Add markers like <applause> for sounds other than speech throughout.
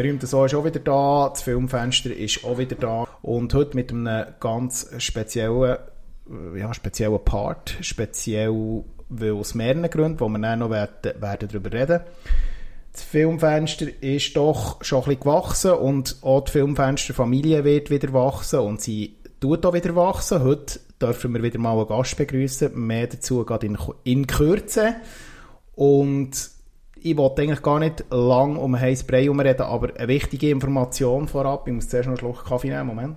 berühmte So ist auch wieder da, das Filmfenster ist auch wieder da und heute mit einem ganz speziellen, ja, speziellen Part, speziell weil aus mehreren Gründen, wo wir dann noch werden, werden darüber reden das Filmfenster ist doch schon ein bisschen gewachsen und auch die Filmfensterfamilie wird wieder wachsen und sie tut auch wieder wachsen. Heute dürfen wir wieder mal einen Gast begrüßen. Mehr dazu geht in, in Kürze. Und ich wollte eigentlich gar nicht lang um ein heißes Brei reden, aber eine wichtige Information vorab. Ich muss zuerst noch einen Schluck Kaffee nehmen. Moment.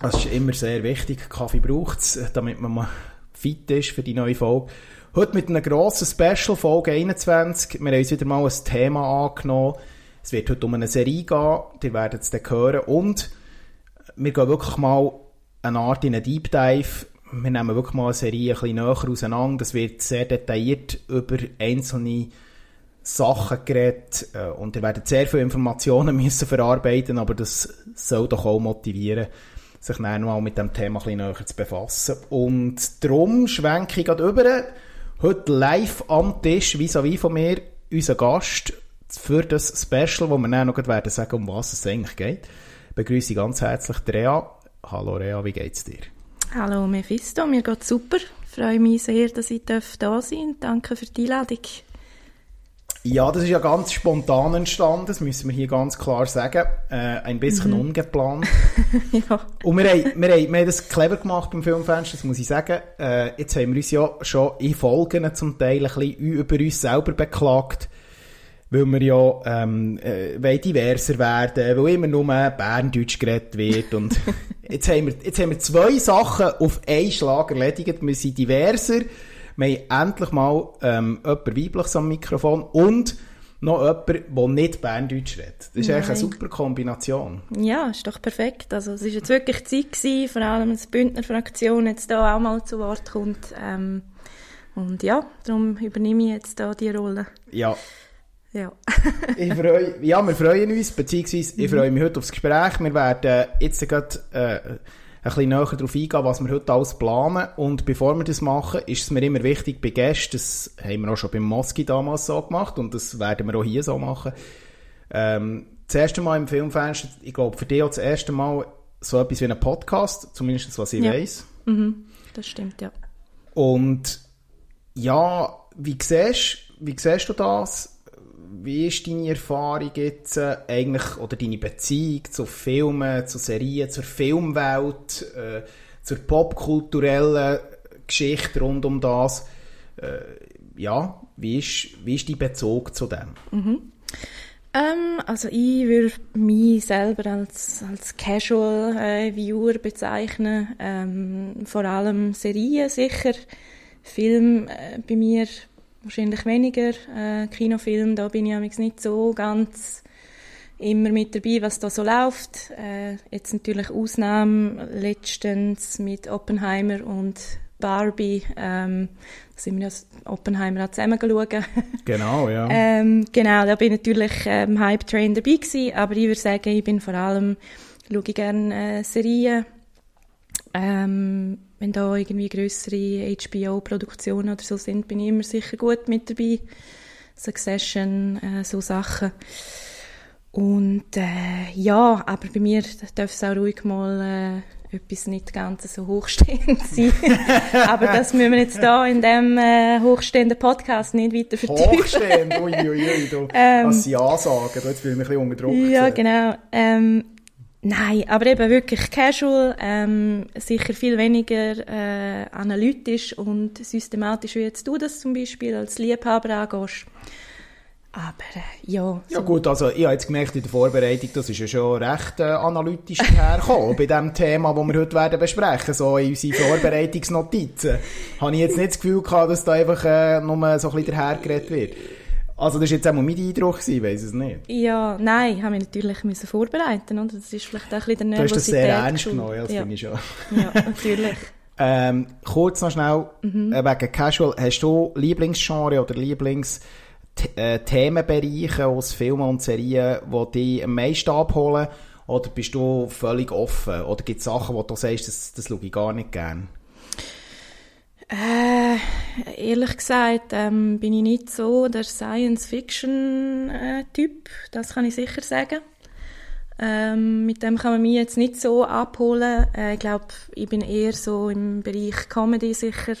Das ist immer sehr wichtig. Kaffee braucht es, damit man mal fit ist für die neue Folge. Heute mit einer grossen Special, Folge 21. Wir haben uns wieder mal ein Thema angenommen. Es wird heute um eine Serie gehen, ihr werdet es dann hören. Und wir gehen wirklich mal eine Art in einen Deep Dive. Wir nehmen wirklich mal eine Serie ein bisschen näher auseinander. Das wird sehr detailliert über einzelne Sachen geredet äh, und ihr werdet sehr viele Informationen <laughs> müssen verarbeiten, aber das soll doch auch motivieren, sich dann mal mit dem Thema ein bisschen näher zu befassen. Und darum schwenke ich gerade über Heute live am Tisch, vis-à-vis von mir, unser Gast für das Special, wo wir dann noch werden sagen, um was es eigentlich geht. Ich begrüße ganz herzlich Rea. Hallo Rea, wie geht's dir? Hallo Mephisto, mir geht's super. Ich freue mich sehr, dass ich da sein darf. Danke für die Einladung. Ja, das ist ja ganz spontan entstanden, das müssen wir hier ganz klar sagen. Äh, ein bisschen mhm. ungeplant. <laughs> ja. Und wir haben, wir, haben, wir haben das clever gemacht beim Filmfenster, das muss ich sagen. Äh, jetzt haben wir uns ja schon in Folgen zum Teil ein bisschen über uns selber beklagt, weil wir ja ähm, äh, diverser werden, weil immer nur Berndeutsch geredet wird. Und <laughs> jetzt, haben wir, jetzt haben wir zwei Sachen auf einen Schlag erledigt. Wir sind diverser wir haben endlich mal ähm, jemand weibliches am Mikrofon und noch jemand, der nicht Berndeutsch redet. Das ist Nein. eigentlich eine super Kombination. Ja, ist doch perfekt. Also es war jetzt wirklich Zeit gewesen, vor allem, dass die Bündner-Fraktion jetzt da auch mal zu Wort kommt. Ähm, und ja, darum übernehme ich jetzt da die Rolle. Ja. Ja. <laughs> ich freu, ja, wir freuen uns, beziehungsweise ich mhm. freue mich heute aufs Gespräch. Wir werden jetzt gerade äh, ein bisschen näher darauf eingehen, was wir heute alles planen. Und bevor wir das machen, ist es mir immer wichtig bei Gästen, das haben wir auch schon beim Moski damals so gemacht und das werden wir auch hier so machen. Ähm, das erste Mal im Filmfenster, ich glaube für dich auch das erste Mal so etwas wie ein Podcast, zumindest was ich ja. weiß. Mhm, das stimmt, ja. Und ja, wie siehst, wie siehst du das? Wie ist deine Erfahrung jetzt äh, eigentlich oder deine Beziehung zu Filmen, zu Serien, zur Filmwelt, äh, zur popkulturellen Geschichte rund um das? Äh, ja, wie ist, wie ist dein Bezug zu dem? Mhm. Ähm, also ich würde mich selber als, als Casual äh, Viewer bezeichnen. Ähm, vor allem Serien sicher. Film äh, bei mir wahrscheinlich weniger. Äh, Kinofilm, da bin ich nicht so ganz immer mit dabei, was da so läuft. Äh, jetzt natürlich Ausnahmen letztens mit Oppenheimer und Barbie. Ähm, da sind wir ja Oppenheimer auch zusammen geschaut. <laughs> Genau, ja. ähm, genau, da bin ich natürlich ähm, Hype Train dabei gewesen, aber ich würde sagen, ich bin vor allem, schaue ich gerne äh, Serien. Ähm, wenn da irgendwie größere HBO-Produktionen oder so sind, bin ich immer sicher gut mit dabei. Succession, äh, so Sachen. Und äh, ja, aber bei mir darf es auch ruhig mal äh, etwas nicht ganz so hochstehend <laughs> sein. aber das müssen wir jetzt da in dem äh, hochstehenden Podcast nicht weiter vertiefen. Hochstehend, uiuiui, ui, ui, du, <laughs> ähm, was sie ansagen, jetzt fühle ich mich ein bisschen unter Druck. Ja, genau. Ähm, Nein, aber eben wirklich casual, ähm, sicher viel weniger äh, analytisch und systematisch, wie jetzt du das zum Beispiel als Liebhaber angehst. Aber äh, ja. So. Ja gut, also ich habe jetzt gemerkt in der Vorbereitung, das ist ja schon recht äh, analytisch hergekommen bei dem Thema, das wir heute werden besprechen, so in unsere Vorbereitungsnotizen. habe ich jetzt nicht das Gefühl gehabt, dass da einfach äh, nur so ein bisschen dahergeredet wird. Also das war jetzt auch mein Eindruck, ich weiß es nicht. Ja, nein, ich habe mich natürlich müssen vorbereiten und das ist vielleicht auch ein bisschen der Nervosität. Du hast das sehr ernst genommen, das ja. finde ich schon. Ja, natürlich. <laughs> ähm, kurz noch schnell, mhm. äh, wegen Casual, hast du Lieblingsgenre oder Lieblingsthemenbereiche äh, aus Filmen und Serien, die dich am meisten abholen? Oder bist du völlig offen? Oder gibt es Sachen, wo du sagst, das, das schaue ich gar nicht gerne? Äh ehrlich gesagt ähm, bin ich nicht so der Science-Fiction-Typ, das kann ich sicher sagen. Ähm, mit dem kann man mich jetzt nicht so abholen. Äh, ich glaube, ich bin eher so im Bereich Comedy sicher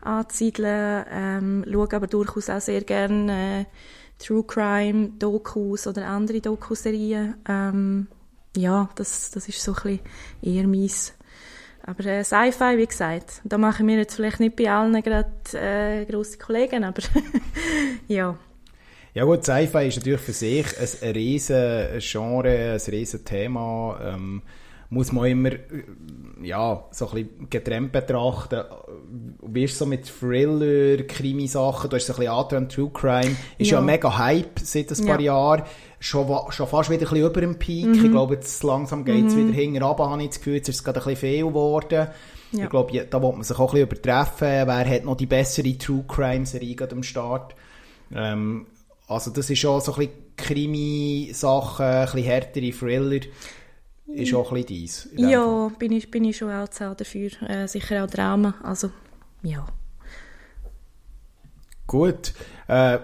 anzusiedeln, ähm, schaue aber durchaus auch sehr gerne äh, True Crime Dokus oder andere Dokuserien. Ähm, ja, das, das ist so ein bisschen eher meins. Aber äh, Sci-Fi, wie gesagt, da machen wir jetzt vielleicht nicht bei allen gerade äh, grosse Kollegen, aber <laughs> ja. Ja gut, Sci-Fi ist natürlich für sich ein, riesen Genre, ein riesen Thema. Ähm, muss man immer äh, ja, so ein bisschen getrennt betrachten. Wie ist so mit Thriller, Krimi-Sachen? Du hast so ein bisschen angetönt, True Crime. Ist ja, ja mega Hype seit ein paar ja. Jahren. Schon, schon fast wieder ein bisschen über dem Peak. Mhm. Ich glaube, jetzt langsam geht es mhm. wieder hinten runter, habe ich das Gefühl. Jetzt ist es gerade ein bisschen viel geworden. Ja. Ich glaube, da wollte man sich auch ein bisschen übertreffen. Wer hat noch die bessere True Crime-Serie am Start? Ähm, also das ist schon so ein bisschen Krimi-Sachen, ein bisschen härtere Thriller ist auch ein bisschen deins. Ja, bin ich, bin ich schon auch dafür. Äh, sicher auch Drama, also ja. Gut. Äh,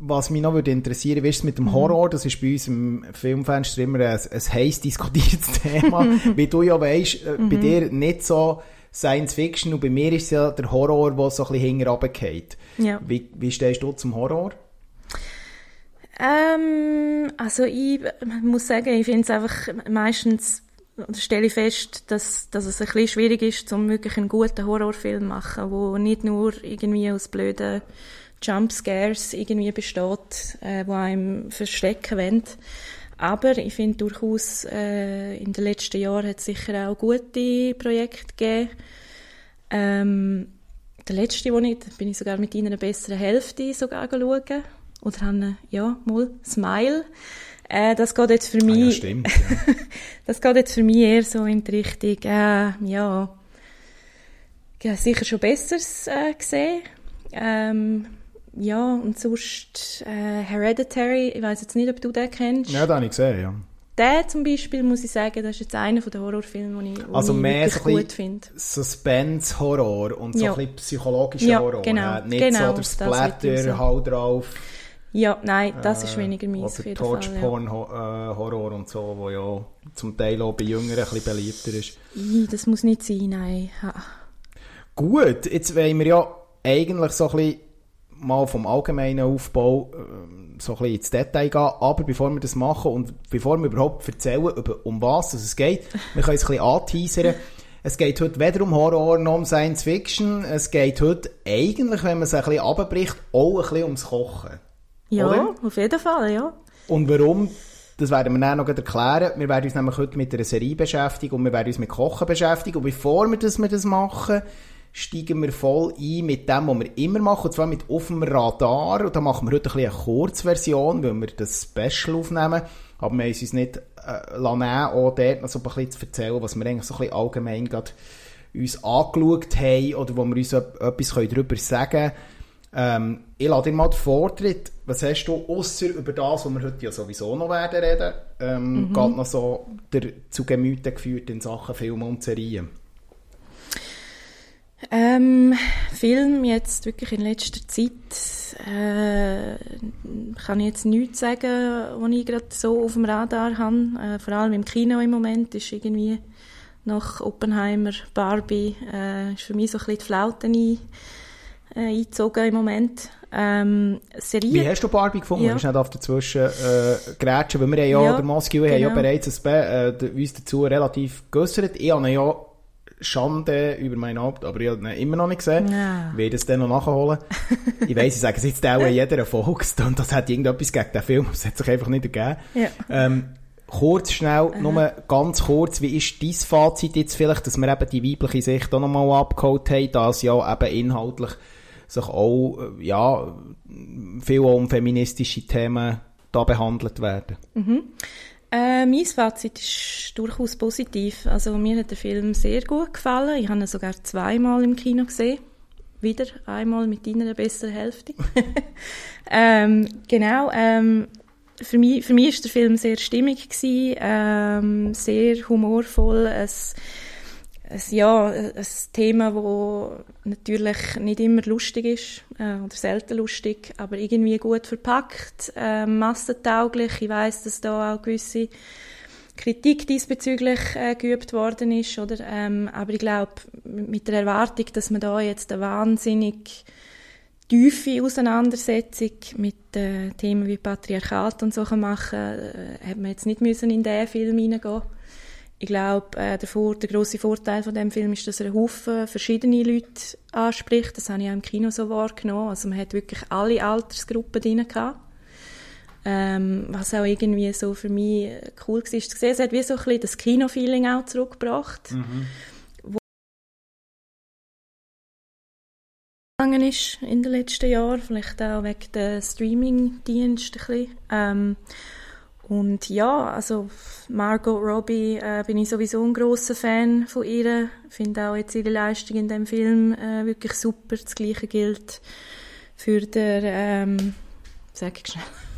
was mich noch würde interessieren, wie ist es mit dem mhm. Horror? Das ist bei uns im Filmfenster immer ein, ein heiß diskutiertes <laughs> Thema. Wie du ja weißt, äh, mhm. bei dir nicht so Science Fiction und bei mir ist es ja der Horror, der so ein bisschen hinten runtergeht. Ja. Wie, wie stehst du zum Horror? Ähm, also ich muss sagen, ich finde es einfach meistens stelle ich fest, dass, dass es ein bisschen schwierig ist, um wirklich einen guten Horrorfilm zu machen, wo nicht nur irgendwie aus blöden Jumpscares irgendwie besteht, äh, wo einem verstecken wollen. Aber ich finde durchaus, äh, in den letzten Jahren hat es sicher auch gute Projekte gegeben. Ähm, der letzte, wo ich, bin ich sogar mit einer besseren Hälfte sogar schauen oder haben ja mal Smile. Äh, das geht jetzt für mich. Ah, ja, stimmt, <laughs> ja. das geht jetzt für mich eher so in die Richtung, äh, ja, ja, sicher schon Besseres äh, gesehen. Ähm, ja, und sonst äh, Hereditary, ich weiß jetzt nicht, ob du den kennst. Ja, den habe ich gesehen, ja. Der zum Beispiel, muss ich sagen, das ist jetzt einer der Horrorfilme, den ich, also ich mehr so gut finde. Suspense-Horror und so ja. ein bisschen psychologischer ja, Horror. Genau, nicht genau, so der Splatter, Hau drauf. Ja, nein, das ist äh, weniger meins. Oder Torch-Porn-Horror ja. und so, wo ja zum Teil auch bei Jüngeren ein bisschen beliebter ist. Das muss nicht sein, nein. Ha. Gut, jetzt wollen wir ja eigentlich so ein bisschen mal vom allgemeinen Aufbau ähm, so ein bisschen ins Detail gehen, aber bevor wir das machen und bevor wir überhaupt erzählen, um was es geht, wir können es ein bisschen anteasern. Es geht heute weder um Horror noch um Science Fiction. Es geht heute eigentlich, wenn man es ein bisschen abbricht, auch ein bisschen ums Kochen. Ja, oder? auf jeden Fall, ja. Und warum, das werden wir dann noch erklären. Wir werden uns nämlich heute mit einer Serie beschäftigen und wir werden uns mit Kochen beschäftigen. Und bevor wir das, wir das machen, steigen wir voll ein mit dem, was wir immer machen, und zwar mit auf dem Radar. Und da machen wir heute ein eine Kurzversion, weil wir das Special aufnehmen. Aber wir haben uns nicht äh, lassen, auch dort noch so ein bisschen zu erzählen, was wir eigentlich so ein bisschen allgemein gerade uns angeschaut haben oder wo wir uns etwas darüber sagen können ähm, ich lade dir mal den Vortritt. Was hast du, außer über das, was wir heute ja sowieso noch werden reden, ähm, mhm. geht noch so der, zu Gemüte geführt in Sachen Film und Serien? Ähm, Film jetzt wirklich in letzter Zeit äh, kann ich jetzt nichts sagen, was ich gerade so auf dem Radar habe. Äh, vor allem im Kino im Moment ist irgendwie nach Oppenheimer, Barbie, äh, ist für mich so ein bisschen die Flaute ein äh, eingezogen im Moment. Ähm, Serie. Wie hast du Barbie gefunden? Ja. Du nicht auf dazwischen äh, gerätschen, weil wir ja, ja der Moskau genau. haben ja genau. bereits ein, äh, uns dazu relativ geäussert. Ich habe ja Schande über meinen Abend, aber ich habe ihn immer noch nicht gesehen. Ja. Werde es dann noch nachholen. <laughs> ich weiss, ich sage es jetzt auch in jeder Folge, <laughs> und das hat irgendetwas gegen den Film, <laughs> das hat sich einfach nicht ergeben. Ja. Ähm, kurz, schnell, Aha. nur ganz kurz, wie ist dein Fazit jetzt vielleicht, dass wir eben die weibliche Sicht auch nochmal abgeholt haben, dass ja eben inhaltlich sich auch äh, ja, viel um feministische Themen da behandelt werden. Mhm. Äh, mein Fazit ist durchaus positiv. Also mir hat der Film sehr gut gefallen. Ich habe ihn sogar zweimal im Kino gesehen. Wieder einmal mit deiner besseren Hälfte. <laughs> ähm, genau. Ähm, für mich, für mich ist der Film sehr stimmig gewesen, ähm, sehr humorvoll. Es, ein, ja, ein Thema, das natürlich nicht immer lustig ist äh, oder selten lustig, aber irgendwie gut verpackt, äh, massentauglich. Ich weiß, dass da auch gewisse Kritik diesbezüglich äh, geübt worden ist, oder? Ähm, aber ich glaube, mit der Erwartung, dass man da jetzt eine wahnsinnig tiefe Auseinandersetzung mit äh, Themen wie Patriarchat und so machen, äh, hat man jetzt nicht müssen in diesen Film hineingehen ich glaube, äh, der, Vor der grosse Vorteil von dem Film ist, dass er einen Haufen verschiedene Leute anspricht. Das habe ich auch im Kino so wahrgenommen. Also man hat wirklich alle Altersgruppen drin gehabt. Ähm, was auch irgendwie so für mich cool war, zu sehen. Es hat wie so ein bisschen das Kino-Feeling auch zurückgebracht. Mhm. gegangen ist in den letzten Jahren, vielleicht auch wegen der Streaming-Dienste ein bisschen. Ähm, und ja, also Margot Robbie äh, bin ich sowieso ein großer Fan von ihr. Finde auch jetzt ihre Leistung in dem Film äh, wirklich super. Das Gleiche gilt für der, ähm, sag ich schnell.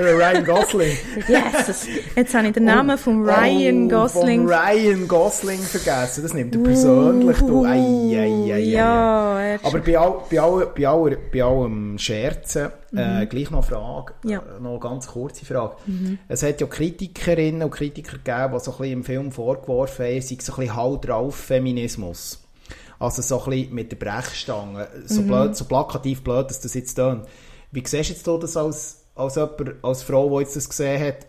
Ryan Gosling. yes, jetzt habe ich den Namen oh, von Ryan oh, Gosling. Von Ryan Gosling vergessen. Das nimmt er persönlich. Uh. Ei, ei, ei, ja, Aber bei, all, bei, all, bei, all, bei allem Scherzen äh, mhm. äh, gleich noch eine Frage, ja. äh, noch eine ganz kurze Frage. Mhm. Es hat ja Kritikerinnen und Kritiker gegeben, die so ein bisschen im Film vorgeworfen haben, sei so ein bisschen Halt drauf Feminismus. Also so ein bisschen mit der Brechstange. So, mhm. blöd, so plakativ blöd, dass das jetzt tönt. Wie siehst du jetzt das als als, jemand, als Frau, die jetzt das gesehen hat,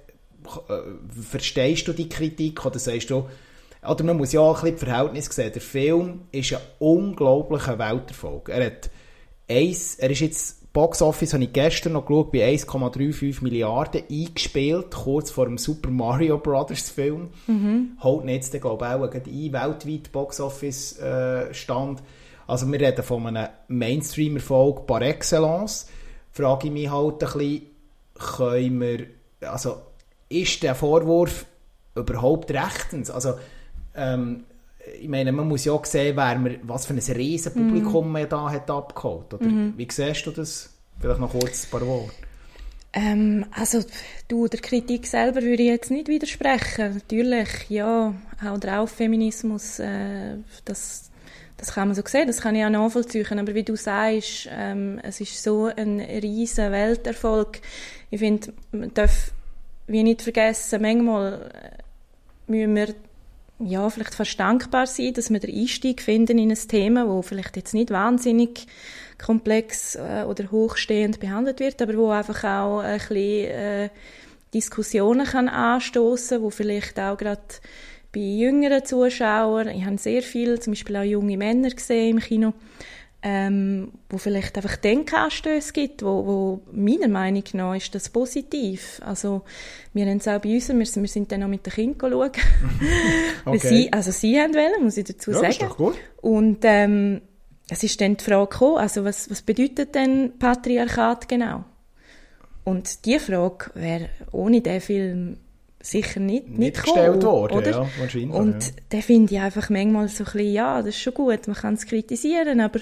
äh, verstehst du die Kritik oder sagst du, oder man muss ja auch ein bisschen das Verhältnis sehen. Der Film ist ein unglaublicher Welterfolg. Er hat eins, er ist jetzt Box Office habe ich gestern noch geschaut, bei 1,35 Milliarden eingespielt, kurz vor dem Super Mario Brothers Film. Mhm. Holt jetzt, glaube ich, auch ein weltweit Box Office äh, Stand. Also wir reden von einem Mainstream-Erfolg par excellence. Frage ich mich halt ein bisschen, können wir, also ist der Vorwurf überhaupt rechtens? Also, ähm, ich meine, man muss ja auch sehen, wer man, was für ein riesen Publikum mm. man da hat abgeholt. Oder mm. wie siehst du das? Vielleicht noch kurz ein paar Worte. Ähm, also, du, der Kritik selber würde ich jetzt nicht widersprechen. Natürlich, ja, auch drauf Feminismus, äh, das, das kann man so sehen, das kann ich auch nachvollziehen. Aber wie du sagst, ähm, es ist so ein riesen Welterfolg. Ich finde, man darf wie nicht vergessen, manchmal äh, müssen wir ja, vielleicht fast dankbar sein, dass wir den Einstieg finden in ein Thema, wo vielleicht jetzt nicht wahnsinnig komplex äh, oder hochstehend behandelt wird, aber wo einfach auch ein bisschen äh, Diskussionen kann anstoßen, wo vielleicht auch gerade bei jüngeren Zuschauern, ich habe sehr viel, zum Beispiel auch junge Männer gesehen im Kino, ähm, wo vielleicht einfach Denkanstöße gibt, wo, wo meiner Meinung nach ist das positiv. Also wir haben es auch bei uns, wir, wir sind dann auch mit den Kindern schauen. <laughs> okay. sie, also sie haben wollen, muss ich dazu ja, sagen. Ist doch gut. Und ähm, es ist dann die Frage gekommen, also was, was bedeutet denn Patriarchat genau? Und die Frage wäre ohne den Film sicher nicht, nicht, nicht gestellt worden, oder? Ja, wahrscheinlich. Und ja. den finde ich einfach manchmal so ein bisschen, ja, das ist schon gut, man kann es kritisieren, aber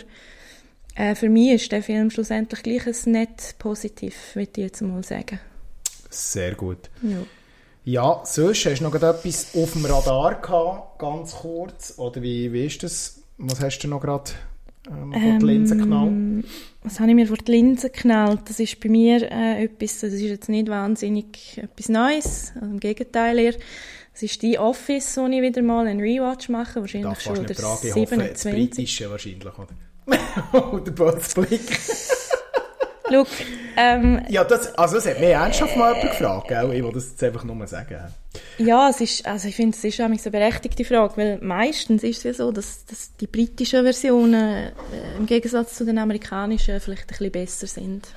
äh, für mich ist der Film schlussendlich gleich ein nett positiv, würde ich jetzt mal sagen. Sehr gut. Ja. Ja, sonst hast du noch etwas auf dem Radar gehabt, ganz kurz, oder wie, wie ist das? Was hast du noch gerade ähm, vor die Linse geknallt? Ähm, was habe ich mir vor die Linse geknallt? Das ist bei mir äh, etwas, das ist jetzt nicht wahnsinnig etwas Neues, also im Gegenteil eher. Das ist die Office, wo ich wieder mal einen Rewatch mache, wahrscheinlich Darf schon der Frage, 27. Ich britische wahrscheinlich, oder? <laughs> oder Blick. Schau, <laughs> ähm, ja, das, also das hat mich ernsthaft mal jemand gefragt, gell? ich will das jetzt einfach nur sagen. Ja, es ist, also ich finde, es ist eine berechtigte Frage, weil meistens ist es ja so, dass, dass die britischen Versionen äh, im Gegensatz zu den amerikanischen vielleicht ein bisschen besser sind.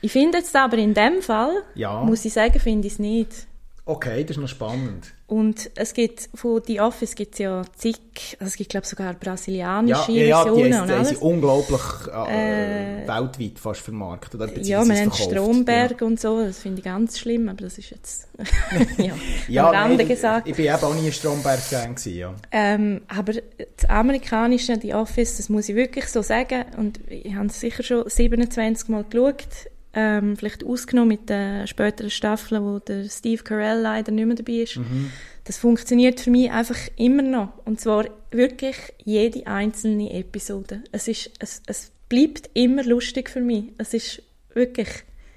Ich finde jetzt aber in dem Fall, ja. muss ich sagen, finde ich es nicht. Okay, das ist noch spannend. Und es gibt, von The Office gibt es ja zig, also es gibt glaube sogar brasilianische ja, ja, Versionen ja, und alles. Die sind unglaublich äh, äh, weltweit fast vermarktet. Oder ja, man nennt Stromberg ja. und so, das finde ich ganz schlimm, aber das ist jetzt <laughs> ja, ja, am Rande nee, gesagt. Ich bin eben auch nie ein Stromberg-Fan ja. Ähm, aber das amerikanische The Office, das muss ich wirklich so sagen, und ich habe es sicher schon 27 Mal geschaut, ähm, vielleicht ausgenommen mit den späteren Staffeln, wo der Steve Carell leider nicht mehr dabei ist. Mhm. Das funktioniert für mich einfach immer noch. Und zwar wirklich jede einzelne Episode. Es, ist, es, es bleibt immer lustig für mich. Es ist wirklich...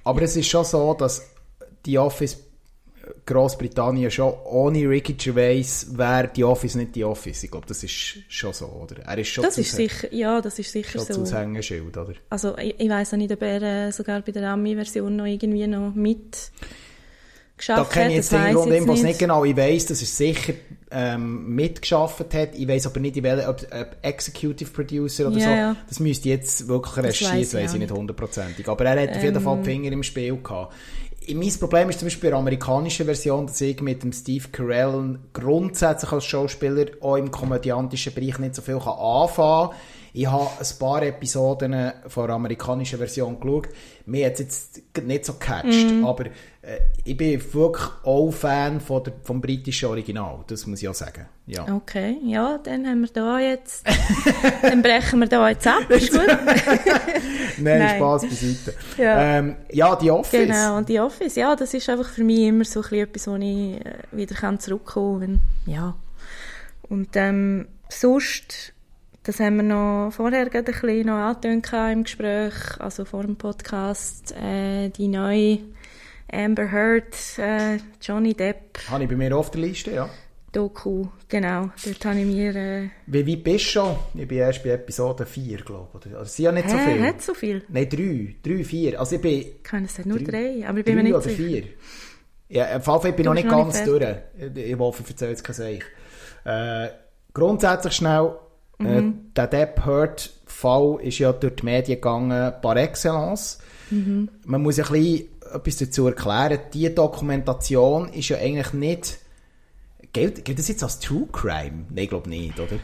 Aber es ist schon so, dass die Office Großbritannien schon ohne Ricky Gervais wäre die Office nicht die Office. Ich glaube, das ist schon so, oder? Er ist schon Das ist sicher, ja, das ist sicher schon so. zu Aushängeschild, oder? Also ich, ich weiß auch nicht, ob er äh, sogar bei der Ami-Version noch irgendwie noch mit Da geschafft kenne hat. ich jetzt das den Grund ich nicht, was jetzt nicht genau. Ich weiss, dass er sicher ähm, mitgeschafft hat. Ich weiss aber nicht, in welcher, ob, ob Executive Producer oder Ja, so. ja. Das müsste jetzt wirklich recherchieren, das ich weiss ich nicht hundertprozentig. Aber er hat auf jeden Fall die Finger im Spiel gehabt. Mein Problem ist zum Beispiel bei der amerikanischen Version, dass ich mit dem Steve Carell grundsätzlich als Schauspieler auch im komödiantischen Bereich nicht so viel kann anfangen kann. Ich habe ein paar Episoden von der amerikanischen Version geschaut. Mir hat es jetzt nicht so gecatcht, aber äh, ich bin wirklich auch Fan von der, vom britischen Original, das muss ich auch sagen. Ja. Okay, ja, dann haben wir da jetzt... <laughs> dann brechen wir da jetzt ab, ist gut? <laughs> Nein, Nein. Spaß beiseite. Ja. Ähm, ja, die Office. Genau, und die Office, ja, das ist einfach für mich immer so ein bisschen etwas, wo ich äh, wieder kann zurückkommen kann. Ja. Und ähm, sonst, das haben wir noch vorher gerade ein bisschen noch angetönt im Gespräch, also vor dem Podcast, äh, die neue Amber Heard, äh, Johnny Depp Habe ich bei mir auf der Liste, ja. Doku, genau, dort habe ich mir... Äh, Wie weit bist du schon? Ich bin erst bei Episode 4, glaube ich. Also, es sind ja nicht so hä, viel. hat so viel? Nein, drei. Drei, vier. Also ich bin kann es nur Drei- drei, aber ich bin mir nicht sicher. vier. Ja, auf jeden Fall bin ich Du noch nicht noch ganz nicht durch. Ich hoffe, ich erzähle jetzt kein Seich. Äh, grundsätzlich schnell, Mhm. äh, der Depp Heard Fall ist ja durch die Medien gegangen par excellence. Mhm. Man muss ein bisschen etwas dazu erklären. Die Dokumentation ist ja eigentlich nicht... Gilt, gilt das jetzt als True Crime? Nein, ich glaube nicht, oder?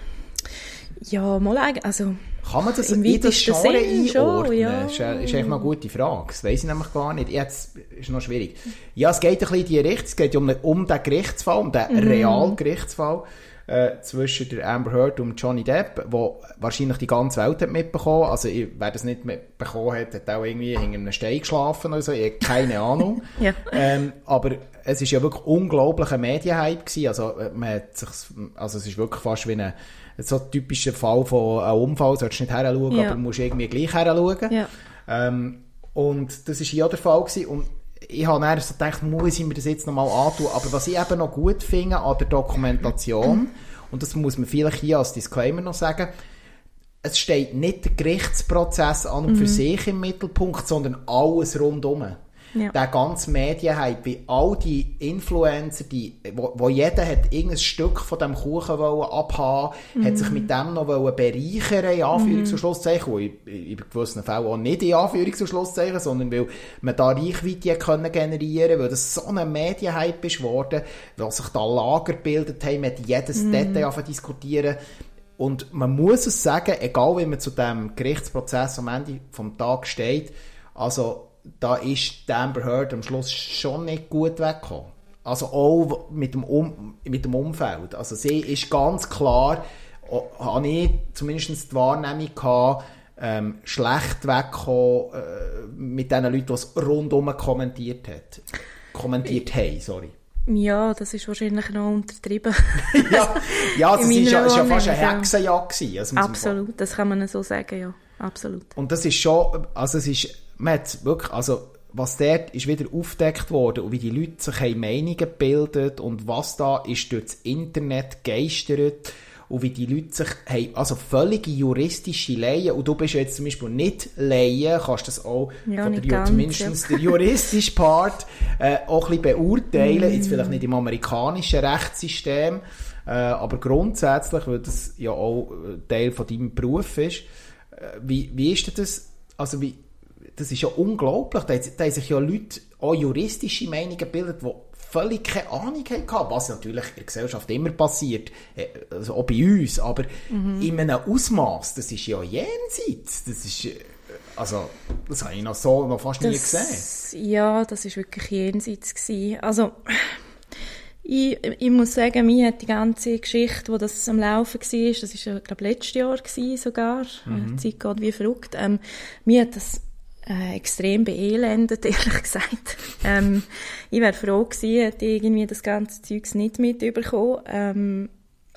Ja, mal eigentlich, also... Kann man das in das Genre Sinn schon, einordnen? ja. Ist, ist eigentlich noch eine gute Frage. Das weiss ich nämlich gar nicht. Jetzt ist noch schwierig. Ja, es geht ein bisschen in die Richtung. Es geht um, um den Gerichtsfall, um den Mhm. realen Gerichtsfall äh, zwischen der Amber Heard und Johnny Depp, wo wahrscheinlich die ganze Welt hat mitbekommen. Also, ich- wer das nicht mitbekommen hat, hat auch irgendwie hinter einem Stein geschlafen oder so. Ich habe keine Ahnung. <laughs> Ja. Ähm, aber es ist ja wirklich unglaublich ein Medienhype gewesen. Also, man hat sich, also es ist wirklich fast wie ein, so typischer Fall von einem Unfall. Du solltest nicht her schauen, Ja. aber musst irgendwie gleich her schauen. Ja. Ähm, und das war hier auch der Fall. Gewesen. Und ich habe dann so gedacht, muss ich mir das jetzt nochmal antun. Aber was ich eben noch gut finde an der Dokumentation, und das muss man vielleicht hier als Disclaimer noch sagen, es steht nicht der Gerichtsprozess an und für sich im Mittelpunkt, sondern alles rundum. Ja. Der ganze Medienhype, wie all die Influencer, die, wo, wo jeder hat irgendein Stück von dem Kuchen wollen abhaben, hat sich mit dem noch wollen bereichern, in Anführungs- und Schlusszeichen, und in, in gewissen Fällen auch nicht in Anführungs- und Schlusszeichen, sondern weil man da Reichweite können generieren weil das so ein Medienhype ist geworden, weil sich da Lager gebildet haben, man hat jedes Detail angefangen zu diskutieren, und man muss es sagen, egal wie man zu dem Gerichtsprozess am Ende vom Tag steht, also da ist Amber Heard am Schluss schon nicht gut weggekommen. Also auch mit dem, um mit dem Umfeld. Also sie ist ganz klar, o- habe ich zumindest die Wahrnehmung gehabt, ähm, schlecht weggekommen äh, mit den Leuten, die es rundum kommentiert hat. Kommentiert haben, sorry. Ja, das ist wahrscheinlich noch untertrieben. <laughs> ja, ja also es ist ja, ja fast eine Hexenjagd gewesen. Also Absolut, das kann man so sagen, ja. Absolut. Und das ist schon, also es ist, man hat wirklich, also was dort ist wieder aufgedeckt worden und wie die Leute sich haben Meinungen gebildet und was da ist durch das Internet geistert und wie die Leute sich haben, also völlige juristische Laien und du bist ja jetzt zum Beispiel nicht Laien, kannst das auch Ja, von der, ganz, zumindest der juristische <laughs> Part äh, auch ein bisschen beurteilen, jetzt vielleicht nicht im amerikanischen Rechtssystem, äh, aber grundsätzlich, weil das ja auch äh, Teil von deinem Beruf ist, äh, wie, wie ist denn das, also wie, das ist ja unglaublich, da, da haben sich ja Leute auch juristische Meinungen gebildet, die völlig keine Ahnung hatten, was natürlich in der Gesellschaft immer passiert, äh, also auch bei uns, aber in einem Ausmaß, das ist ja jenseits, das ist, äh, also, das habe ich noch so noch fast nie gesehen. Das, ja, das ist wirklich jenseits gewesen. Also, ich, ich muss sagen, mir hat die ganze Geschichte, wo das am Laufen war, das ist ja, glaube letztes Jahr gewesen sogar, Mhm. die Zeit geht wie verrückt, ähm, mir hat das äh, extrem beelendet, <laughs> ehrlich gesagt. Ähm, ich wäre froh gewesen, hätte ich irgendwie das ganze Zeugs nicht mitbekommen. Ähm,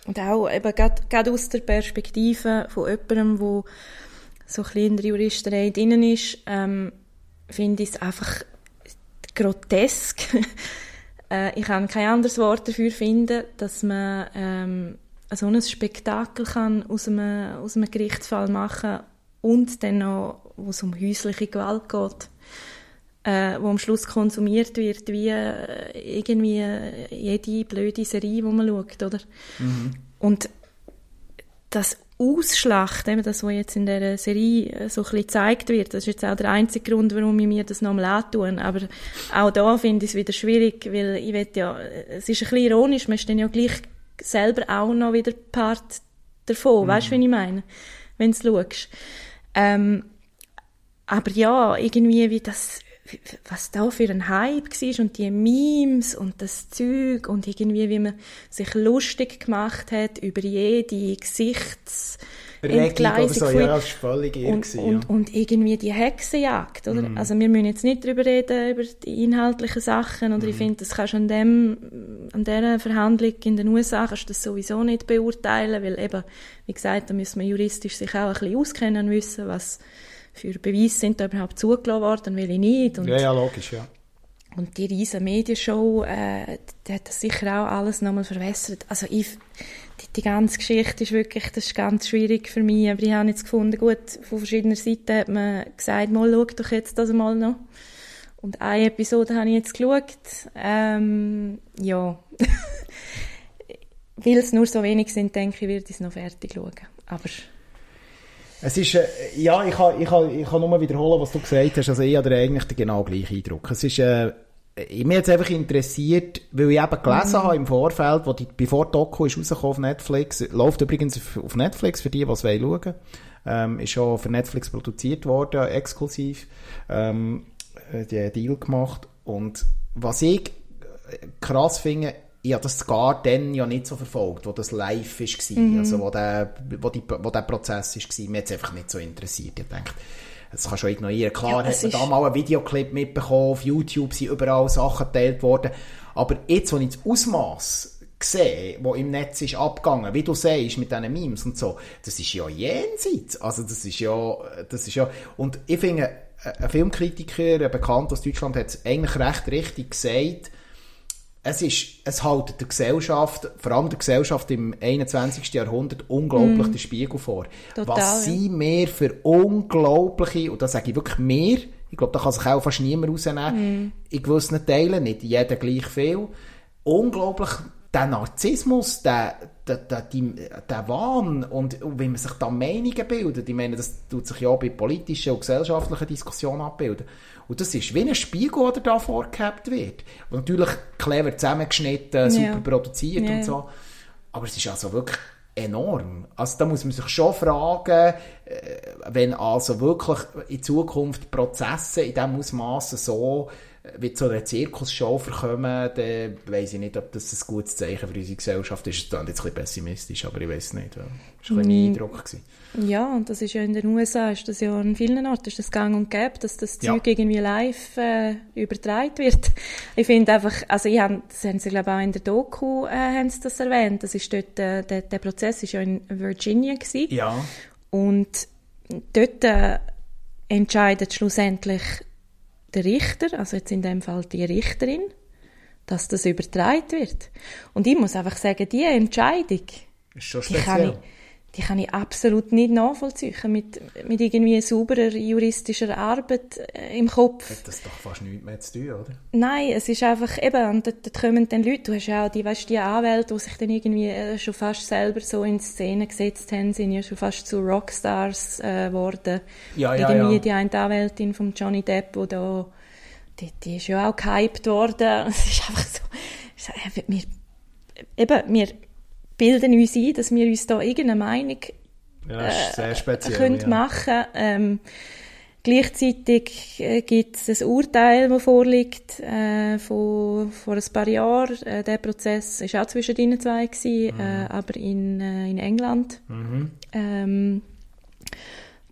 und auch eben gerade aus der Perspektive von jemandem, der so ein bisschen in der Juristerei drin ist, ähm, finde ich es einfach grotesk. <laughs> äh, ich kann kein anderes Wort dafür finden, dass man ähm, so ein Spektakel kann aus einem, aus einem Gerichtsfall machen und dann noch, wo es um häusliche Gewalt geht, äh, wo am Schluss konsumiert wird, wie äh, irgendwie jede blöde Serie, die man schaut, oder? Mhm. Und das Ausschlachten, das, was jetzt in dieser Serie äh, so ein bisschen gezeigt wird, das ist jetzt auch der einzige Grund, warum ich mir das nochmal antun. Aber auch da finde ich es wieder schwierig, weil ich will ja, es ist ein bisschen ironisch, man ist dann ja gleich selber auch noch wieder Part davon, mhm. weißt du, wie ich meine? Wenn du schaust. Ähm, aber ja, irgendwie wie das, was da für ein Hype war und die Memes und das Zeug und irgendwie wie man sich lustig gemacht hat über jede Gesichts Entgleisung so, ja, und, gewesen, und, ja. und, irgendwie die Hexenjagd, oder? Mm. Also wir müssen jetzt nicht darüber reden, über die inhaltlichen Sachen, oder mm. ich mhm. finde, das kannst du an dem, an dieser Verhandlung in den USA kannst du das sowieso nicht beurteilen, weil eben, wie gesagt, da müssen wir juristisch sich auch ein bisschen auskennen wissen, was für Beweise sind da überhaupt zugelassen worden, will ich nicht. Und, ja, ja, logisch, ja. Und die riesen Medienshow, äh, die hat das sicher auch alles nochmal verwässert. Also ich, die, die, ganze Geschichte ist wirklich, das ist ganz schwierig für mich, aber ich habe jetzt gefunden, gut, von verschiedenen Seiten hat man gesagt, mal schau doch jetzt das mal noch. Und eine Episode habe ich jetzt geschaut. Ähm, ja. <laughs> Weil es nur so wenig sind, denke ich, werde ich es noch fertig schauen. Aber es ist, äh, ja, ich kann, ich, kann, ich kann nur wiederholen, was du gesagt hast. Also ich habe eigentlich den genau gleichen Eindruck. Es ist, äh, mich jetzt einfach interessiert, weil ich eben gelesen mhm. habe im Vorfeld, wo die, bevor die Doku ist rausgekommen auf Netflix, läuft übrigens auf Netflix für die, die es schauen ähm, ist schon für Netflix produziert worden, exklusiv, ähm, äh, die Deal gemacht. Und was ich krass finde, ich habe das gar dann ja nicht so verfolgt, wo das live war, mhm. also wo der, wo, die, wo der Prozess war. Mir hat es einfach nicht so interessiert. Ich dachte, das kannst du ignorieren. Klar, ja, hat man da mal einen Videoclip mitbekommen, auf YouTube sind überall Sachen geteilt worden. Aber jetzt, wo ich das Ausmaß sehe, wo im Netz ist abgegangen, wie du sagst, mit diesen Memes und so, das ist ja jenseits. Also das ist ja, das ist ja, und ich finde, ein Filmkritiker, ein Bekannter aus Deutschland, hat es eigentlich recht richtig gesagt, es ist, es hält der Gesellschaft, vor allem der Gesellschaft im 21. Jahrhundert, unglaublich mm. den Spiegel vor. Total, Was sind wir für unglaubliche, und da sage ich wirklich mehr, ich glaube, da kann sich auch fast niemand rausnehmen, mm. in gewissen Teilen, nicht jeder gleich viel, unglaublich der Narzissmus, der, der, der, der Wahn und, wie man sich da Meinungen bildet, ich meine, das tut sich ja auch bei politischen und gesellschaftlichen Diskussionen abbilden. Und das ist wie ein Spiegel, der da vorgehabt wird. Und natürlich clever zusammengeschnitten, super ja. produziert ja. und so. Aber es ist also wirklich enorm. Also da muss man sich schon fragen, äh, wenn also wirklich in Zukunft Prozesse in diesem Ausmaß so wie zu einer Zirkusshow verkommen, dann weiss ich nicht, ob das ein gutes Zeichen für unsere Gesellschaft ist. Das ist jetzt ein bisschen pessimistisch, aber ich weiß nicht. Das war ein bisschen mein Eindruck. Gewesen. Ja, und das ist ja in den USA, ist das ja an vielen Orten, ist das gang und gäbe, dass das ja. Zeug irgendwie live äh, übertragen wird. <laughs> Ich finde einfach, also ich hab, das haben sie glaube auch in der Doku äh, haben sie das erwähnt, das ist dort, äh, der, der Prozess ist ja in Virginia gewesen. Ja. Und dort äh, entscheidet schlussendlich der Richter, also jetzt in dem Fall die Richterin, dass das übertragen wird. Und ich muss einfach sagen, die Entscheidung, ist schon speziell. Die kann ich, die kann ich absolut nicht nachvollziehen mit, mit irgendwie sauberer juristischer Arbeit äh, im Kopf. Hat das doch fast nichts mehr zu tun, oder? Nein, es ist einfach eben, und dort, dort kommen dann Leute, du hast ja auch die, weißt, die Anwälte, die sich dann irgendwie äh, schon fast selber so in Szene gesetzt haben, sind ja schon fast zu Rockstars äh, geworden. Ja, ja, irgendwie ja. die eine Anwältin von Johnny Depp, die da, die, die ist ja auch gehypt worden. <laughs> Es ist einfach so, wir, eben, wir bilden uns ein, dass wir uns da irgendeine Meinung ja, äh, speziell, können ja. machen ähm, Gleichzeitig äh, gibt es ein Urteil, das vorliegt äh, von, vor ein paar Jahren. Äh, der Prozess war auch zwischen ihnen zwei, gewesen, mhm. äh, aber in, äh, in England. Mhm. Ähm,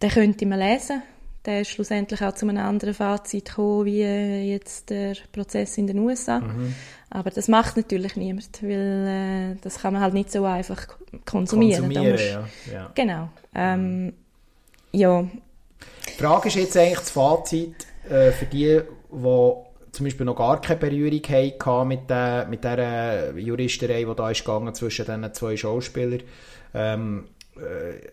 den könnte man lesen. Der ist schlussendlich auch zu einem anderen Fazit gekommen, wie jetzt der Prozess in den USA. Mhm. Aber das macht natürlich niemand, weil äh, das kann man halt nicht so einfach konsumieren. Konsumieren, musst, ja. ja. Genau. Ähm, ja. Die Frage ist jetzt eigentlich das Fazit äh, für die, die zum Beispiel noch gar keine Berührung hatten mit, der, mit dieser Juristerei, die da ist gegangen zwischen diesen zwei Schauspielern. Ähm, äh,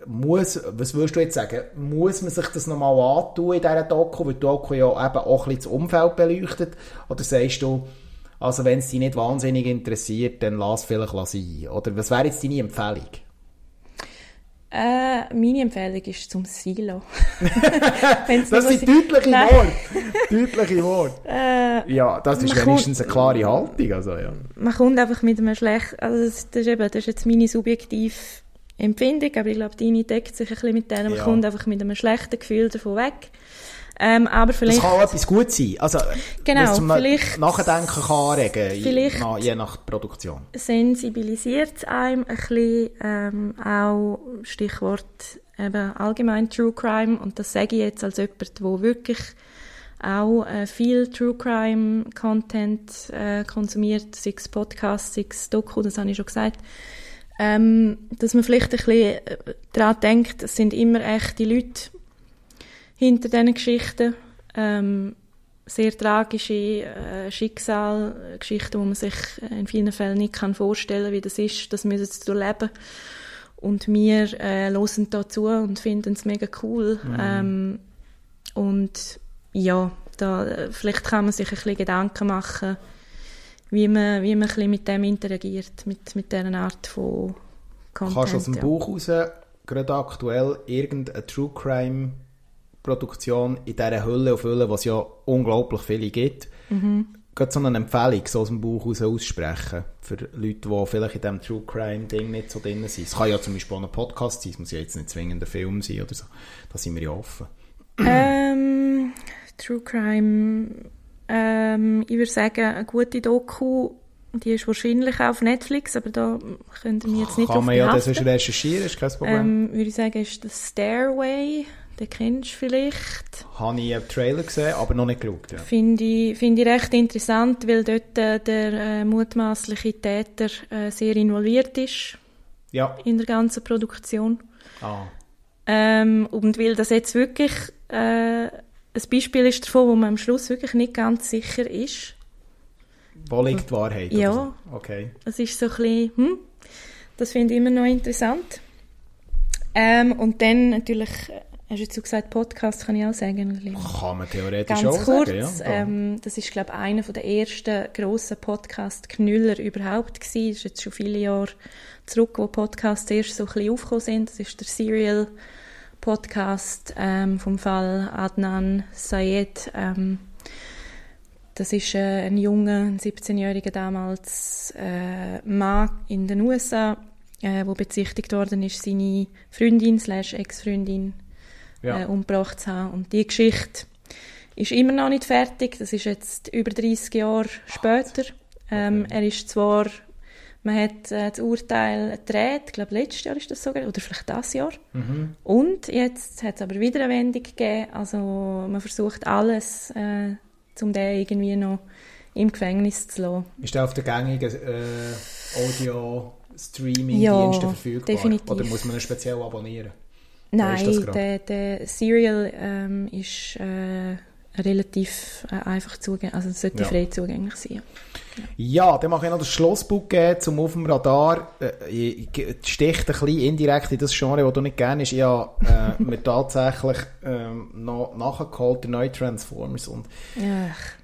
muss, was würdest du jetzt sagen, muss man sich das nochmal antun in dieser Doku, weil die Doku ja eben auch ein bisschen das Umfeld beleuchtet, oder sagst du, also wenn es dich nicht wahnsinnig interessiert, dann lass vielleicht sein, oder was wäre jetzt deine Empfehlung? Äh, meine Empfehlung ist zum Silo. <laughs> das sind deutliche Worte. deutliche Worte. <laughs> Äh, ja, das ist wenigstens kommt, eine klare Haltung. Also, ja. Man kommt einfach mit einem schlechten, also das, das, ist eben, das ist jetzt meine subjektive Empfindung, aber ich glaube, deine deckt sich ein bisschen mit denen. Man ja. kommt einfach mit einem schlechten Gefühl davon weg. Ähm, aber vielleicht, das kann auch etwas gut sein. Also, genau, zum vielleicht, Nachdenken kann anregen, vielleicht je, je nach Produktion. Sensibilisiert es einem ein bisschen, ähm, auch Stichwort eben allgemein True Crime. Und das sage ich jetzt als jemand, der wirklich auch äh, viel True Crime Content äh, konsumiert, sei es Podcast, sei es Doku, das habe ich schon gesagt ähm, dass man vielleicht ein bisschen äh, daran denkt, es sind immer echte Leute hinter diesen Geschichten. Ähm, sehr tragische äh, Schicksal, Geschichten, wo man sich in vielen Fällen nicht kann vorstellen kann, wie das ist, das müssen sie durchleben. Und wir äh, hören dazu und finden es mega cool. Mhm. Ähm, und ja, da, vielleicht kann man sich ein bisschen Gedanken machen, wie man, wie man ein mit dem interagiert, mit, mit dieser Art von Content. Kannst du aus dem ja. Buch raus, gerade aktuell, irgendeine True Crime Produktion in dieser Hülle auf Hülle, was ja unglaublich viele gibt, mhm. gerade so eine Empfehlung so aus dem Buch raus aussprechen für Leute, die vielleicht in diesem True Crime Ding nicht so drin sind. Es kann ja zum Beispiel auch ein Podcast sein, es muss ja jetzt nicht zwingend ein Film sein oder so. Da sind wir ja offen. Ähm, True Crime ähm, ich würde sagen, eine gute Doku, die ist wahrscheinlich auch auf Netflix, aber da können wir jetzt nicht Kann man ja das recherchieren, ist kein Problem. Ähm, würde ich sagen, ist das Stairway, den kennst du vielleicht. Habe ich einen Trailer gesehen, aber noch nicht geschaut. Ja. Finde ich, find ich recht interessant, weil dort äh, der äh, mutmaßliche Täter äh, sehr involviert ist ja. in der ganzen Produktion. Ah. Ähm, und weil das jetzt wirklich äh, ein Beispiel ist davon, wo man am Schluss wirklich nicht ganz sicher ist. Wo liegt die Wahrheit? Ja. So? Okay. Das ist so ein bisschen, hm, das finde ich immer noch interessant. Ähm, und dann natürlich, hast du jetzt gesagt, Podcast kann ich auch sagen. Kann man theoretisch Ganz auch kurz, sagen, ja. Ähm, das ist, glaube ich, einer der ersten grossen Podcast-Knüller überhaupt gewesen. Das ist jetzt schon viele Jahre zurück, wo Podcasts erst so ein bisschen aufgekommen sind. Das ist der Serial Podcast ähm, vom Fall Adnan Sayed. Ähm, das ist äh, ein junger, ein 17-jähriger damals äh, Mann in den USA, äh, wo bezichtigt worden ist, seine Freundin slash Ex-Freundin ja. äh, umgebracht zu haben. Und die Geschichte ist immer noch nicht fertig. Das ist jetzt über 30 Jahre später. Ähm. Er ist zwar man hat äh, das Urteil gedreht, ich glaube letztes Jahr ist das sogar, oder vielleicht das Jahr. Mhm. Und jetzt hat es aber wieder eine Wendung gegeben. Also man versucht alles, äh, um den irgendwie noch im Gefängnis zu lassen. Ist der auf der gängigen äh, Audio-Streaming-Diensten ja, verfügbar? definitiv. Oder muss man ihn speziell abonnieren? Nein, der, der Serial ähm, ist äh, relativ äh, einfach zugänglich, also es sollte ja. frei zugänglich sein. Ja, dann mache ich noch das Schlussbuch geben, zum auf dem Radar. Äh, ich sticht ein bisschen indirekt in das Genre, das du nicht gerne hast. Ich habe äh, mir <laughs> tatsächlich ähm, noch nachgeholt, die neue Transformers. Und,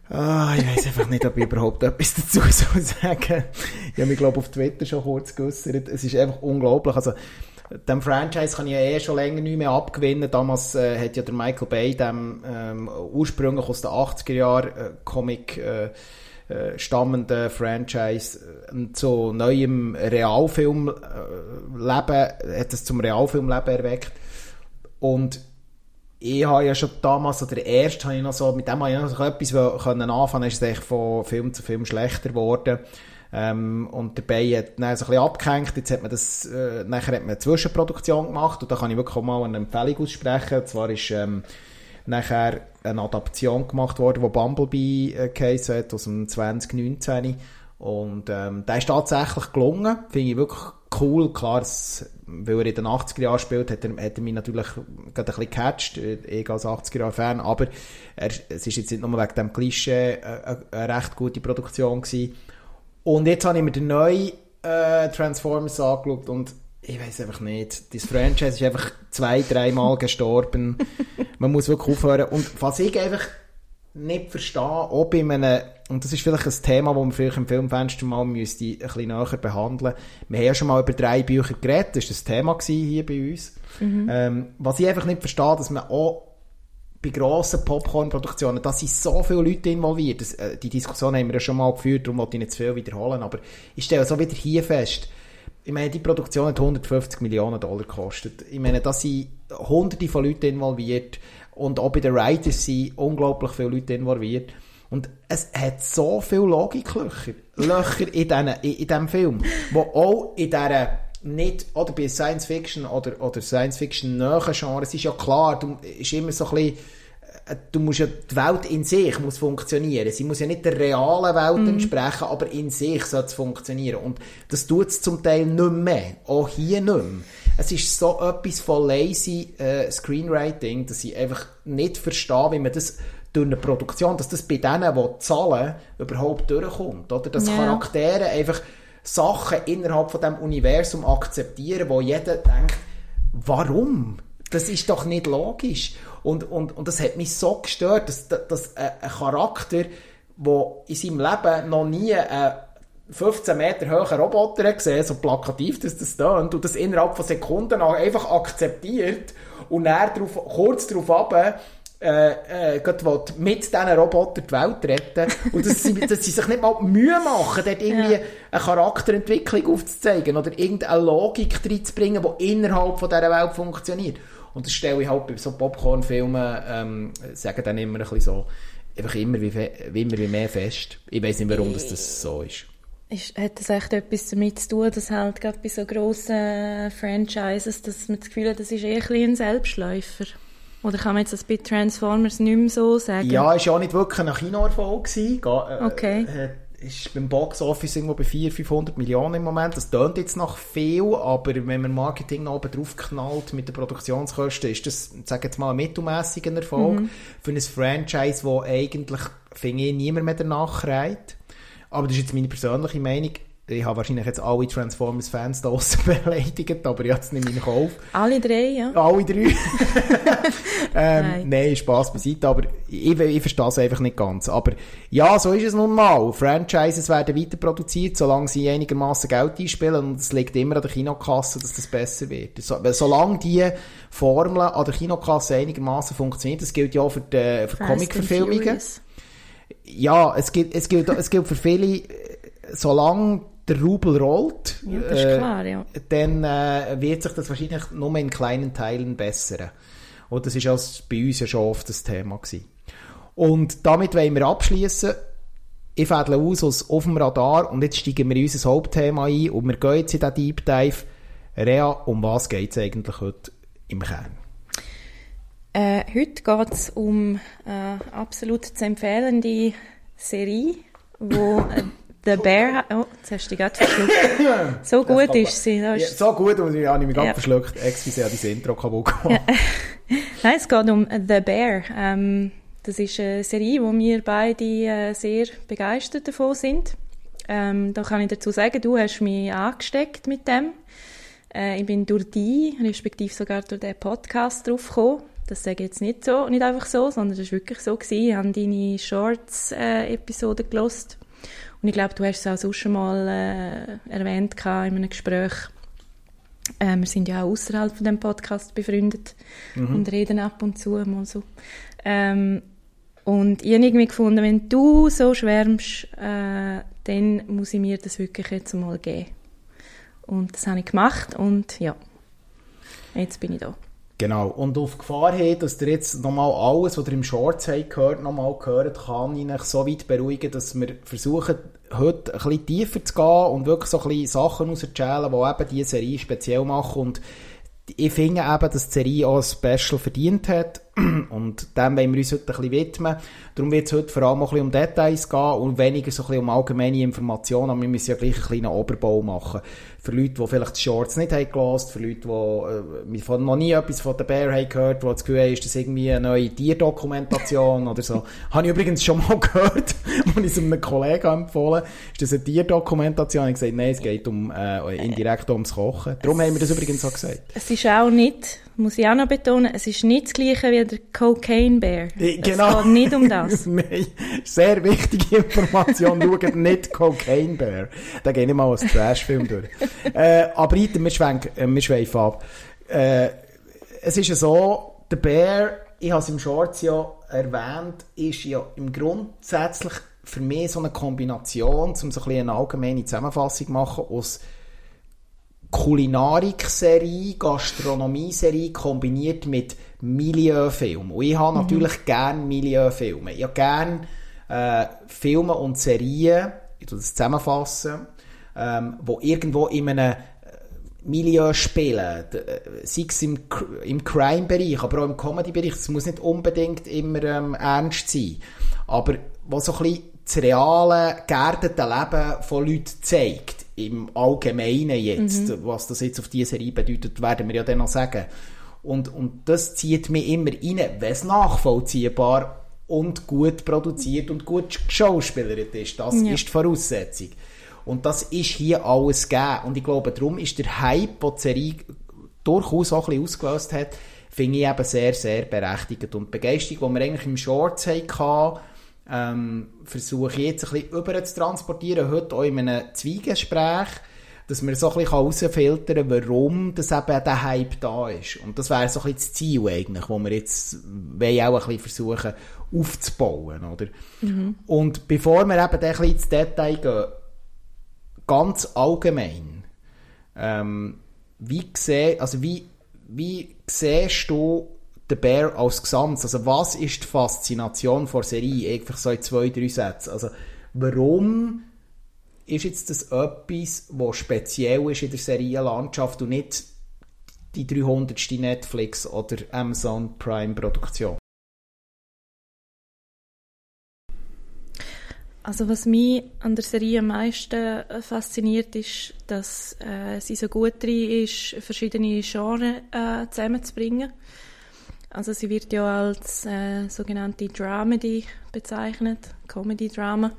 Ah, ich weiß einfach nicht, ob ich überhaupt etwas dazu <laughs> soll sagen Ich habe mich, glaube auf Twitter schon kurz geäußert. Es ist einfach unglaublich. Also, dem Franchise kann ich ja eh schon länger nicht mehr abgewinnen. Damals äh, hat ja der Michael Bay dem ähm, ursprünglich aus den 80er Jahren äh, Comic äh, äh, stammenden Franchise äh, zu neuem Realfilm äh, leben, hat es zum Realfilmleben erweckt. Und ich habe ja schon damals, oder der erste, habe ich noch so, mit dem habe ich noch so etwas können anfangen, ist es von Film zu Film schlechter geworden. Ähm, und dabei hat dann so ein bisschen abgehängt. Jetzt hat man das, äh, nachher hat man eine Zwischenproduktion gemacht und da kann ich wirklich auch mal eine Empfehlung aussprechen. Und zwar ist ähm, nachher eine Adaption gemacht worden, die Bumblebee äh, hat, aus dem 2019. Und ähm, der ist tatsächlich gelungen, finde ich wirklich cool. Klar, es, weil er in den 80er Jahren spielt, hat er, hat er mich natürlich gerade ein bisschen gecatcht, äh, ich als 80er Jahre Fan, aber er, es ist jetzt nicht nur wegen dem Klischee äh, eine, eine recht gute Produktion gewesen. Und jetzt habe ich mir den neuen äh, Transformers angeschaut und ich weiß einfach nicht. Das Franchise ist einfach zwei, dreimal <laughs> gestorben. Man muss wirklich aufhören. Und was ich einfach nicht verstehe, ob in einem, und das ist vielleicht ein Thema, das man vielleicht im Filmfenster mal müsste ein bisschen näher behandeln. Wir haben ja schon mal über drei Bücher geredet, das war das Thema hier bei uns. Mhm. Ähm, was ich einfach nicht verstehe, dass man auch bei grossen Popcorn-Produktionen, da sind so viele Leute involviert. Das, äh, die Diskussion haben wir ja schon mal geführt, darum wollte ich nicht zu viel wiederholen, aber ich stelle so wieder hier fest, ich meine, die Produktion hat 150 Millionen Dollar gekostet. Ich meine, da sind hunderte von Leuten involviert und auch bei den Writers sind unglaublich viele Leute involviert. Und es hat so viele Logiklöcher Löcher in, diesen, in, in diesem Film, wo auch in dieser nicht, oder bei Science Fiction oder, oder Science Fiction nahen Genre, es ist ja klar, du, ist immer so ein bisschen äh, du musst ja, die Welt in sich muss funktionieren. Sie muss ja nicht der realen Welt mm. entsprechen, aber in sich soll es funktionieren. Und das tut es zum Teil nicht mehr. Auch hier nicht mehr. Es ist so etwas von lazy äh, Screenwriting, dass ich einfach nicht verstehe, wie man das durch eine Produktion, dass das bei denen, die zahlen, überhaupt durchkommt. Oder? Dass yeah. Charaktere einfach Sachen innerhalb von dem Universum akzeptieren, wo jeder denkt, warum? Das ist doch nicht logisch. Und, und, und das hat mich so gestört, dass, dass ein Charakter, der in seinem Leben noch nie einen 15 Meter hohen Roboter gesehen so plakativ dass das tönt, und das innerhalb von Sekunden einfach akzeptiert und er kurz darauf ab äh, äh, mit diesen Robotern die Welt retten und dass sie, dass sie sich nicht mal Mühe machen, dort irgendwie ja. eine Charakterentwicklung aufzuzeigen oder irgendeine Logik reinzubringen, die innerhalb von dieser Welt funktioniert. Und das stelle ich halt bei so Popcorn-Filmen, ähm, sagen dann immer ein bisschen so, einfach immer wie, immer wie mehr fest. Ich weiß nicht, warum das, das so ist. Ist, hat das echt etwas damit zu tun, dass halt gerade bei so grossen Franchises, dass man das Gefühl hat, das ist eher ein, ein Selbstläufer? Oder kann man jetzt das bei Transformers nicht mehr so sagen? Ja, es war auch nicht wirklich ein Kinoerfolg. Äh, okay. Äh, ist beim Box Office irgendwo bei 400, 500 Millionen im Moment. Das tönt jetzt noch viel, aber wenn man Marketing noch oben drauf knallt mit den Produktionskosten, ist das, sag jetzt mal, ein mittelmäßiger Erfolg mhm. für ein Franchise, wo eigentlich, finde ich, niemand mehr danach schreit. Aber das ist jetzt meine persönliche Meinung ich habe wahrscheinlich jetzt alle Transformers-Fans da draussen <laughs> beleidigt, aber ich jetzt nicht in Kauf. Alle drei, ja? Alle drei. <laughs> ähm, nein. nein, Spass beiseite, aber ich, ich verstehe es einfach nicht ganz. Aber ja, so ist es nun mal. Franchises werden weiter produziert, solange sie einigermaßen Geld einspielen und es liegt immer an der Kinokasse, dass das besser wird. So, solange die Formel an der Kinokasse einigermaßen funktioniert, das gilt ja auch für die, für Comic-Verfilmungen. Ja, es gilt, es, gilt, es gilt für viele, solange der Rubel rollt, ja, äh, klar, ja. dann äh, wird sich das wahrscheinlich nur in kleinen Teilen bessern. Und das ist also bei uns ja schon oft das Thema gewesen. Und damit wollen wir abschließen. Ich fädle aus aus auf dem Radar und jetzt steigen wir in unser Hauptthema ein und wir gehen jetzt in den Deep Dive. Rea, um was geht es eigentlich heute im Kern? Äh, heute geht es um eine äh, absolut zu empfehlende Serie, wo äh, The Bear. Oh, jetzt hast du dich gerade verschluckt. So gut ist sie. Ja, so gut, und ich habe mich gerade ja. verschluckt. Excuse, ich habe Intro kaputt gemacht. Ja. Nein, es geht um The Bear. Ähm, das ist eine Serie, wo wir beide äh, sehr begeistert davon sind. Ähm, da kann ich dazu sagen, du hast mich angesteckt mit dem. Äh, ich bin durch die, respektive sogar durch den Podcast draufgekommen. Das sage ich jetzt nicht so, nicht einfach so, sondern das war wirklich so. Gewesen. Ich habe deine Shorts-Episode äh, gelost und ich glaube, du hast es auch sonst schon mal äh, erwähnt in einem Gespräch. Äh, wir sind ja auch außerhalb von dem Podcast befreundet mhm. und reden ab und zu mal so. Ähm, und ich habe irgendwie gefunden, wenn du so schwärmst, äh, dann muss ich mir das wirklich jetzt mal geben. Und das habe ich gemacht und ja, jetzt bin ich da. Genau. Und auf Gefahr hin, dass ihr jetzt nochmal alles, was ihr im Shorts habt gehört, nochmal gehört, kann ich euch so weit beruhigen, dass wir versuchen, heute ein bisschen tiefer zu gehen und wirklich so ein bisschen Sachen rauszuzählen, die eben diese Serie speziell machen. Und ich finde eben, dass die Serie auch ein Special verdient hat. <clears throat> Und dem wollen wir uns heute ein bisschen widmen. Darum wird es heute vor allem auch ein bisschen um Details gehen und weniger so ein bisschen um allgemeine Informationen. Aber wir müssen ja gleich einen kleinen Oberbau machen. Für Leute, die vielleicht die Shorts nicht haben gehört, für Leute, die äh, noch nie etwas von der Bear haben gehört, die das Gefühl haben, ist das irgendwie eine neue Tierdokumentation oder so. <laughs> Habe ich übrigens schon mal gehört, <laughs> als ich es einem Kollegen empfohlen ist das eine Tierdokumentation? Ich habe gesagt, nein, es geht um, äh, indirekt ums Kochen. Darum haben wir das übrigens so gesagt. Es ist auch nicht, muss ich auch noch betonen, es ist nicht das gleiche wie der Cocaine Bear. Genau. Es geht nicht um das. <laughs> nein, sehr wichtige Information. Schaut nicht Cocaine Bear. Da gehe ich mal als Trash-Film durch. Äh, aber weiter, wir, schwenken, äh, wir schweifen ab. Äh, es ist ja so, der Bear, ich habe es im Shorts ja erwähnt, ist ja im grundsätzlich für mich so eine Kombination, um so ein bisschen eine allgemeine Zusammenfassung zu machen, aus Kulinarik-Serie, Gastronomie-Serie kombiniert mit Milieufilm. Und ich habe mhm. natürlich gerne Milieufilme. Ich habe gerne äh, Filme und Serien, ich das zusammenfassen, ähm, wo irgendwo in einem äh, Milieu spielen, äh, sei es im, im Crime-Bereich, aber auch im Comedy-Bereich, es muss nicht unbedingt immer ähm, ernst sein, aber wo so ein bisschen das reale, geerdete Leben von Leuten zeigt, im Allgemeinen jetzt, mhm. was das jetzt auf diese Serie bedeutet, werden wir ja dann noch sagen. Und, und das zieht mich immer rein, wenn es nachvollziehbar und gut produziert und gut geschauspielert ist. Das ja. ist die Voraussetzung. Und das ist hier alles gegeben. Und ich glaube, darum ist der Hype, den die Serie durchaus auch ein bisschen ausgelöst hat, finde ich eben sehr, sehr berechtigt. Und die Begeisterung, die wir eigentlich im Shorts hatten, ähm, versuche ich jetzt ein bisschen über zu transportieren, heute auch in einem Zweigespräch, dass man so ein bisschen herausfiltern kann, warum das eben der Hype da ist. Und das wäre so ein bisschen das Ziel eigentlich, wo wir jetzt auch ein bisschen versuchen aufzubauen, oder? Mhm. Und bevor wir eben ein bisschen ins Detail gehen, ganz allgemein, ähm, wie, seh, also wie, wie siehst du den Bear als Gesamt? Also was ist die Faszination der Serie? Einfach so in zwei, drei Sätzen. Also warum ist jetzt das etwas, was speziell ist in der Serienlandschaft und nicht die 300. Netflix oder Amazon Prime Produktion? Also was mich an der Serie am meisten äh, fasziniert, ist, dass äh, sie so gut drin ist, verschiedene Genres äh, zusammenzubringen. Also sie wird ja als äh, sogenannte Dramedy bezeichnet, Comedy-Drama.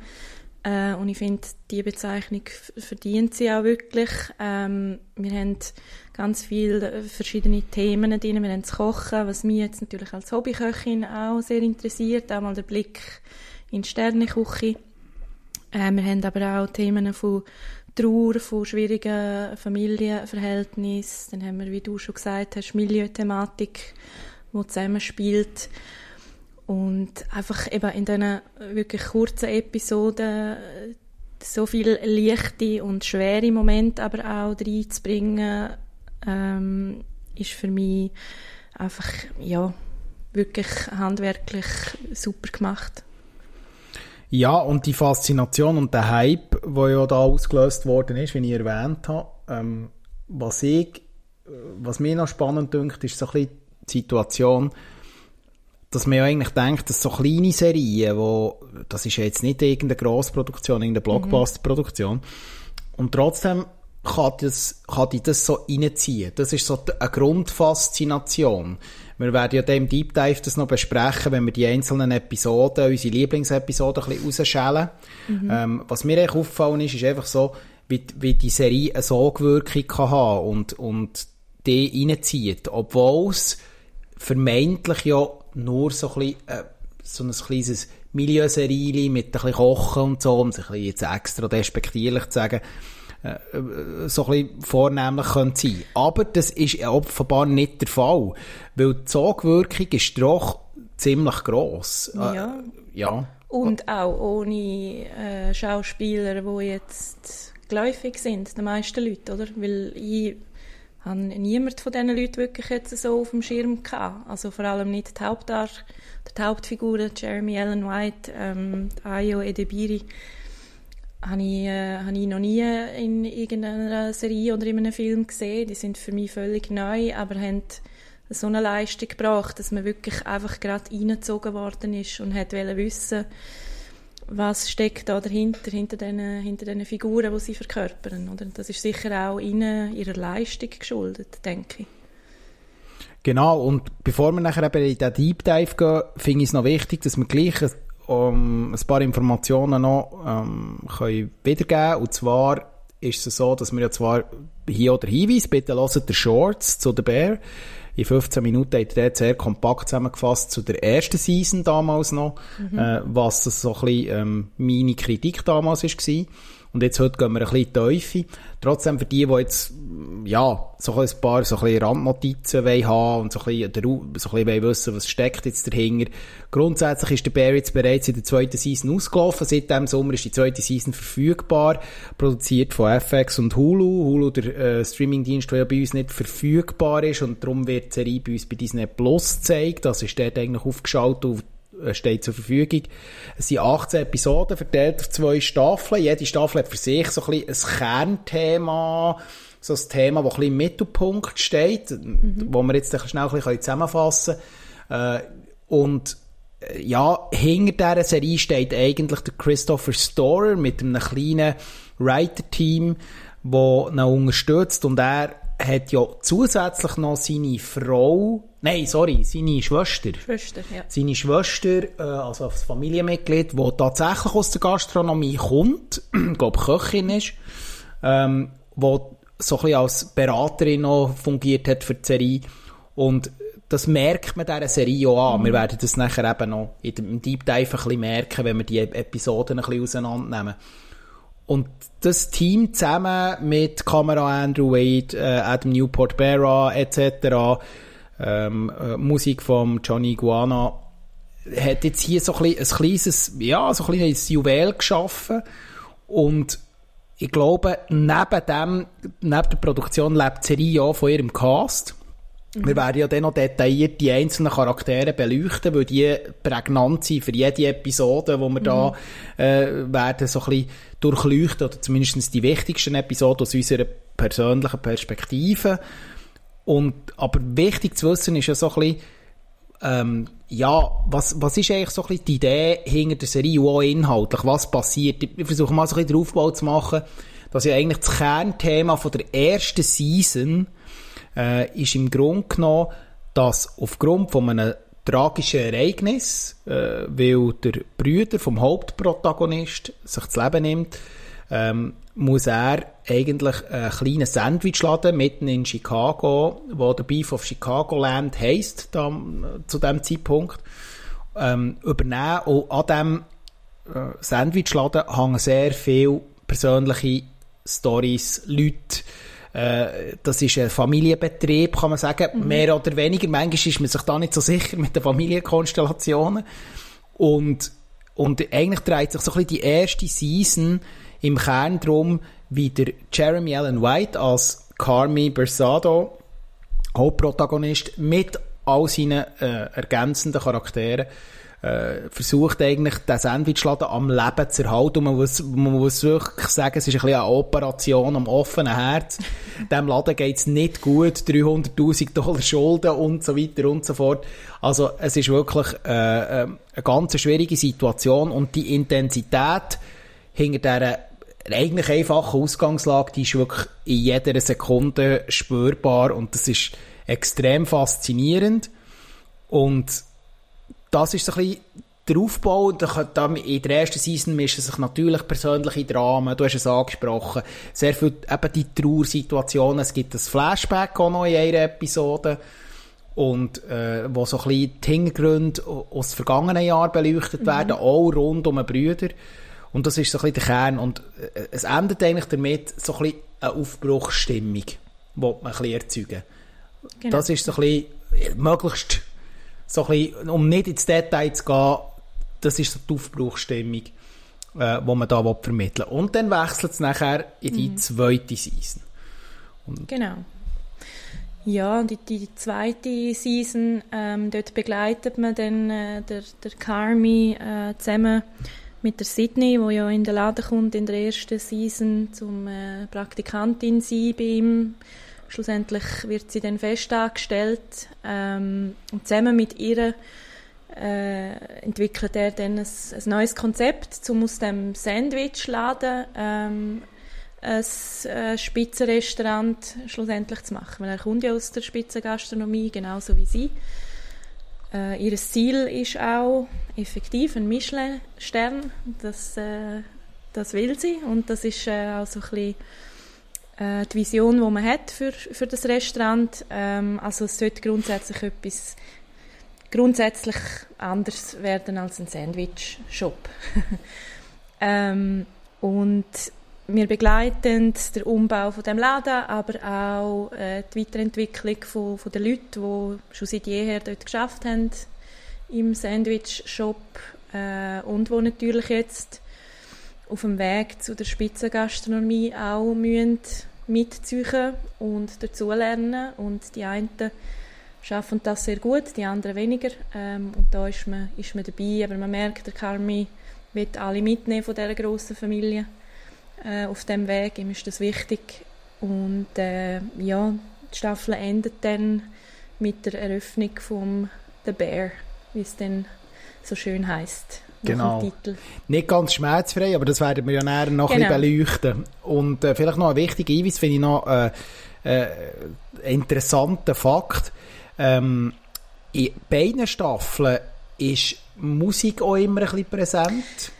Äh, und ich finde, diese Bezeichnung verdient sie auch wirklich. Ähm, wir haben ganz viele verschiedene Themen drin. Wir haben das Kochen, was mich jetzt natürlich als Hobbyköchin auch sehr interessiert. Auch mal der Blick in die Sterneküche. Äh, wir haben aber auch Themen von Trauer, von schwierigen Familienverhältnissen. Dann haben wir, wie du schon gesagt hast, Milieuthematik, die zusammenspielt. Und einfach eben in diesen wirklich kurzen Episoden so viele leichte und schwere Momente aber auch reinzubringen, ähm, ist für mich einfach, ja, wirklich handwerklich super gemacht. Ja, und die Faszination und der Hype, der ja da ausgelöst worden ist, wie ich erwähnt habe, ähm, was ich, was mir noch spannend dünkt, ist so ein bisschen die Situation, dass man ja eigentlich denkt, dass so kleine Serien, wo, das ist ja jetzt nicht irgendeine Grossproduktion, irgendeine mhm. Blockbuster-Produktion, und trotzdem kann, das, kann die das so reinziehen. Das ist so eine Grundfaszination. Wir werden ja dem Deep Dive das noch besprechen, wenn wir die einzelnen Episoden, unsere Lieblingsepisoden ein bisschen rausschälen. Mhm. Ähm, was mir echt auffallen ist, ist einfach so, wie, wie die Serie eine Sogwirkung kann haben und, und die reinzieht. Obwohl es vermeintlich ja nur so ein bisschen, äh, so ein kleines Milieuserie mit ein bisschen Kochen und so, um es ein bisschen jetzt extra despektierlich zu sagen, äh, äh, so ein bisschen vornehmlich könnte sein. Aber das ist offenbar nicht der Fall, weil die Sogwirkung ist doch ziemlich gross. Äh, ja. ja. Und auch ohne äh, Schauspieler, die jetzt geläufig sind, die meisten Leute, oder? Weil ich habe niemand von diesen Leuten wirklich jetzt so auf dem Schirm gehabt. Also vor allem nicht die, Hauptar die Hauptfiguren, Jeremy Allen White, ähm, Ayo Edebiri, habe ich, äh, habe ich noch nie in irgendeiner Serie oder in einem Film gesehen. Die sind für mich völlig neu, aber haben so eine Leistung gebracht, dass man wirklich einfach gerade reingezogen worden ist und hat wissen was steckt da dahinter, hinter diesen, hinter diesen Figuren, die sie verkörpern. Oder? Das ist sicher auch ihnen, ihrer Leistung geschuldet, denke ich. Genau, und bevor wir nachher eben in den Deep Dive gehen, finde ich es noch wichtig, dass wir gleich um, ein paar Informationen noch ähm, können wiedergeben können. Und zwar ist es so, dass wir ja zwar hier oder Hinweis, bitte hört der Shorts zu der Bear. In 15 Minuten hat er sehr kompakt zusammengefasst zu der ersten Season damals noch, mhm. äh, was das so ein bisschen ähm, meine Kritik damals war. Und jetzt heute gehen wir ein bisschen Teufel. Trotzdem für die, die jetzt, ja, so ein paar so ein bisschen Randnotizen wollen haben und so ein bisschen, so ein bisschen wissen, was steckt jetzt dahinter. Grundsätzlich ist der Bear jetzt bereits in der zweiten Season ausgelaufen. Seit dem Sommer ist die zweite Season verfügbar. Produziert von FX und Hulu. Hulu, der äh, Streamingdienst, der ja bei uns nicht verfügbar ist und darum wird die Serie bei uns bei Disney Plus gezeigt. Das ist dort eigentlich aufgeschaltet auf steht zur Verfügung. Es sind 18 Episoden verteilt auf zwei Staffeln. Jede Staffel hat für sich so ein, bisschen ein Kernthema, so ein Thema, das ein bisschen im Mittelpunkt steht, mhm. wo wir jetzt schnell ein bisschen zusammenfassen können. Äh, und äh, ja, hinter dieser Serie steht eigentlich der Christopher Storer mit einem kleinen Writer-Team, das ihn unterstützt und er hat ja zusätzlich noch seine Frau, nein, sorry, seine Schwester. Schwester, ja. Seine Schwester, äh, also das Familienmitglied, die tatsächlich aus der Gastronomie kommt, <clears throat> glaube Köchin ist, ähm, wo so ein bisschen als Beraterin noch fungiert hat für die Serie. Und das merkt man dieser Serie auch an. Mhm. Wir werden das nachher eben noch in dem Deep Dive ein bisschen merken, wenn wir die Episoden ein bisschen auseinandernehmen. Und das Team zusammen mit Kamera Andrew Wade, äh, Adam Newport Barra etc., ähm, äh, Musik von Johnny Guana, hat jetzt hier so ein, ein kleines, ja, so ein kleines Juwel geschaffen. Und ich glaube, neben dem, neben der Produktion lebt die Serie auch von ihrem Cast. Mhm. Wir werden ja dann noch detailliert die einzelnen Charaktere beleuchten, weil die prägnant sind für jede Episode, wo wir mhm. da äh, werden so ein bisschen durchleuchten, oder zumindest die wichtigsten Episoden aus unserer persönlichen Perspektive. Und, aber wichtig zu wissen ist ja so ein bisschen, ähm, ja, was, was ist eigentlich so ein bisschen die Idee hinter der Serie, auch inhaltlich, was passiert? Ich versuche mal so ein bisschen den Aufbau zu machen, dass ja eigentlich das Kernthema von der ersten Season äh, ist im Grunde genommen, dass aufgrund von einem tragischen Ereignis, äh, weil der Brüder vom Hauptprotagonist sich das Leben nimmt, ähm, muss er eigentlich einen kleinen Sandwichladen mitten in Chicago, wo der Beef of Chicago Land heisst, da, zu dem Zeitpunkt, ähm, übernehmen. Und an diesem äh, Sandwichladen hängen sehr viele persönliche Stories, Leute, äh, das ist ein Familienbetrieb, kann man sagen, mhm. mehr oder weniger. Manchmal ist man sich da nicht so sicher mit den Familienkonstellationen. Und, und eigentlich dreht sich so ein bisschen die erste Season im Kern darum, wie der Jeremy Allen White als Carmi Bersado, Hauptprotagonist, mit all seinen äh, ergänzenden Charakteren äh, versucht eigentlich, den Sandwichladen am Leben zu erhalten. Und man muss, man muss wirklich sagen, es ist ein bisschen eine Operation am offenen Herz. <laughs> Dem Laden geht's nicht gut, 300'000 Dollar Schulden und so weiter und so fort. Also es ist wirklich äh, äh, eine ganz schwierige Situation und die Intensität hinter dieser eigentlich einfachen Ausgangslage, die ist wirklich in jeder Sekunde spürbar und das ist extrem faszinierend und das ist so ein bisschen der Aufbau. In der ersten Season mischen sich natürlich persönliche Dramen. Du hast es angesprochen. Sehr viel eben die Trauersituationen. Es gibt ein Flashback auch noch in einer Episode. Und äh, wo so ein bisschen die Hintergründe aus dem vergangenen Jahr beleuchtet mhm. werden, auch rund um den Brüder. Und das ist so ein bisschen der Kern. Und äh, es endet eigentlich damit so ein bisschen eine Aufbruchsstimmung, die man ein bisschen erzeugen. Genau. Das ist so ein bisschen möglichst so ein bisschen, um nicht ins Detail zu gehen, das ist so die Aufbruchstimmung, äh, die man da vermitteln will. Und dann wechselt es nachher in die mhm. zweite Season. Und genau. Ja, die, die zweite Season, ähm, dort begleitet man dann äh, der, der Carmi äh, zusammen mit der Sydney, wo ja in den Laden kommt in der ersten Season zum äh, Praktikantin sein bei ihm schlussendlich wird sie dann fest angestellt ähm, und zusammen mit ihr äh, entwickelt er dann ein, ein, neues Konzept, um aus dem Sandwichladen ähm, ein äh, Spitzenrestaurant schlussendlich zu machen. Weil er kommt ja aus der Spitzengastronomie, genauso wie sie. Äh, ihr Ziel ist auch effektiv ein Michelin-Stern. Das, äh, das will sie und das ist äh, auch so ein bisschen äh, die Vision, die man hat für, für das Restaurant. Ähm, also es sollte grundsätzlich etwas grundsätzlich anders werden als ein Sandwich-Shop. <laughs> ähm, und wir begleiten den Umbau von dem Laden, aber auch äh, die Weiterentwicklung von, von den Leuten, die schon seit jeher dort geschafft haben im Sandwich-Shop äh, und wo natürlich jetzt auf dem Weg zu der Spitzengastronomie auch müssen mitziehen und dazulernen. Und die einen schaffen das sehr gut, die anderen weniger. Ähm, und da ist man, ist man dabei, aber man merkt, der Carmi wird alle mitnehmen von dieser grossen Familie äh, auf dem Weg. Ihm ist das wichtig. Und äh, ja, die Staffel endet dann mit der Eröffnung von The Bear, wie es dann so schön heißt. Genau. Nicht ganz schmerzfrei, aber das werden wir ja näher noch genau. ein bisschen beleuchten. Und äh, vielleicht noch ein wichtiger Hinweis, finde ich noch äh, äh, interessanten Fakt. Ähm, in beiden Staffeln ist Musik auch immer ein bisschen präsent.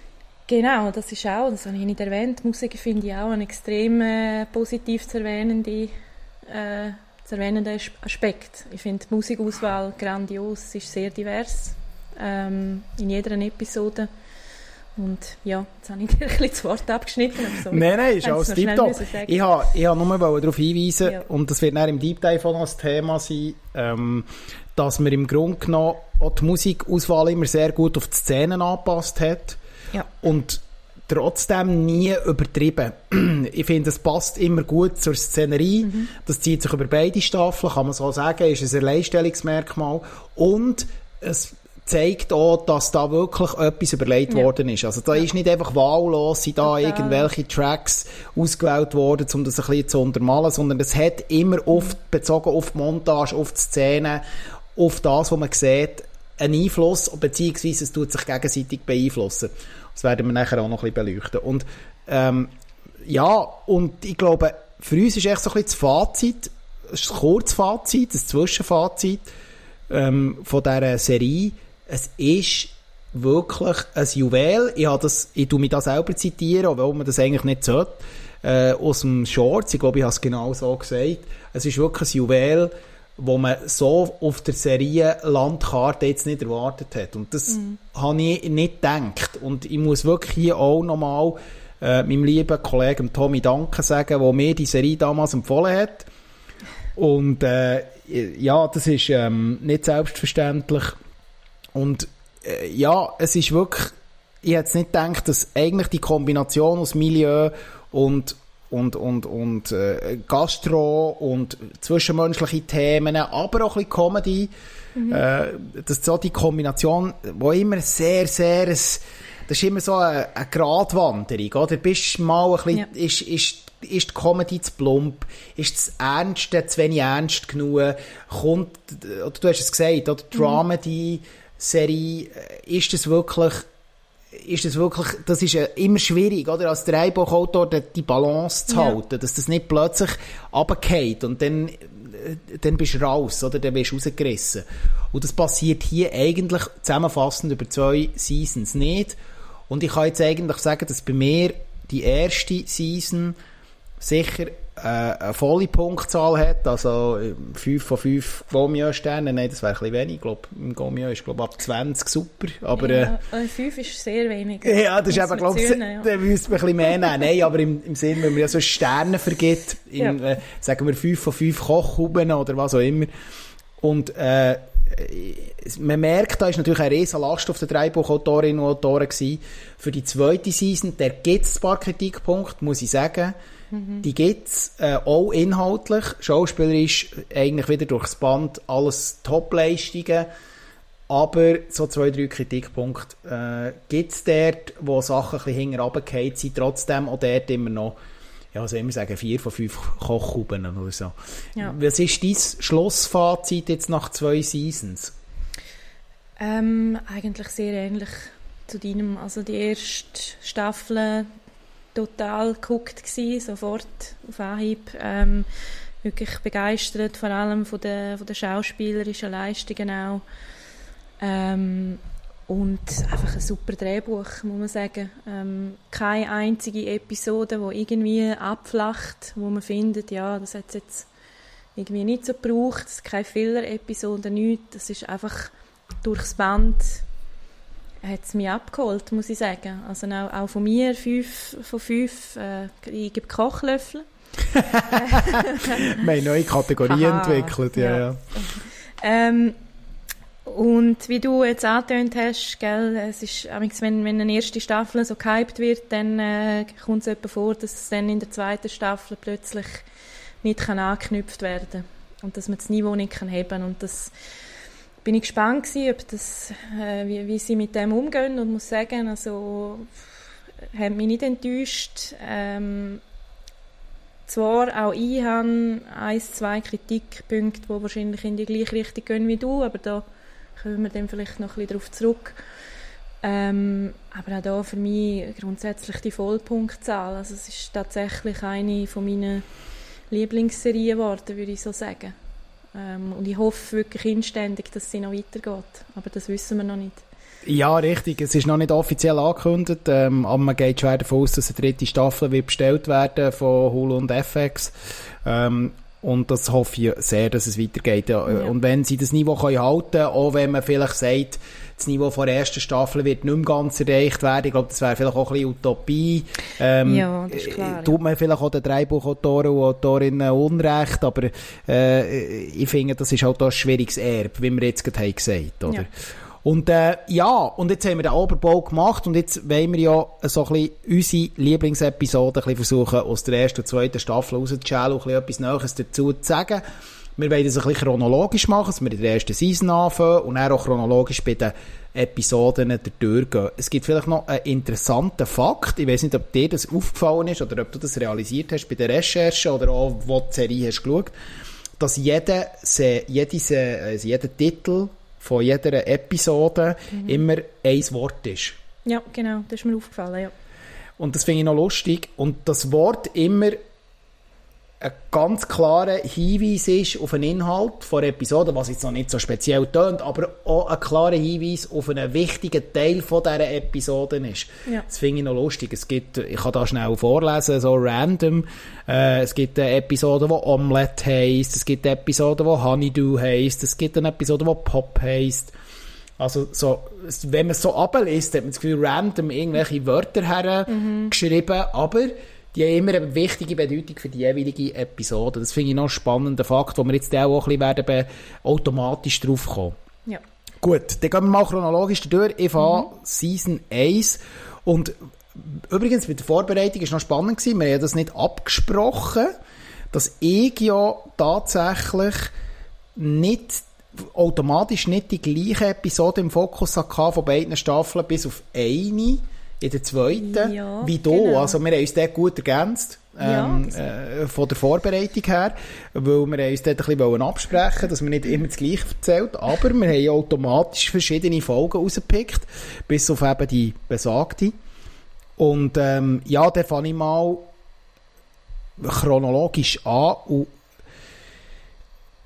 Genau, das ist auch, das habe ich nicht erwähnt, Musik finde ich auch ein extrem äh, positiv zu erwähnender, äh, zu erwähnender Aspekt. Ich finde die Musikauswahl grandios, ist sehr divers ähm, in jeder Episode. Und ja, jetzt habe ich dir <laughs> ein bisschen das Wort abgeschnitten. So. Nein, nein, ist alles tiptop. Ich habe, ich habe nur darauf hinweisen, ja. und das wird dann im Deep Dive auch noch das Thema sein, ähm, dass man im Grunde genommen auch die Musikauswahl immer sehr gut auf die Szenen angepasst hat. Ja. Und trotzdem nie übertrieben. <clears throat> ich finde, es passt immer gut zur Szenerie. Mhm. Das zieht sich über beide Staffeln, kann man so sagen, ist ein Alleinstellungsmerkmal. Und es zeigt auch, dass da wirklich etwas überlegt ja. worden ist. Also da ja. ist nicht einfach wahllos, sind da Total. irgendwelche Tracks ausgewählt worden, um das ein bisschen zu untermalen, sondern es hat immer oft, bezogen auf die Montage, auf die Szene, auf das, was man sieht, einen Einfluss, beziehungsweise es tut sich gegenseitig beeinflussen. Das werden wir nachher auch noch ein bisschen beleuchten. Und ähm, ja, und ich glaube, für uns ist echt so ein bisschen das Fazit, ein Kurzfazit, ein Zwischenfazit ähm, von dieser Serie. Es ist wirklich ein Juwel. Ich, habe das, ich tue mich das selber zitieren, obwohl man das eigentlich nicht sollte. Äh, aus dem Shorts, ich glaube, ich habe es genau so gesagt. Es ist wirklich ein Juwel, wo man so auf der Serie-Landkarte jetzt nicht erwartet hat. Und das mhm. habe ich nicht gedacht. Und ich muss wirklich hier auch nochmal äh, meinem lieben Kollegen Tommy Danke sagen, der mir die Serie damals empfohlen hat. Und äh, ja, das ist ähm, nicht selbstverständlich. Und äh, ja, es ist wirklich, ich hätte nicht gedacht, dass eigentlich die Kombination aus Milieu und und, und, und äh, Gastro und zwischenmenschliche Themen, aber auch ein bisschen Comedy. Mhm. Äh, das ist so die Kombination, wo immer sehr, sehr, ein, das ist immer so eine, eine Gratwanderung, oder? Bist mal ein bisschen, ja. ist, ist, ist die Comedy zu plump? Ist das Ernste zu wenig ernst genug? Kommt, oder du hast es gesagt, oder? Mhm. Dramedy-Serie, äh, ist das wirklich ist das wirklich, das ist immer schwierig, oder? Als Drehbuchautor die Balance zu halten, ja. dass das nicht plötzlich runtergeht und dann, äh, dann bist du raus, oder? Dann bist du rausgerissen. Und das passiert hier eigentlich zusammenfassend über zwei Seasons nicht. Und ich kann jetzt eigentlich sagen, dass bei mir die erste Season sicher eine volle Punktzahl hat, also 5 äh, von 5 Gomio-Sternen, nein, das wäre ein bisschen wenig, ich glaube, im Gomio ist glaube ab 20 super, aber... Ja, äh, 5 ist sehr wenig. Ja, das ist eben, glaube ich, ja. da müsste man ein bisschen mehr nehmen. Nein, aber im, im Sinn, wenn man ja so Sterne vergibt, in, ja. äh, sagen wir 5 von 5 Kochhuben oder was auch immer, und äh, man merkt, da ist natürlich eine riesen Last auf den Drehbuchautorinnen und Autoren gewesen. Für die zweite Season, der gibt es ein paar Kritikpunkte, muss ich sagen. Mhm. Die gibt es äh, auch inhaltlich. Schauspielerisch eigentlich wieder durchs Band alles Top-Leistungen. Aber so zwei, drei Kritikpunkte äh, gibt es dort, wo Sachen ein bisschen hinten sind. Trotzdem auch dort immer noch ja, was immer sagen, vier von fünf Kochkuben oder so. Ja. Was ist dein Schlussfazit jetzt nach zwei Seasons? Ähm, eigentlich sehr ähnlich zu deinem. Also die erste Staffel total geguckt gewesen, sofort auf Anhieb. Ähm, wirklich begeistert, vor allem von den, von den schauspielerischen Leistungen auch. Ähm, und einfach ein super Drehbuch, muss man sagen. Ähm, keine einzige Episode, die irgendwie abflacht, wo man findet, ja, das hat jetzt irgendwie nicht so gebraucht. Keine Filler-Episode, nichts. Das ist einfach durchs Band hat es mich abgeholt, muss ich sagen. Also auch, auch von mir, fünf von fünf, äh, ich gebe Kochlöffel. <laughs> Wir haben neue Kategorien Aha, entwickelt, ja. ja. Ähm, und wie du jetzt angetönt hast, gell, es ist, wenn, wenn eine erste Staffel so gehypt wird, dann äh, kommt es etwa vor, dass es dann in der zweiten Staffel plötzlich nicht kann angeknüpft werden kann. Und dass man das Niveau nicht kann heben Und das bin ich gespannt gewesen, ob das, äh, wie, wie sie mit dem umgehen und muss sagen, also hat mich nicht enttäuscht. Ähm, zwar auch ich habe ein, zwei Kritikpunkte, die wahrscheinlich in die gleiche Richtung gehen wie du, aber da kommen wir dann vielleicht noch ein bisschen darauf zurück. Ähm, aber auch da für mich grundsätzlich die Vollpunktzahl. Also es ist tatsächlich eine von meinen Lieblingsserien geworden, würde ich so sagen. Ähm, und ich hoffe wirklich inständig, dass sie noch weitergeht. Aber das wissen wir noch nicht. Ja, richtig. Es ist noch nicht offiziell angekündigt, ähm, aber man geht schwer davon aus, dass eine dritte Staffel wird bestellt werden von Hulu und FX. Ähm, und das hoffe ich sehr, dass es weitergeht. Ja. Und wenn sie das Niveau können halten können, auch wenn man vielleicht sagt, das Niveau von der ersten Staffel wird nicht mehr ganz erreicht werden. Ich glaube, das wäre vielleicht auch ein bisschen Utopie. Ähm, ja, das ist klar. Tut man vielleicht auch den Drehbuchautoren und Autorinnen Unrecht, aber äh, ich finde, das ist halt auch ein schwieriges Erbe, wie wir jetzt gerade haben gesagt oder? Ja. Und äh, ja, und jetzt haben wir den Oberbau gemacht und jetzt wollen wir ja so ein bisschen unsere Lieblingsepisode ein bisschen versuchen, aus der ersten und zweiten Staffel rauszuschauen und etwas Neues dazu zu sagen. Wir wollen das ein bisschen chronologisch machen, dass wir in der ersten Season anfangen und dann auch chronologisch bei den Episoden durchgehen. Es gibt vielleicht noch einen interessanten Fakt, ich weiß nicht, ob dir das aufgefallen ist oder ob du das realisiert hast bei der Recherche oder auch, wo die Serie hast geschaut, dass jeder, jede, also jeder Titel von jeder Episode mhm. immer ein Wort ist. Ja, genau, das ist mir aufgefallen, ja. Und das finde ich noch lustig. Und das Wort immer ein ganz klarer Hinweis ist auf einen Inhalt von der Episode, was jetzt noch nicht so speziell tönt, aber auch ein klarer Hinweis auf einen wichtigen Teil von dieser Episode ist. Ja. Das finde ich noch lustig. Es gibt, ich kann da schnell vorlesen, so random. Äh, es gibt eine Episode, die Omelette heisst, es gibt eine Episode, die Honeydew heisst, es gibt eine Episode, die Pop heisst. Also, so, wenn man es so abliest, hat man das Gefühl, random irgendwelche Wörter hergeschrieben, mhm. aber die haben immer eine wichtige Bedeutung für die jeweilige Episode. Das finde ich noch einen spannenden Fakt, wo wir jetzt auch ein bisschen werden automatisch drauf kommen. Ja. Gut, dann gehen wir mal chronologisch durch. Ich fange mhm. Season 1 und übrigens mit der Vorbereitung war noch spannend gewesen. Wir haben das nicht abgesprochen, dass ich ja tatsächlich nicht automatisch nicht die gleiche Episode im Fokus hatte von beiden Staffeln bis auf eine in der zweiten, ja, wie du. Genau. Also wir haben uns dort gut ergänzt. Ähm, ja, äh, von der Vorbereitung her, weil wir uns dort ein bisschen absprechen dass wir nicht immer das Gleiche erzählt, aber wir haben automatisch verschiedene Folgen rausgepickt, bis auf eben die besagte. Und ähm, ja, dann fange ich mal chronologisch an und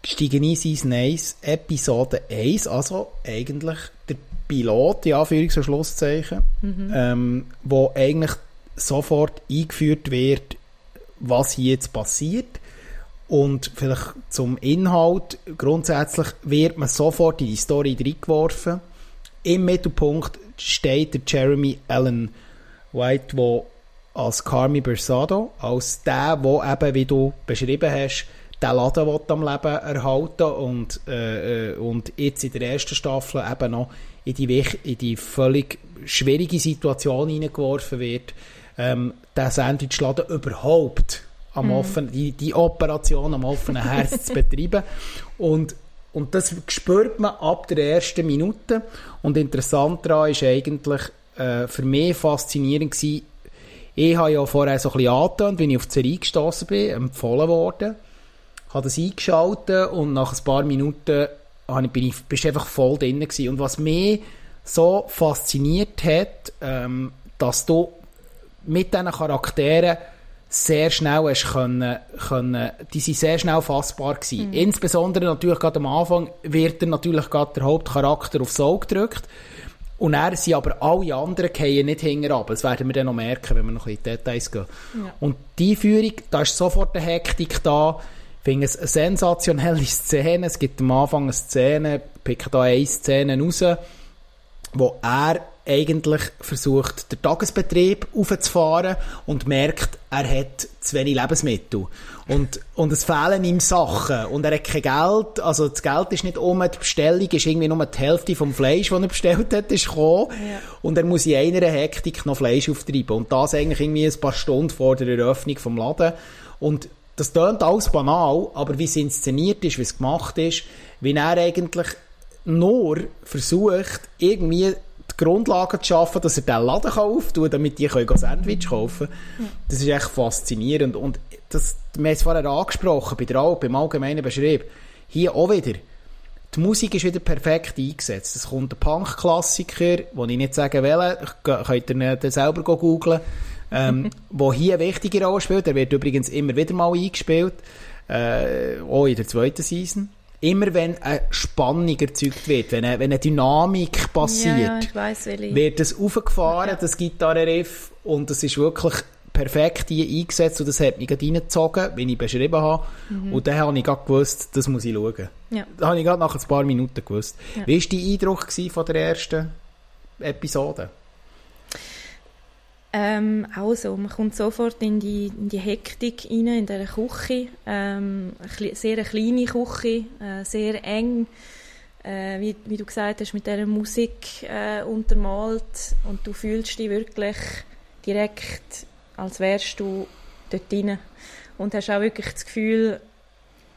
steige in Season 1, Episode 1, also eigentlich der Pilot, in Anführungs- und Schlusszeichen, mhm. ähm, wo eigentlich sofort eingeführt wird, was hier jetzt passiert. Und vielleicht zum Inhalt. Grundsätzlich wird man sofort in die Story reingeworfen. Im Mittelpunkt steht der Jeremy Allen White, der als Carmi Bersado, als der, der eben, wie du beschrieben hast, den Laden am Leben erhalten und, äh, äh, und jetzt in der ersten Staffel eben noch in die, in die völlig schwierige Situation hineingeworfen wird, ähm, den Sandwichladen überhaupt am mm. offenen, die, die Operation am offenen Herz zu betreiben. Und, und das spürt man ab der ersten Minute. Und interessant daran ist eigentlich äh, für mich faszinierend gewesen, Ich habe ja vorher so ein bisschen angetönt, wenn ich auf die Serie gestossen bin, empfohlen worden, habe das eingeschaltet und nach ein paar Minuten bin ich, bist einfach voll drin gewesen. Und was mich so fasziniert hat, ähm, dass du mit diesen Charakteren sehr schnell hast können, können, die sind sehr schnell fassbar gewesen. Mhm. Insbesondere natürlich gerade am Anfang wird er natürlich gerade der Hauptcharakter aufs Auge gedrückt. Und er sind aber alle anderen gehen nicht hinterher. Das werden wir dann noch merken, wenn wir noch in die Details gehen. Ja. Und die Führung, da ist sofort eine Hektik da. Finde es eine sensationelle <laughs> Szene. Es gibt am Anfang eine Szene, ich picke da eine Szene raus, wo er eigentlich versucht, den Tagesbetrieb aufzufahren und merkt, er hat zu wenig Lebensmittel. Und, und es fehlen ihm Sachen. Und er hat kein Geld. Also das Geld ist nicht um. Die Bestellung ist irgendwie nur die Hälfte vom Fleisch, das er bestellt hat, ist gekommen. Ja. Und er muss in einer Hektik noch Fleisch auftreiben. Und das eigentlich irgendwie ein paar Stunden vor der Eröffnung vom Laden. Und das klingt alles banal, aber wie es inszeniert ist, wie es gemacht ist, wie er eigentlich nur versucht, irgendwie die Grundlagen zu schaffen, dass er diesen Laden kann, damit die können Sandwich kaufen können. Das ist echt faszinierend. Und das, wir haben es vorher angesprochen, bei der Al beim allgemeinen Beschrieb. Hier auch wieder. Die Musik ist wieder perfekt eingesetzt. Es kommt ein Punk-Klassiker, den ich nicht sagen will, könnt ihr selber googeln, ähm, <laughs> wo hier eine wichtige Rolle spielt. Der wird übrigens immer wieder mal eingespielt, äh, auch in der zweiten Season immer wenn eine Spannung erzeugt wird, wenn eine, wenn eine Dynamik passiert, ja, ja, weiss, wird es aufgefahren, ja. das Gitarrenriff, und das ist wirklich perfekt hier eingesetzt und das hat mich gerade reingezogen, wie ich beschrieben habe. Mhm. Und dann habe ich gerade gewusst, das muss ich schauen. Ja. Das habe ich gerade nach ein paar Minuten gewusst. Ja. Wie war dein Eindruck von der ersten Episode? Ähm, also, man kommt sofort in die, in die Hektik rein, in dieser Küche. Ähm, eine sehr eine kleine Küche, äh, sehr eng. Äh, wie, wie, du gesagt hast, mit dieser Musik äh, untermalt. Und du fühlst dich wirklich direkt, als wärst du dort drin. Und hast auch wirklich das Gefühl,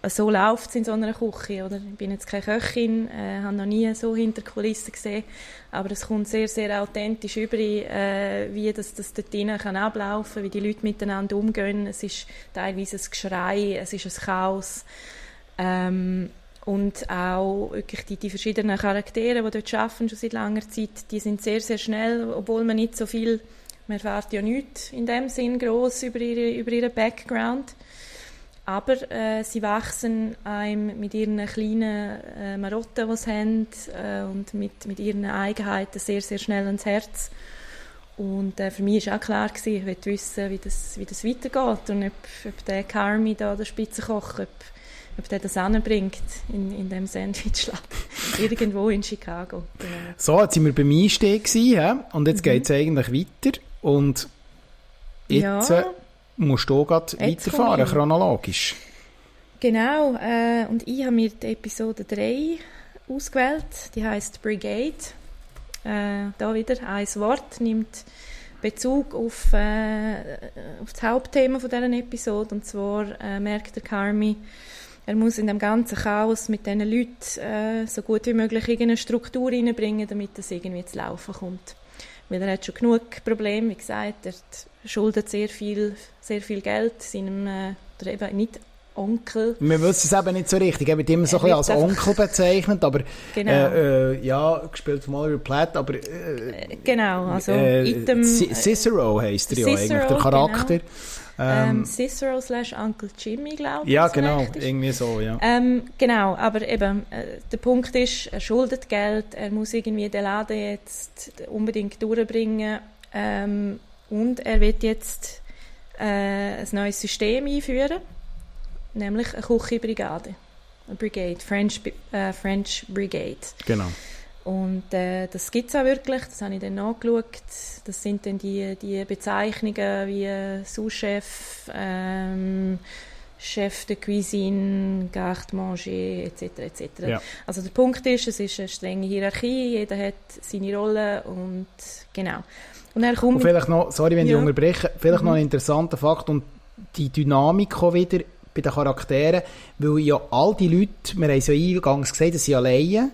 so läuft es in so einer Küche. Oder? Ich bin jetzt keine Köchin, äh, habe noch nie so hinter Kulissen gesehen, aber es kommt sehr, sehr authentisch über, äh, wie das, das dort drinnen kann ablaufen wie die Leute miteinander umgehen. Es ist teilweise ein Geschrei, es ist ein Chaos. Ähm, und auch wirklich die, die verschiedenen Charaktere, die dort arbeiten, schon seit langer Zeit, die sind sehr, sehr schnell, obwohl man nicht so viel, man erfährt ja nichts in dem Sinn groß über, ihre, über ihren Background. Aber äh, sie wachsen einem mit ihren kleinen äh, Marotten, die sie haben, äh, und mit, mit ihren Eigenheiten sehr, sehr schnell ans Herz. Und äh, für mich war auch klar, gewesen, ich wollte wissen, wie das, wie das weitergeht und ob, ob der Carmi da, der Spitzenkoch, ob, ob der das anbringt in, in dem Sandwichladen <laughs> irgendwo in Chicago. So, jetzt sind wir beim Einstieg gewesen, und jetzt mhm. geht es eigentlich weiter und jetzt... Ja musst du gerade weiterfahren, chronologisch. Genau, äh, und ich habe mir die Episode 3 ausgewählt, die heißt Brigade. Äh, da wieder ein Wort, nimmt Bezug auf, äh, auf das Hauptthema von dieser Episode, und zwar äh, merkt der Carmi, er muss in dem ganzen Chaos mit diesen Leuten äh, so gut wie möglich irgendeine Struktur reinbringen, damit das irgendwie zu laufen kommt. Weil er hat schon genug Probleme, wie gesagt, er schuldet sehr viel, sehr viel Geld seinem, äh, eben nicht Onkel. Wir wissen es eben nicht so richtig. Er wird immer so ein bisschen als Onkel bezeichnet, aber genau. äh, äh, ja, gespielt von Oliver Platt, aber äh, äh genau, also äh, Item, Cicero heisst er ja eigentlich, der Charakter. Genau. Ähm, ähm, Cicero slash Uncle Jimmy, glaube ich. Ja, genau, irgendwie so, ja. Ähm, genau, aber eben, äh, der Punkt ist, er schuldet Geld, er muss irgendwie den Laden jetzt unbedingt durchbringen ähm, und er wird jetzt äh, ein neues System einführen, nämlich eine Küchenbrigade. Eine Brigade, French, äh, French Brigade. Genau. Und äh, das gibt es auch wirklich, das habe ich dann nachgeschaut. Das sind dann die, die Bezeichnungen wie Sous-Chef, ähm, Chef de Cuisine, Garde Manger etc. etc. Ja. Also der Punkt ist, es ist eine strenge Hierarchie, jeder hat seine Rolle und genau. Und, er kommt und vielleicht noch, sorry, wenn ja. ich unterbreche, vielleicht mhm. noch ein interessanter Fakt und die Dynamik auch wieder bei den Charakteren, weil ja all die Leute, wir haben es ja eingangs gesagt, sie sind alleine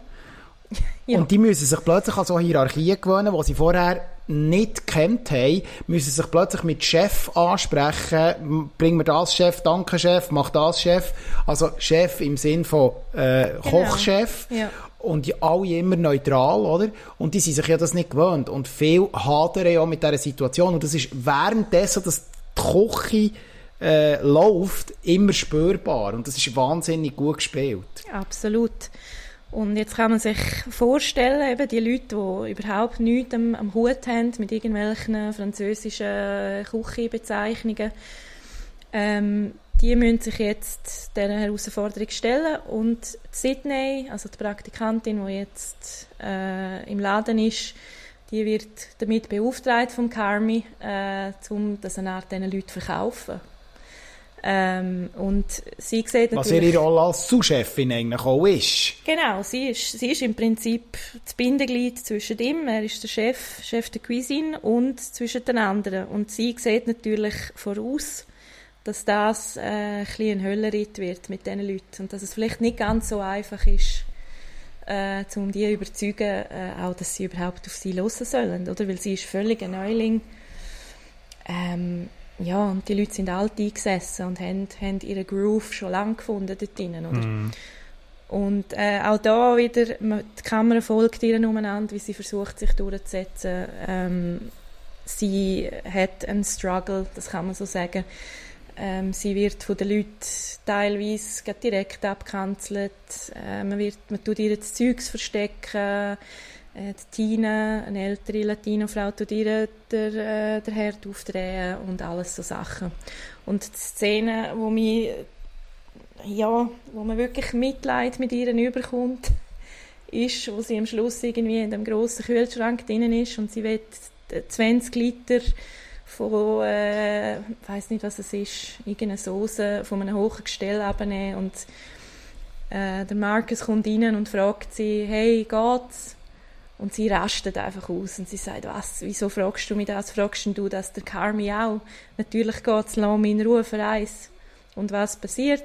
<laughs> Ja. Und die müssen sich plötzlich an so Hierarchien gewöhnen, die sie vorher nicht kennt haben, müssen sich plötzlich mit Chef ansprechen. Bring mir das Chef, danke Chef, mach das Chef. Also Chef im Sinn von äh, genau. Kochchef. Ja. Und alle immer neutral, oder? Und die sind sich ja das nicht gewöhnt. Und viel hadern ja mit dieser Situation. Und das ist währenddessen, dass die Küche äh, läuft, immer spürbar. Und das ist wahnsinnig gut gespielt. Absolut. Und jetzt kann man sich vorstellen, eben die Leute, die überhaupt nichts am, am Hut haben mit irgendwelchen französischen Küchenbezeichnungen, ähm, die müssen sich jetzt dieser Herausforderung stellen. Und Sydney, also die Praktikantin, die jetzt äh, im Laden ist, die wird damit beauftragt vom Carmi, äh, um das eine Art diesen Leuten zu verkaufen. Ähm, und sie sieht Was ihre Rolle als Zuschefin eigentlich auch ist. Genau, sie ist, sie ist im Prinzip das Bindeglied zwischen ihm, er ist der Chef, Chef der Cuisine, und zwischen den anderen. Und sie sieht natürlich voraus, dass das äh, ein ein Höllenritt wird mit diesen Leuten und dass es vielleicht nicht ganz so einfach ist, äh, um die zu überzeugen, äh, auch, dass sie überhaupt auf sie hören sollen, oder? Weil sie ist völlig ein Neuling. Ähm, ja, und die Leute sind alt eingesessen und haben, haben ihren Groove schon lange gefunden dort drinnen, oder? Mm. Und äh, auch da wieder, die Kamera folgt ihr umeinander, wie sie versucht, sich durchzusetzen. Ähm, sie hat einen Struggle, das kann man so sagen. Ähm, sie wird von den Leuten teilweise direkt abgekanzelt. Äh, man, wird, man tut ihr das Zeugs verstecken. Äh, die Tina, eine ältere Latinofrau, tut ihr der, äh, der Herd aufdrehen und alles so Sachen. Und die Szene, wo mich, ja, wo man wirklich Mitleid mit ihr überkommt, ist, wo sie am Schluss irgendwie in dem grossen Kühlschrank drin ist und sie will 20 Liter von, äh, ich weiß nicht, was es ist, irgendeine Soße von einem hohen Gestell abnehmen und äh, der Marcus kommt rein und fragt sie, hey, geht's? Und sie rastet einfach aus und sie sagt, was, wieso fragst du mich das? Fragst du das der Carmi auch? Natürlich geht es lass mich in Ruhe für eins. Und was passiert?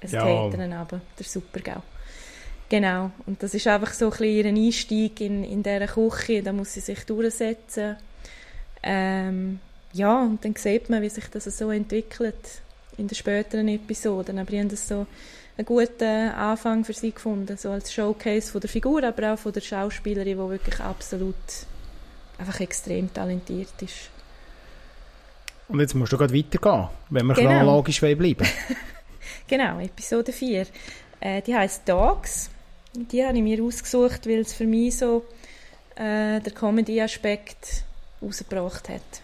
Es ja. geht ihnen aber, der Supergau. Genau, und das ist einfach so ein bisschen ein Einstieg in, in dieser Küche, da muss sie sich durchsetzen. Ähm, ja, und dann sieht man, wie sich das so entwickelt in den späteren Episoden. Aber ich habe das so einen guten Anfang für sie gefunden, so als Showcase von der Figur, aber auch von der Schauspielerin, die wirklich absolut einfach extrem talentiert ist. Und jetzt musst du gerade weitergehen, wenn wir genau. chronologisch bleiben <laughs> Genau, Episode 4. Äh, die heißt Dogs. Die habe ich mir ausgesucht, weil es für mich so äh, der Comedy-Aspekt rausgebracht hat.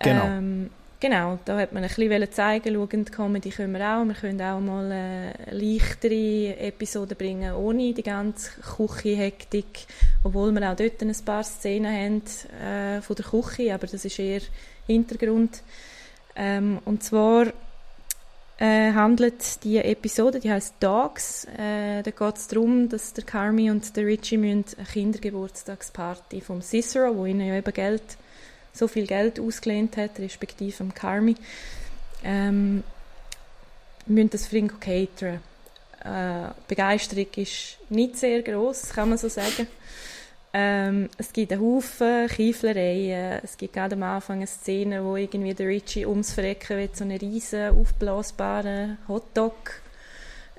Genau. Ähm, Genau, da hat man ein bisschen zeigen, schauen, Comedy können wir auch. Wir können auch mal eine leichtere Episode bringen, ohne die ganze Küche-Hektik. Obwohl wir auch dort ein paar Szenen haben äh, von der Küche, aber das ist eher Hintergrund. Ähm, und zwar äh, handelt die Episode, die heißt Dogs. Äh, da geht es darum, dass der Carmi und der Richie müssen eine Kindergeburtstagsparty vom Cicero, wo ihnen ja eben Geld so viel Geld ausgelehnt hat, respektive am Carmi, ähm, müssen das für ihn cateren. Äh, Begeisterung ist nicht sehr groß, kann man so sagen. Ähm, es gibt einen Haufen Kieflereien. Es gibt gerade am Anfang eine Szene, wo irgendwie der Richie ums Verrecken will, so einen riesen aufblasbaren Hotdog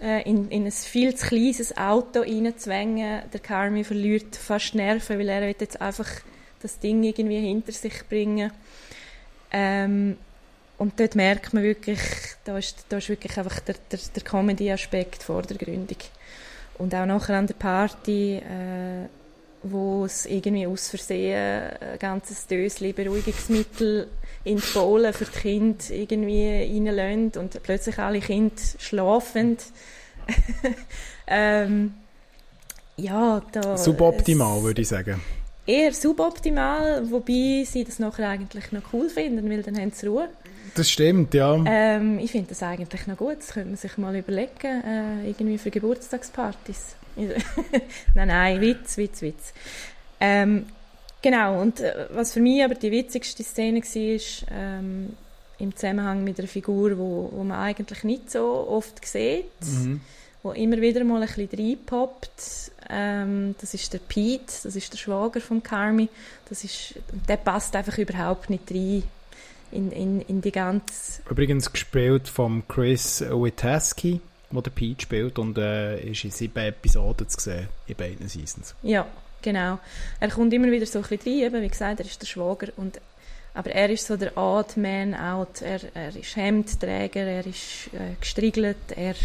äh, in, in ein viel zu kleines Auto reinzwängen. Der Carmi verliert fast Nerven, weil er will jetzt einfach das Ding irgendwie hinter sich bringen. Ähm, und dort merkt man wirklich, da ist, da ist wirklich einfach der, der, der Comedy-Aspekt vordergründig. Und auch nachher an der Party, äh, wo es irgendwie aus Versehen ein ganzes Döschen Beruhigungsmittel in die Bohlen für die Kinder irgendwie reinlässt und plötzlich alle Kinder schlafen. <laughs> ähm, ja, da... Suboptimal, würde ich sagen eher suboptimal, wobei sie das nachher eigentlich noch cool finden, weil dann haben sie Ruhe. Das stimmt, ja. Ähm, ich finde das eigentlich noch gut. Das könnte man sich mal überlegen, äh, irgendwie für Geburtstagspartys. <laughs> nein, nein, Witz, Witz, Witz. Ähm, genau, und äh, was für mich aber die witzigste Szene war, ähm, im Zusammenhang mit einer Figur, wo, wo man eigentlich nicht so oft sieht. Mhm wo immer wieder mal ein bisschen reinpoppt. Ähm, das ist der Pete, das ist der Schwager von Carmi. Das ist, der passt einfach überhaupt nicht rein in, in, in die ganze... Übrigens gespielt von Chris Witaski, wo der Pete spielt und äh, ist in sieben Episoden zu sehen, in beiden Seasons. Ja, genau. Er kommt immer wieder so ein bisschen rein, eben, wie gesagt, er ist der Schwager und aber er ist so der Odd Man out. Er, er ist Hemdträger, er ist äh, gestriegelt, er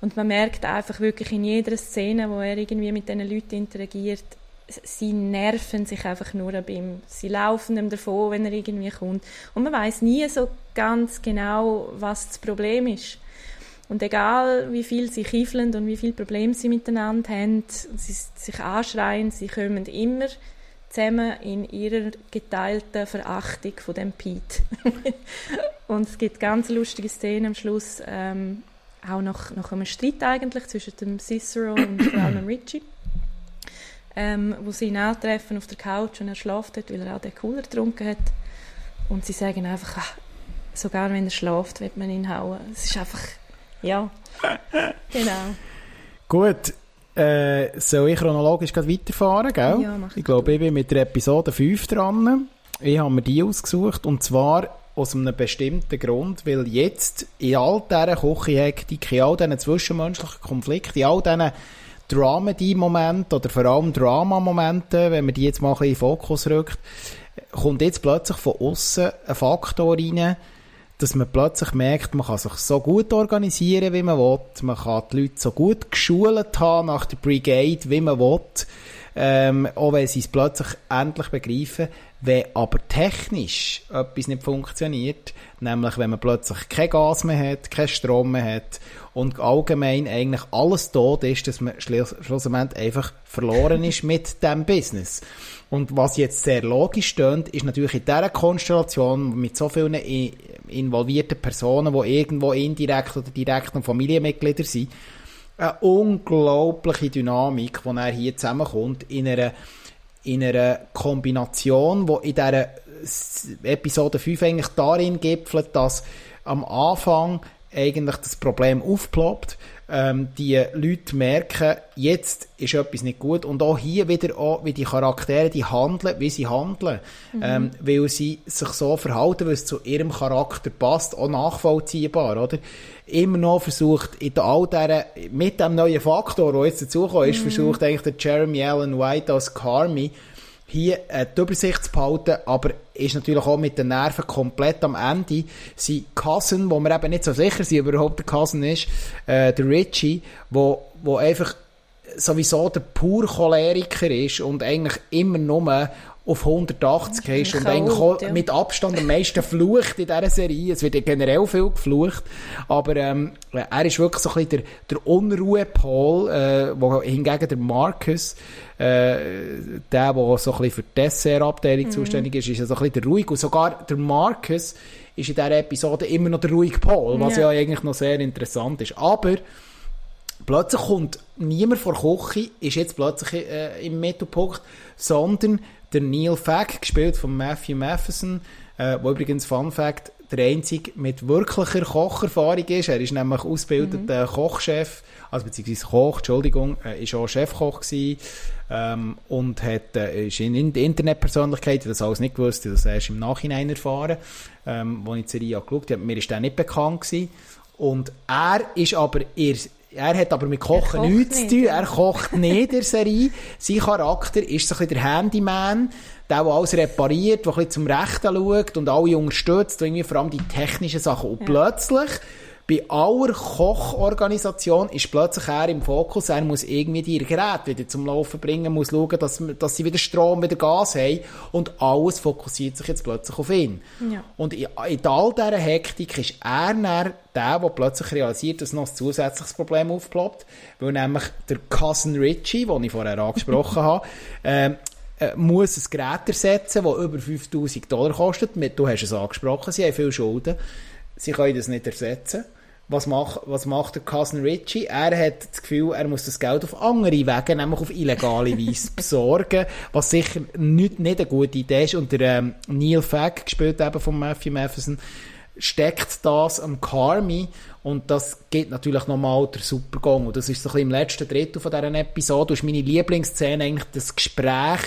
und man merkt einfach wirklich in jeder Szene, wo er irgendwie mit diesen Leuten interagiert, sie nerven sich einfach nur ab ihm. Sie laufen ihm davon, wenn er irgendwie kommt. Und man weiß nie so ganz genau, was das Problem ist. Und egal, wie viel sie kiefeln und wie viele Probleme sie miteinander haben, sie sich anschreien, sie kommen immer zusammen in ihrer geteilten Verachtung von dem Pete. <laughs> und es gibt ganz lustige Szenen am Schluss, ähm, auch nach, nach einem Streit eigentlich zwischen dem Cicero und vor allem Richie, ähm, wo sie ihn antreffen auf der Couch und er schläft dort, weil er auch den Cooler getrunken hat. Und sie sagen einfach, ach, sogar wenn er schläft, wird man ihn hauen. Es ist einfach, ja, genau. Gut, äh, soll ich chronologisch weiterfahren, gell? Ja, mach ich glaube, ich bin mit der Episode 5 dran. Ich habe mir die ausgesucht und zwar aus einem bestimmten Grund, weil jetzt in all dieser Küchenhektik, in all diesen zwischenmenschlichen Konflikten, in all diesen Dramedy-Momenten oder vor allem Drama-Momenten, wenn man die jetzt mal ein bisschen in den Fokus rückt, kommt jetzt plötzlich von außen ein Faktor rein, dass man plötzlich merkt, man kann sich so gut organisieren, wie man will, man kann die Leute so gut geschult haben nach der Brigade, wie man will, ähm, auch wenn sie es plötzlich endlich begreifen, wenn aber technisch etwas nicht funktioniert, nämlich wenn man plötzlich kein Gas mehr hat, kein Strom mehr hat und allgemein eigentlich alles tot ist, dass man schlussendlich einfach verloren ist mit dem Business. Und was jetzt sehr logisch stönt, ist natürlich in dieser Konstellation mit so vielen involvierten Personen, die irgendwo indirekt oder direkt noch Familienmitglieder sind, eine unglaubliche Dynamik, die er hier zusammenkommt in einer, in einer Kombination, die in dieser Episode 5 eigentlich darin gipfelt, dass am Anfang eigentlich das Problem aufploppt, ähm, die Leute merken, jetzt ist etwas nicht gut und auch hier wieder auch, wie die Charaktere, die handeln, wie sie handeln, mhm. ähm, weil sie sich so verhalten, weil es zu ihrem Charakter passt, auch nachvollziehbar, oder? Immer noch versucht, in all dieser, mit dem neuen Faktor, der jetzt dazugekommen ist, mhm. versucht eigentlich der Jeremy Allen White als Carmi, hier äh, die Übersicht zu behalten, aber ist natürlich auch mit den Nerven komplett am Ende. Sein Cousin, wo wir eben nicht so sicher sind, er überhaupt der Cousin ist, äh, der Richie, wo, wo einfach sowieso der pur Choleriker ist und eigentlich immer nur auf 180 ist und eigentlich auch ja. mit Abstand am meisten flucht in dieser Serie. Es wird ja generell viel geflucht, aber ähm, er ist wirklich so ein bisschen der, der Unruhepol, äh, wo hingegen der Marcus, äh, der, der so ein bisschen für die Dessertabteilung mhm. zuständig ist, ist ja so ein bisschen der ruhig und sogar der Marcus ist in dieser Episode immer noch der ruhige Pol, was ja, ja eigentlich noch sehr interessant ist. Aber plötzlich kommt niemand vor Küche, ist jetzt plötzlich äh, im Mittelpunkt, sondern der Neil Fack, gespielt von Matthew Matheson, äh, wo übrigens, Fun Fact, der einzige mit wirklicher Kocherfahrung ist. Er ist nämlich ausgebildeter mhm. Kochchef, also beziehungsweise Koch, Entschuldigung, äh, ist auch Chefkoch gewesen, ähm, und hat, äh, ist in, in Internetpersönlichkeit, das alles nicht gewusst, das erst im Nachhinein erfahren, ähm, als ich die Serie angeschaut habe. Mir ist der nicht bekannt gewesen. Und er ist aber eher er hat aber mit Kochen nichts nicht. zu tun. Er kocht nicht in der Serie. <laughs> Sein Charakter ist so ein bisschen der Handyman, der, der alles repariert, der ein bisschen zum Rechten schaut und alle unterstützt, und irgendwie vor allem die technischen Sachen. Und ja. plötzlich bei aller Kochorganisation ist plötzlich er im Fokus. Er muss irgendwie die Geräte wieder zum Laufen bringen, muss schauen, dass, dass sie wieder Strom, wieder Gas haben. Und alles fokussiert sich jetzt plötzlich auf ihn. Ja. Und in, in all dieser Hektik ist er dann der, der plötzlich realisiert, dass noch ein zusätzliches Problem aufploppt. Weil nämlich der Cousin Richie, den ich vorher angesprochen <laughs> habe, ähm, äh, muss ein Gerät ersetzen, das über 5000 Dollar kostet. Du hast es angesprochen, sie haben viele Schulden. Sie können das nicht ersetzen. Was macht, was macht der Cousin Richie? Er hat das Gefühl, er muss das Geld auf andere Wege, nämlich auf illegale <laughs> Weise besorgen, was sicher nicht, nicht eine gute Idee ist. Und der ähm, Neil Fagg, gespielt eben von Matthew Matheson, steckt das am Carmi und das gibt natürlich nochmal der Supergong und das ist so ein bisschen im letzten Drittel von dieser Episode. Das ist meine Lieblingsszene eigentlich das Gespräch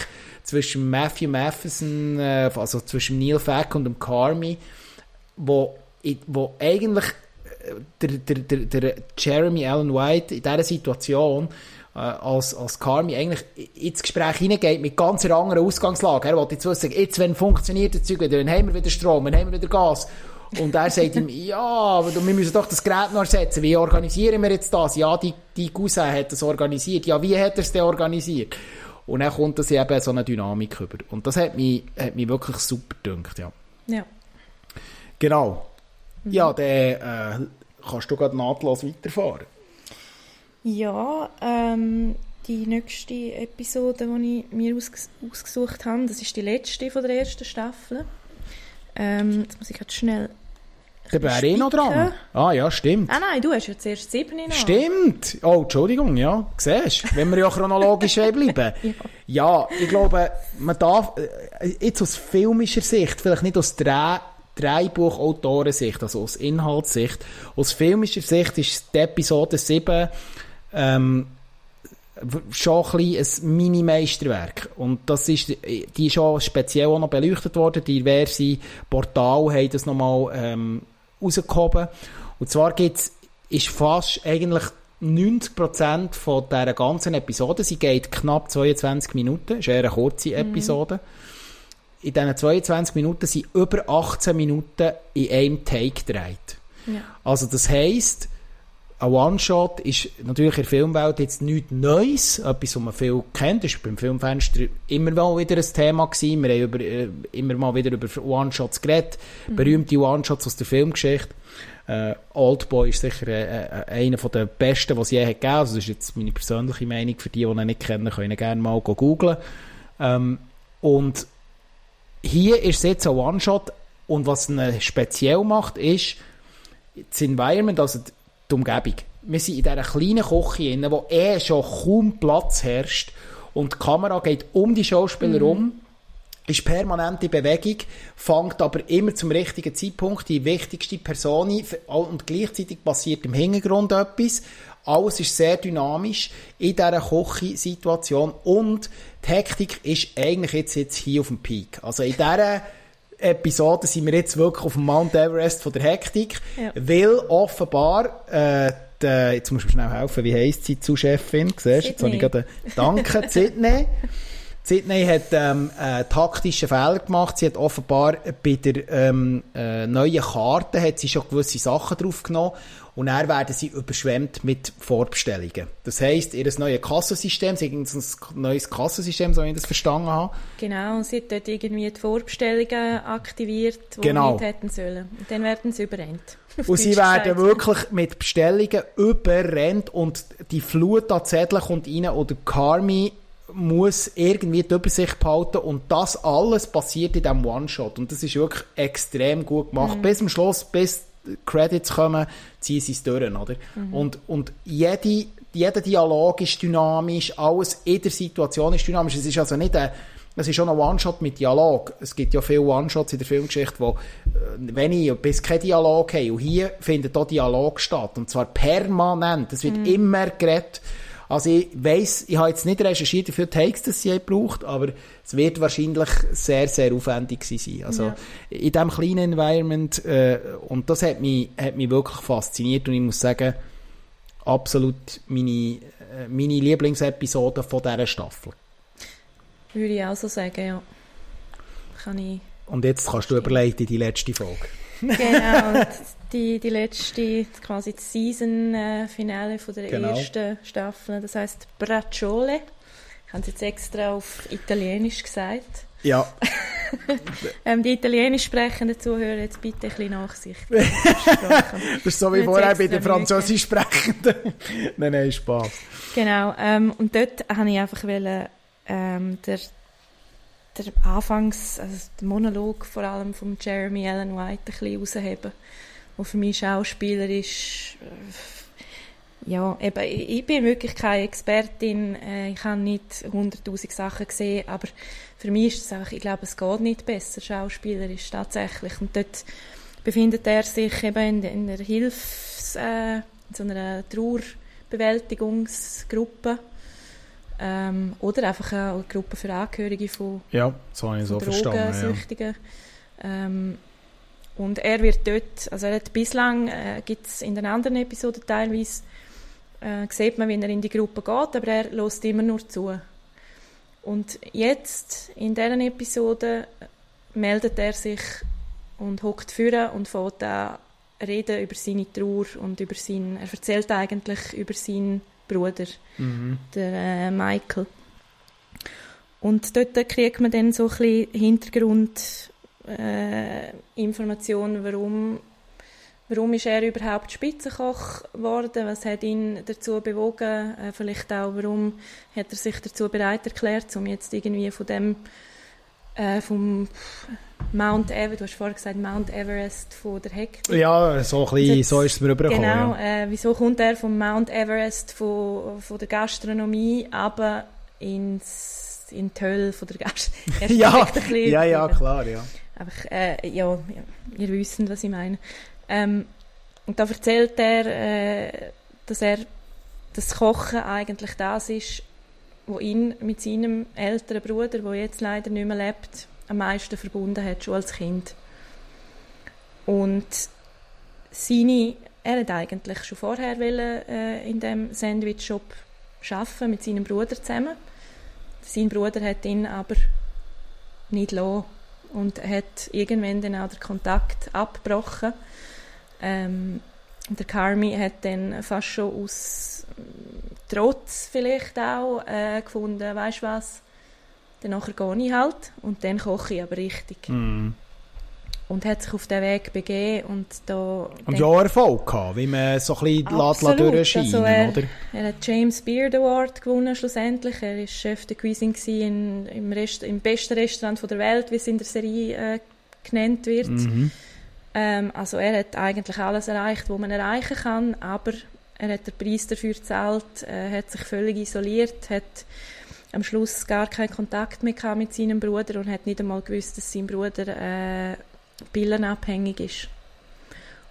zwischen Matthew Matheson, äh, also zwischen Neil Fack und dem Carmi, wo, wo eigentlich der, der, der, der Jeremy Allen White in dieser Situation äh, als, als Carmi eigentlich ins Gespräch hineingeht mit ganz einer anderen Ausgangslage. Er wollte jetzt wissen, jetzt, wenn funktioniert das Zeug wieder, dann haben wir wieder Strom, dann haben wir wieder Gas. Und er sagt ihm, <laughs> ja, aber wir müssen doch das Gerät noch ersetzen. Wie organisieren wir jetzt das? Ja, die, die Cousin hat das organisiert. Ja, wie hat er es denn organisiert? Und dann kommt das eben so eine Dynamik über. Und das hat mich, hat mich wirklich super gedünkt, ja. Ja. Genau. Mhm. Ja, dann äh, kannst du gerade nahtlos weiterfahren. Ja, ähm, die nächste Episode, die ich mir ausges ausgesucht habe, das ist die letzte von der ersten Staffel. Ähm, jetzt muss ich gerade schnell. Da wäre ich noch dran. Ah ja, stimmt. Ah nein, du hast ja zuerst sieben noch. Stimmt. Oh, Entschuldigung, ja. Siehst du, wenn wir ja chronologisch <laughs> bleiben. ja. ja, ich glaube, man darf, äh, jetzt aus filmischer Sicht, vielleicht nicht aus Dreh, Drehbuchautorensicht, also aus Inhaltssicht, aus filmischer Sicht ist die Episode 7 ähm, schon ein, ein Mini-Meisterwerk. Und das ist, die ist schon speziell auch noch beleuchtet worden. Diverse Portale haben das nochmal ähm, rausgehoben. Und zwar gibt's, ist fast eigentlich 90% von dieser ganzen Episode, sie geht knapp 22 Minuten, ist eher eine kurze mhm. Episode. Mhm. In diesen 22 Minuten sind über 18 Minuten in einem Take gedreht. Ja. Also das heisst, ein One-Shot ist natürlich in der Filmwelt jetzt nichts Neues, etwas, was man viel kennt. Das war beim Filmfenster immer mal wieder ein Thema gewesen. Wir haben über, äh, immer mal wieder über One-Shots geredet. Mhm. Berühmte One-Shots aus der Filmgeschichte. Äh, Oldboy ist sicher äh, äh einer der besten, die es je gegeben hat. Also das ist jetzt meine persönliche Meinung. Für die, die ihn nicht kennen, können gerne mal googeln. Ähm, und hier ist es jetzt ein One-Shot. Und was ihn speziell macht, ist, das Environment, also die Umgebung. Wir sind in dieser kleinen Küche, wo eh schon kaum Platz herrscht und die Kamera geht um die Schauspieler mhm. um, ist permanent in Bewegung, fängt aber immer zum richtigen Zeitpunkt die wichtigste Person und gleichzeitig passiert im Hintergrund etwas. Alles ist sehr dynamisch in dieser Kochsituation und die Hektik ist eigentlich jetzt, jetzt hier auf dem Peak. Also in dieser Episode sind wir jetzt wirklich auf dem Mount Everest von der Hektik, ja. weil offenbar, äh, die, jetzt musst du mir schnell helfen, wie heisst sie, zu Chefin, siehst jetzt habe ich gerade, danke, <laughs> Sydney. Sydney hat ähm, einen taktischen Fehler gemacht. Sie hat offenbar bei der ähm, äh, neuen Karte hat sie schon gewisse Sachen draufgenommen und dann werden sie überschwemmt mit Vorbestellungen. Das heisst, ihr neues Kassensystem, sie haben ein neues Kassensystem, so wie ich das verstanden habe. Genau, sie hat dort irgendwie die Vorbestellungen aktiviert, die genau. nicht hätten sollen. Und dann werden sie überrennt. <laughs> Und sie werden wirklich mit Bestellungen überrennt und die Flut an Zetteln kommt rein oder Carmi muss irgendwie die Übersicht behalten und das alles passiert in diesem One-Shot und das ist wirklich extrem gut gemacht. Mhm. Bis zum Schluss, bis Credits kommen, ziehen sie es durch, oder? Mhm. Und, und jede, jeder Dialog ist dynamisch, alles in der Situation ist dynamisch. Es ist also nicht ein, es ist schon ein One-Shot mit Dialog. Es gibt ja viele One-Shots in der Filmgeschichte, wo äh, wenig bis kein Dialog haben. Und hier findet auch Dialog statt. Und zwar permanent. Es wird mhm. immer geredet. Also ich weiss, ich habe jetzt nicht recherchiert, wie viele Takes das sie braucht, aber es wird wahrscheinlich sehr, sehr aufwendig sein. Also ja. in diesem kleinen Environment, äh, und das hat mich, hat mich wirklich fasziniert und ich muss sagen, absolut meine, äh, meine Lieblingsepisode von dieser Staffel. Würde ich auch so sagen, ja. Kann ich und jetzt kannst du überleiten die letzte Folge. Genau, <laughs> die, die letzte, quasi das Season-Finale von der genau. ersten Staffel. Das heißt Bracciole. Ich habe es jetzt extra auf Italienisch gesagt. Ja. <laughs> ähm, die Italienisch sprechenden Zuhörer jetzt bitte ein bisschen Nachsicht. <laughs> das ist so wie vorher bei den Französisch sprechenden. <laughs> nein, nein, Spaß. Genau. Ähm, und dort wollte ich einfach wollen, ähm, der der Anfangs, also der Monolog vor allem von Jeremy Allen White ein bisschen rausheben, wo für mich Schauspieler ist, äh, ja, eben, ich bin wirklich keine Expertin, äh, ich habe nicht hunderttausend Sachen gesehen, aber für mich ist es einfach, ich glaube, es geht nicht besser, Schauspieler ist tatsächlich, und dort befindet er sich eben in, in der Hilfs-, äh, in so einer Trauerbewältigungsgruppe. Ähm, oder einfach eine Gruppe für Angehörige von, ja, so so Drogensüchtigen. Ja. Ähm, und er wird dort, also er hat bislang, äh, gibt es in den anderen Episoden teilweise, äh, sieht man, wie er in die Gruppe geht, aber er lässt immer nur zu. Und jetzt, in dieser Episode, meldet er sich und hockt führen und fängt an reden über seine Trauer und über sein, er erzählt eigentlich über seinen Bruder, mhm. der äh, Michael. Und dort kriegt man dann so ein bisschen Hintergrundinformationen, äh, warum, warum ist er überhaupt Spitzenkoch geworden, was hat ihn dazu bewogen, äh, vielleicht auch, warum hat er sich dazu bereit erklärt, um jetzt irgendwie von dem äh, vom Mount Everest, du hast vorhin gesagt Mount Everest von der Hektik. Ja, so, ein bisschen, so ist es mir rübergekommen. Genau, ja. äh, wieso kommt er vom Mount Everest von, von der Gastronomie aber ins in die Hölle von der Gastronomie? <laughs> ja, ja, ja, klar, ja. Einfach, äh, ja, ihr wisst, was ich meine. Ähm, und da erzählt er, äh, dass er das Kochen eigentlich das ist, wo ihn mit seinem älteren Bruder, der jetzt leider nicht mehr lebt, am meisten verbunden hat, schon als Kind. Und seine, er hat eigentlich schon vorher wollen, äh, in dem Sandwich-Shop arbeiten mit seinem Bruder zusammen. Sein Bruder hat ihn aber nicht lassen und hat irgendwann dann auch den Kontakt abgebrochen. Ähm, der Carmi hat dann fast schon aus Trotz vielleicht auch äh, gefunden, weißt du was, dann gehe ich halt und dann koche ich aber richtig. Mm. Und hat sich auf den Weg begeben und da... Und ja Erfolg gehabt, wie man so ein bisschen absolut, durchscheinen also er, oder? Er hat James Beard Award gewonnen schlussendlich. Er war Chef der Cuisine in, im, Rest, im besten Restaurant der Welt, wie es in der Serie äh, genannt wird. Mhm. Ähm, also er hat eigentlich alles erreicht, was man erreichen kann, aber er hat den Preis dafür gezahlt, äh, hat sich völlig isoliert, hat am Schluss gar keinen Kontakt mehr mit seinem Bruder und hat nicht einmal gewusst, dass sein Bruder äh, pillenabhängig ist.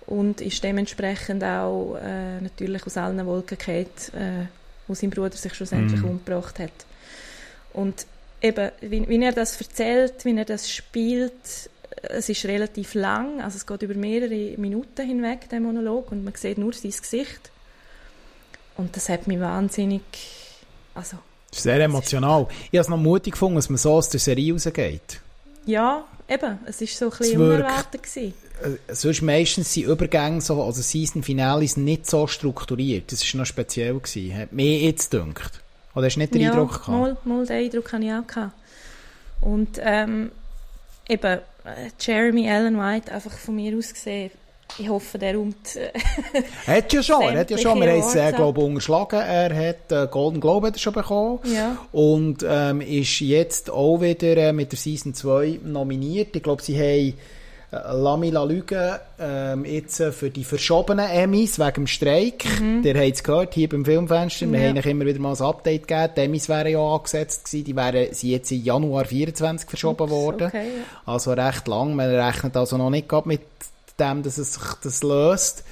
Und ist dementsprechend auch äh, natürlich aus allen Wolken gefallen, äh, wo sein Bruder sich schlussendlich mm. umgebracht hat. Und eben, wie, wie er das erzählt, wie er das spielt, es ist relativ lang, also es geht über mehrere Minuten hinweg, der Monolog, und man sieht nur sein Gesicht. Und das hat mich wahnsinnig, also... Sehr emotional. Ich habe es noch mutig gefunden, dass man so aus der Serie rausgeht. Ja, eben. Es war so ein bisschen unerwartet. Gewesen. Äh, sonst meistens sind Übergänge, so, also Season Finales, nicht so strukturiert. Das war noch speziell. Gewesen. Hat mir jetzt gedacht. Oder hast du nicht den ja, Eindruck gehabt? Mal, mal den Eindruck hatte ich auch. Gehabt. Und ähm, eben, äh, Jeremy Allen White, einfach von mir aus gesehen, ich hoffe, der räumt. Äh, <laughs> hat ja schon, er hat ja schon. Wir haben es, äh, glaube unterschlagen. Er hat äh, Golden Globe hat schon bekommen. Ja. Und ähm, ist jetzt auch wieder äh, mit der Season 2 nominiert. Ich glaube, sie haben äh, Lamila Lüge ähm, jetzt äh, für die verschobenen Emmys wegen dem Streik. Mhm. Der hat es gehört hier beim Filmfenster. Wir ja. haben immer wieder mal ein Update gegeben. Die Emmys wären ja angesetzt gewesen. Die wären sie jetzt im Januar 24 verschoben Ups, worden. Okay, ja. Also recht lang. Man rechnet also noch nicht mit dem, dass es sich das löst,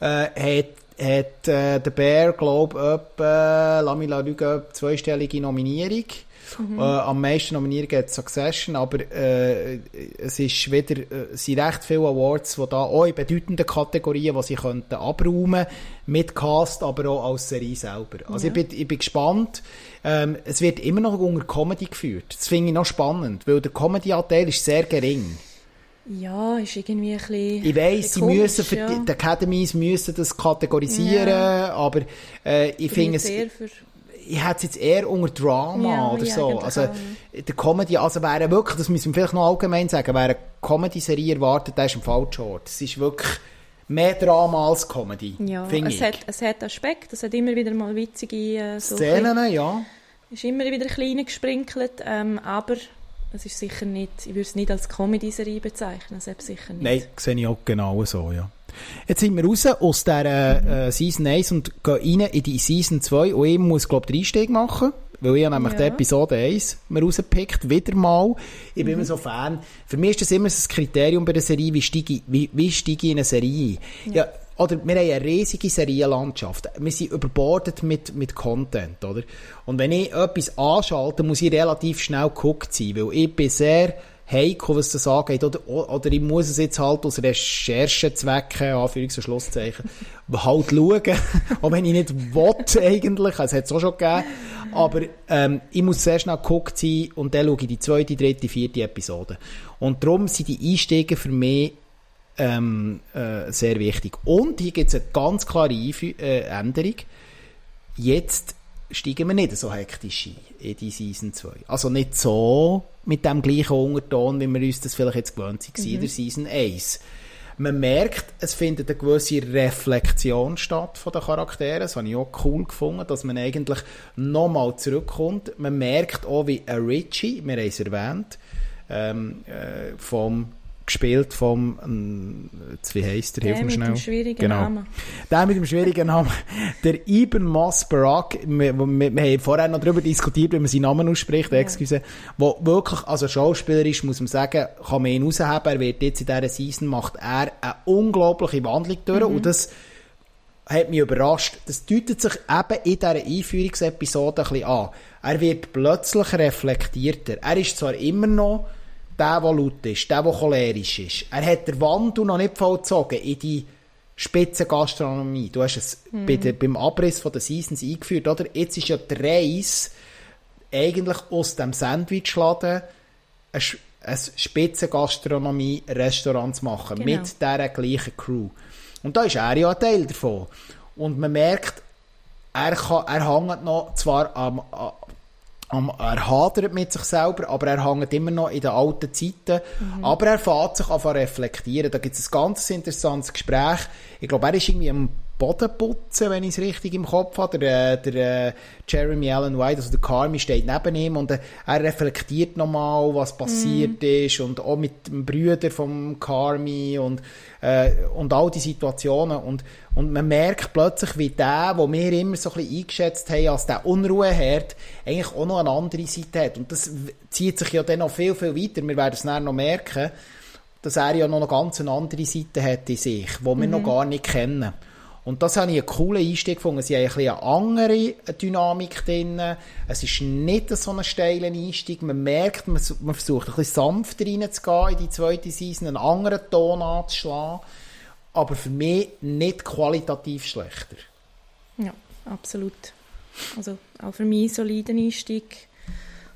äh, hat, hat äh, der Bär, glaube ich, etwa, Lamila Lüge, zweistellige Nominierung. Mhm. Äh, am meisten Nominierungen hat Succession, aber äh, es ist wieder, äh, sind recht viele Awards, die da auch in bedeutenden Kategorien, die sie könnten abräumen, mit Cast, aber auch als Serie selber. Also ja. ich, bin, ich bin gespannt. Ähm, es wird immer noch unter Comedy geführt. Das finde ich noch spannend, weil der Comedy-Anteil ist sehr gering. Ja, ist irgendwie ein bisschen. Ich weiss, sie komisch, müssen für ja. die, die Academies müssen das kategorisieren, ja. aber äh, ich finde es. Ich hätte es jetzt eher unter Drama ja, oder so. Also, der Comedy, also wäre wirklich, das müssen wir vielleicht noch allgemein sagen, wäre eine Comedy-Serie erwartet, der ist im falschen Ort. Es ist wirklich mehr Drama als Comedy. Ja, es ich. hat, es hat Aspekt, es hat immer wieder mal witzige äh, so Szenen, ja. Ist immer wieder klein gesprinkelt, ähm, aber es ist sicher nicht, ich würde es nicht als Comedy-Serie bezeichnen, selbst sicher nicht. Nein, sehe ich auch genau so, ja. Jetzt sind wir raus aus der mhm. äh, Season 1 und gehen rein in die Season 2 und ich muss, glaube ich, den Einstieg machen. weil ich nämlich Ja. die Episode 1 mir rausgepickt, wieder mal. Ich bin immer so Fan. Für mich ist das immer so ein Kriterium bei einer Serie, wie steige ich, wie, wie steige ich in eine Serie ein. Ja. Oder wir haben eine riesige Serienlandschaft. Wir sind überbordet mit, mit Content, oder? Und wenn ich etwas anschalte, muss ich relativ schnell geguckt sein, weil ich bin sehr heikel, was das angeht. Oder, oder ich muss es jetzt halt aus Recherchezwecken, Anführungs- und Schlusszeichen, <laughs> halt schauen. <laughs> auch wenn ich nicht will, eigentlich. Es hat es auch schon gegeben. Aber ähm, ich muss sehr schnell geguckt sein und dann schaue ich die zweite, dritte, vierte Episode. Und darum sind die Einstiege für mich ähm, äh, sehr wichtig. Und hier gibt es eine ganz klare Einfü äh, Änderung. Jetzt steigen wir nicht so hektisch ein in die Season 2. Also nicht so mit dem gleichen Unterton, wie wir uns das vielleicht jetzt gewöhnt sind in der Season 1. Man merkt, es findet eine gewisse Reflexion statt von den Charakteren. Das habe ich auch cool gefunden, dass man eigentlich nochmal zurückkommt. Man merkt auch, wie ein Richie, wir haben es erwähnt, ähm, äh, vom gespielt vom, ähm, wie heisst der, Der hilf mir mit schnell. dem schwierigen genau. Namen. Der mit dem schwierigen Namen, <laughs> der Ibn Masbarak, wir, wir, wir haben vorher noch darüber diskutiert, wie man seinen Namen ausspricht, excuse, wo wirklich, also schauspielerisch muss man sagen, kann man ihn rausheben, er wird jetzt in dieser Season, macht er eine unglaubliche Wandlung durch und das hat mich überrascht. Das deutet sich eben in dieser Einführungsepisode ein bisschen an. Er wird plötzlich reflektierter. Er ist zwar immer noch der, der laut ist, der, der cholerisch ist. Er hat den Wandel noch nicht vollzogen in die Spitzengastronomie. Du hast es bei der, beim Abriss von der Seasons eingeführt, oder? Jetzt ist ja die Reise eigentlich aus dem Sandwichladen eine, Sch- eine Spitzengastronomie-Restaurant zu machen. Genau. Mit dieser gleichen Crew. Und da ist er ja ein Teil davon. Und man merkt, er, kann, er hängt noch zwar am, er hadert mit sich selber, aber er hängt immer noch in den alten Zeiten. Aber er fährt sich an reflektieren. Da gibt es ein ganz interessantes Gespräch. Ich glaube, er ist irgendwie am Boden putzen, wenn ich es richtig im Kopf habe. Der, äh, der äh, Jeremy Allen White, also der Carmi, steht neben ihm und äh, er reflektiert nochmal, was passiert ist und auch mit dem Brüder vom Carmi und, äh, und all die Situationen. Und, und man merkt plötzlich, wie der, wo wir immer so ein bisschen eingeschätzt haben, als der Unruheherd, eigentlich auch noch eine andere Seite hat. Und das zieht sich ja dann noch viel, viel weiter. Wir werden es nachher noch merken, dass er ja noch eine ganz andere Seite hat in sich, die wir noch gar nicht kennen. Und das habe ich einen coolen Einstieg gefunden. Sie haben ein eine andere Dynamik drin. Es ist nicht so ein steiler Einstieg. Man merkt, man, versucht ein bisschen sanfter reinzugehen in die zweite Season, einen anderen Ton anzuschlagen. Aber für mich nicht qualitativ schlechter. Ja, absolut. Also auch für mich soliden Einstieg.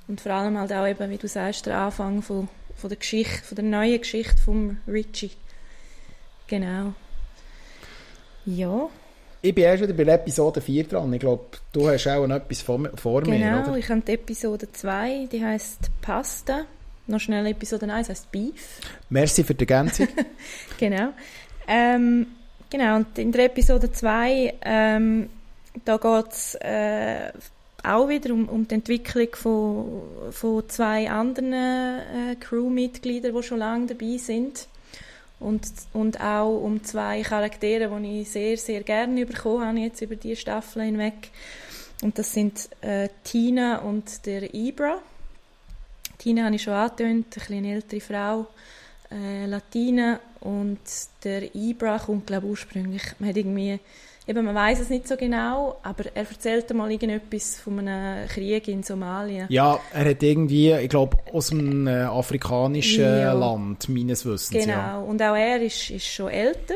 Und vor allem halt auch eben, wie du sagst, der Anfang von, von der Geschichte, von der neuen Geschichte von Richie. Genau. Ja, Ich bin erst wieder bei Episode 4 dran. Ich glaube, du hast auch noch etwas vor, mir- vor mir, genau. Ich habe die Episode 2, die heißt Pasta. Noch schnell Episode 1 heißt Beef. Merci für die Ergänzung. <laughs> Genau. Ähm, genau, und in der Episode 2, ähm, da geht es äh, auch wieder um, um die Entwicklung von, von zwei anderen äh, Crewmitgliedern, die schon lange dabei sind. Und, und auch um zwei Charaktere, die ich sehr, sehr gerne bekommen habe, jetzt über die Staffel hinweg. Und das sind äh, Tina und der Ibra. Tina habe ich schon angetönt, eine ältere Frau, äh, Latina und der Ibra kommt glaube ich ursprünglich, man hat irgendwie, eben man weiß es nicht so genau, aber er erzählt mal irgendetwas von einem Krieg in Somalia. ja, er hat irgendwie, ich glaube, aus einem äh, afrikanischen Ja. Land, meines Wissens. Genau, Ja. und auch er ist, ist schon älter.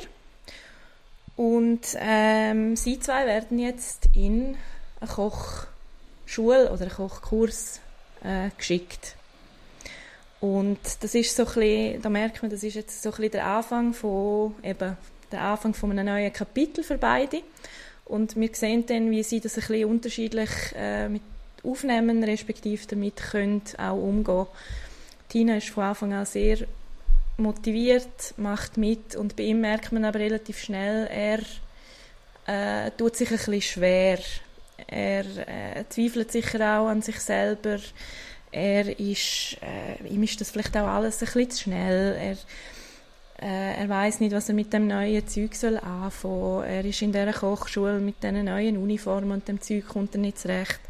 Und ähm, sie zwei werden jetzt in eine Kochschule oder einen Kochkurs äh, geschickt. Und das ist so ein bisschen, da merkt man, das ist jetzt so ein bisschen der Anfang von, eben, der Anfang von einem neuen Kapitel für beide. Und wir sehen dann, wie sie das ein bisschen unterschiedlich äh, mit aufnehmen, respektive damit können auch umgehen. Tina ist von Anfang an sehr motiviert, macht mit und bei ihm merkt man aber relativ schnell, er äh, tut sich ein bisschen schwer. Er äh, zweifelt sicher auch an sich selber. Er ist, äh, ihm ist das vielleicht auch alles ein bisschen zu schnell. Er, er weiß nicht, was er mit dem neuen Zeug soll anfangen. Er ist in dieser Kochschule mit diesen neuen Uniformen und dem Zeug kommt er nicht zurecht.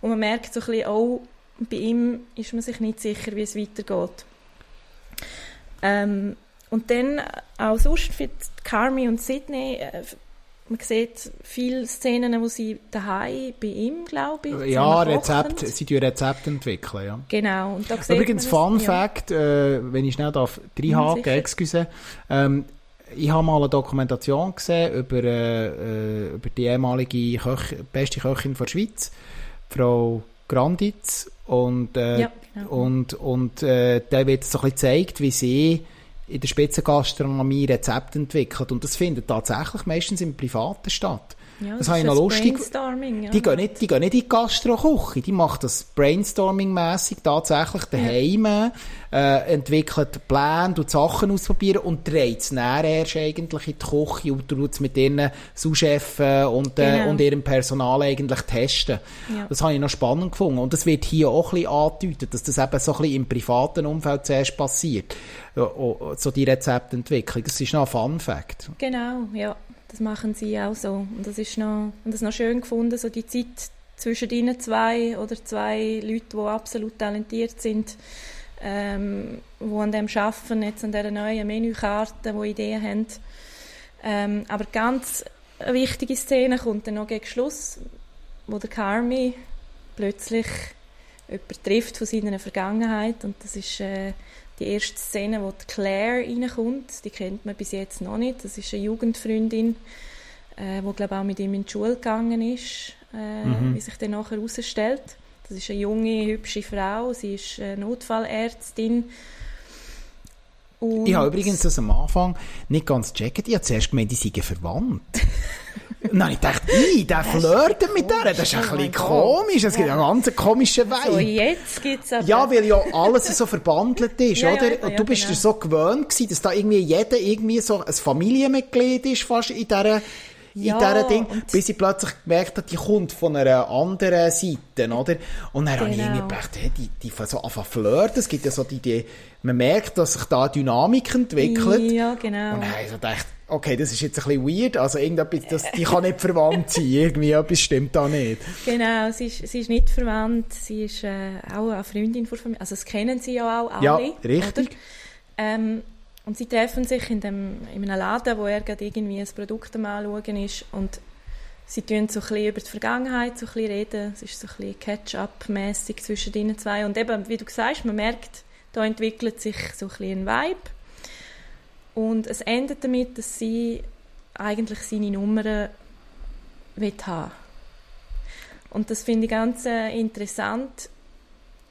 Und man merkt so ein bisschen, auch bei ihm ist man sich nicht sicher, wie es weitergeht. Ähm, und dann auch sonst für Carmi und Sydney, äh, man sieht viele Szenen, wo sie daheim bei ihm, glaube ich, Ja, Rezept, sie tun Rezepte entwickeln, ja. Genau. Und da Übrigens, Fun das, Fact, ja. äh, wenn ich schnell darf, reinhaken, ja, excuse, ähm, ich habe mal eine Dokumentation gesehen über, äh, über die ehemalige Köch, beste Köchin der Schweiz, Frau Granditz, und, äh, ja, genau. und, und äh, da wird so ein bisschen gezeigt, wie sie in der Spitzengastronomie Rezepte entwickelt. Und das findet tatsächlich meistens im Privaten statt. Ja, das, das habe ich noch lustig. Ja. Die, gehen nicht, die gehen nicht in die Gastro-Küche, die machen das Brainstorming-mässig tatsächlich daheim, ja. äh, entwickelt Pläne, tut Sachen ausprobieren und dreht es dann erst eigentlich in die Küche und tut es mit ihren Sous-Chefs und, äh, genau. und ihrem Personal eigentlich testen. Ja. Das habe ich noch spannend gefunden. Und das wird hier auch ein bisschen angedeutet, dass das eben so ein bisschen im privaten Umfeld zuerst passiert. So die Rezeptentwicklung. Das ist noch ein Fun-Fact. Genau, ja das machen sie auch so. Und das ist noch, und das noch schön gefunden, so die Zeit zwischen ihnen zwei oder zwei Leuten, die absolut talentiert sind, ähm, die an dem arbeiten, jetzt an dieser neuen Menükarte, die Ideen haben. Ähm, aber ganz eine wichtige Szene kommt dann noch gegen Schluss, wo der Carmi plötzlich jemanden trifft von seiner Vergangenheit und das ist äh, die erste Szene, wo die Claire reinkommt, die kennt man bis jetzt noch nicht. Das ist eine Jugendfreundin, äh, die glaube auch mit ihm in die Schule gegangen ist, äh, mhm. wie sich dann nachher herausstellt. Das ist eine junge, hübsche Frau, sie ist äh, Notfallärztin. Und ich habe übrigens das am Anfang nicht ganz gecheckt. Ich habe zuerst gemeint, die seien verwandt. <laughs> Nein, ich dachte, ich, der flirtet mit der, das ist ein bisschen komisch, es gibt einen ganz komischen Wein. So, jetzt gibt's aber... Ja, weil ja alles so verbandelt ist, <laughs> ja, oder? Ja, ja, du bist genau. dir so gewöhnt gewesen, dass da irgendwie jeder irgendwie so ein Familienmitglied ist, fast in dieser ja, in dieser Ding, bis ich plötzlich gemerkt habe, die kommt von einer anderen Seite, oder? Und dann genau. habe ich irgendwie genau. gedacht, hey, die, die so anfangen flirten, es gibt ja so die Idee, man merkt, dass sich da Dynamik entwickelt. Ja, genau. Und dann habe ich so gedacht, okay, das ist jetzt ein bisschen weird, also irgendetwas, das, die kann nicht verwandt sein, irgendwie etwas stimmt da nicht. Genau, sie ist, sie ist nicht verwandt, sie ist äh, auch eine Freundin von Familie, also das kennen sie ja auch alle. Ja, richtig. Ähm, und sie treffen sich in, dem, in einem Laden, wo er gerade irgendwie ein Produkt am anschauen ist. Und sie tun so ein bisschen über die Vergangenheit so ein bisschen reden, es ist so ein bisschen Catch-up-mässig zwischen ihnen zwei. Und eben, wie du sagst, man merkt, da entwickelt sich so ein bisschen ein Vibe und es endet damit, dass sie eigentlich seine Nummern will haben Und das finde ich ganz äh, interessant,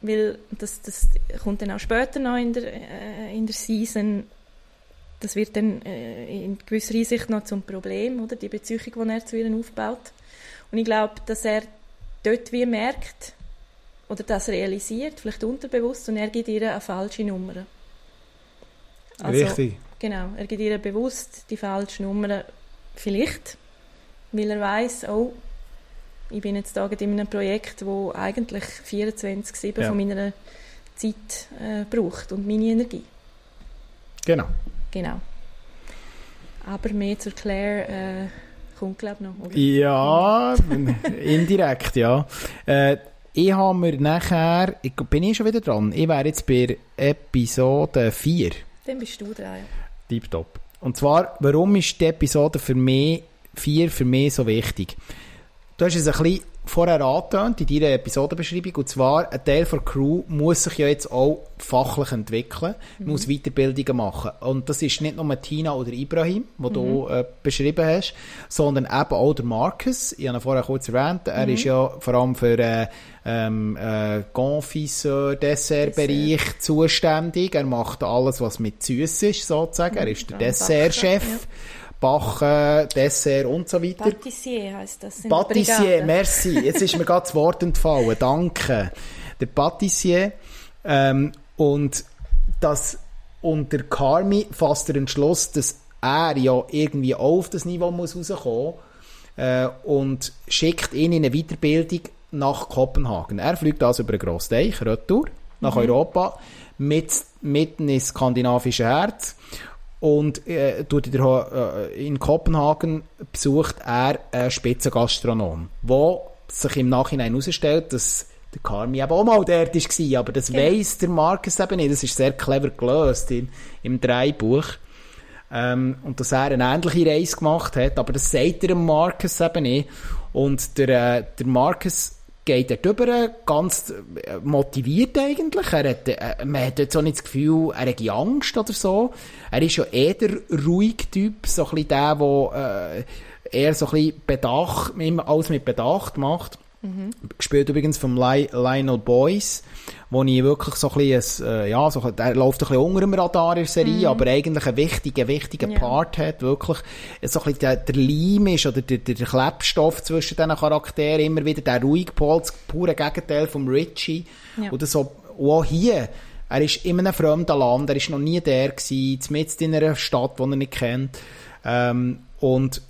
weil das, das kommt dann auch später noch in der, äh, in der Season. Das wird dann äh, in gewisser Hinsicht noch zum Problem, oder? Die Beziehung, die er zu ihr aufbaut. Und ich glaube, dass er dort wie merkt, oder das realisiert, vielleicht unterbewusst, und er gibt ihr eine falsche Nummer. Also, Richtig. Genau, er gibt ihr bewusst die falsche Nummer, vielleicht, weil er weiß, oh, ich bin jetzt da in einem Projekt, wo eigentlich 24/7 ja. von meiner Zeit äh, braucht und meine Energie. Genau. Genau. Aber mehr zur Claire äh, kommt, glaube ich, noch. Oder? Ja, <laughs> indirekt, ja. Äh, ich habe mir nachher, ich, bin ich schon wieder dran, ich wäre jetzt bei Episode 4. Dann bist du dran, ja. Tipptopp. Und zwar, warum ist die Episode für mich, 4 für mich so wichtig? Du hast es ein bisschen vorher angetönt in deiner Episodenbeschreibung, und zwar, ein Teil der Crew muss sich ja jetzt auch fachlich entwickeln, mhm. muss Weiterbildungen machen. Und das ist nicht nur Tina oder Ibrahim, die mhm. du äh, beschrieben hast, sondern eben auch der Marcus. Ich habe ihn vorher kurz erwähnt, er mhm. ist ja vor allem für äh, ähm, äh, Confiseur, Dessertbereich Dessert. zuständig. Er macht alles, was mit süß ist, sozusagen. Er ist der Dessertchef. Ja. Bachen, Dessert und so weiter. Patissier heisst das. Patissier, merci. Jetzt ist mir gerade das Wort entfallen. Danke. Der Patissier. Ähm, und das unter Carmi fasst der Entschluss, dass er ja irgendwie auch auf das Niveau muss rauskommen äh, und schickt ihn in eine Weiterbildung nach Kopenhagen. Er fliegt also über einen grossen Teich, retour, nach mhm. Europa, mit, mitten ins skandinavische Herz Und äh, der, äh, in Kopenhagen besucht er einen Spitzengastronom, wo sich im Nachhinein herausstellt, dass der Carmi eben auch mal dort war, aber das ja. weiss der Marcus eben nicht. Das ist sehr clever gelöst in, im Dreibuch. Ähm, und dass er eine ähnliche Reise gemacht hat, aber das sagt er dem Marcus eben nicht. Und der, äh, der Marcus geht dort über, ganz äh, motiviert eigentlich. Er hat, äh, man hat jetzt auch nicht das Gefühl, er hat Angst oder so. Er ist ja eher der ruhige Typ, so ein bisschen der, der äh, eher so ein bisschen Bedacht, alles mit Bedacht macht. Mhm. Gespielt übrigens vom Lionel Boyce, wo ich wirklich so ein bisschen, äh, ja, so, der läuft ein bisschen unter dem Radar in der Serie, mhm. aber eigentlich einen wichtigen, wichtigen ja. Part hat, wirklich so ein bisschen der, der Leim ist oder der, der, Klebstoff zwischen diesen Charakteren, immer wieder der ruhige Paul, das pure Gegenteil vom Richie. Ja. Oder so, auch hier, er ist in einem fremden Land, er ist noch nie der gewesen, mitten in einer Stadt, die er nicht kennt, ähm, und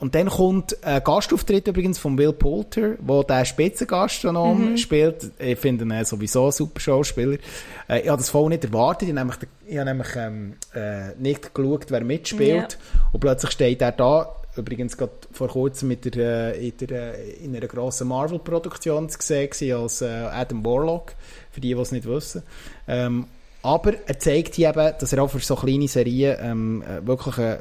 und dann kommt ein Gastauftritt übrigens von Will Poulter, wo der Spitzengastronom mhm. spielt. Ich finde ihn sowieso ein super Schauspieler. Äh, ich habe das voll nicht erwartet. Ich habe nämlich, ich habe nämlich ähm, äh, nicht geschaut, wer mitspielt. Ja. Und plötzlich steht er da, übrigens gerade vor kurzem mit der, äh, in, der, äh, in einer grossen Marvel-Produktion zu sehen als äh, Adam Warlock, für die, die es nicht wissen. Ähm, aber er zeigt hier eben, dass er auch für so kleine Serien ähm, äh, wirklich äh,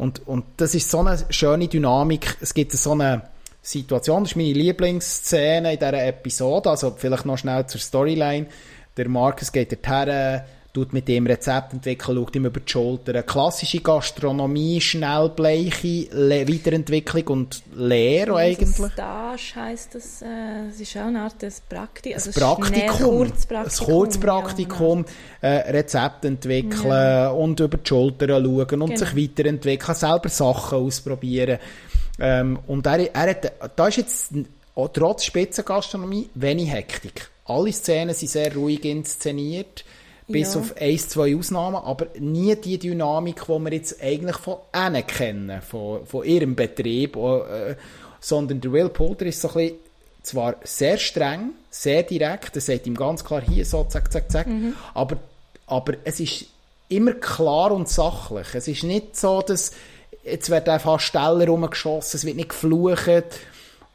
und, und das ist so eine schöne Dynamik. Es gibt so eine Situation, das ist meine Lieblingsszene in dieser Episode, also vielleicht noch schnell zur Storyline. Der Marcus geht dorthin, tut mit dem Rezept entwickeln, schaut ihm über die Schulter. Eine klassische Gastronomie, schnellbleiche Le Weiterentwicklung und Lehre eigentlich. Stage heisst das, äh, es ist auch eine Art des Prakti also Praktikum. Ein Kurzpraktikum. Ein Kurzpraktikum, ja, äh, Rezept entwickeln ja. und über die Schulter schauen und genau. sich weiterentwickeln, selber Sachen ausprobieren. Ähm, und er, er hat, da ist jetzt trotz Spitzengastronomie wenig Hektik. Alle Szenen sind sehr ruhig inszeniert bis ja. auf ein, zwei Ausnahmen, aber nie die Dynamik, die wir jetzt eigentlich von ihnen kennen, von, von ihrem Betrieb, äh, sondern der Will Poulter ist so ein bisschen, zwar sehr streng, sehr direkt, er sagt ihm ganz klar, hier so, zack, zack, zack, mhm. aber, aber es ist immer klar und sachlich. Es ist nicht so, dass jetzt wird einfach Steller rumgeschossen, es wird nicht geflucht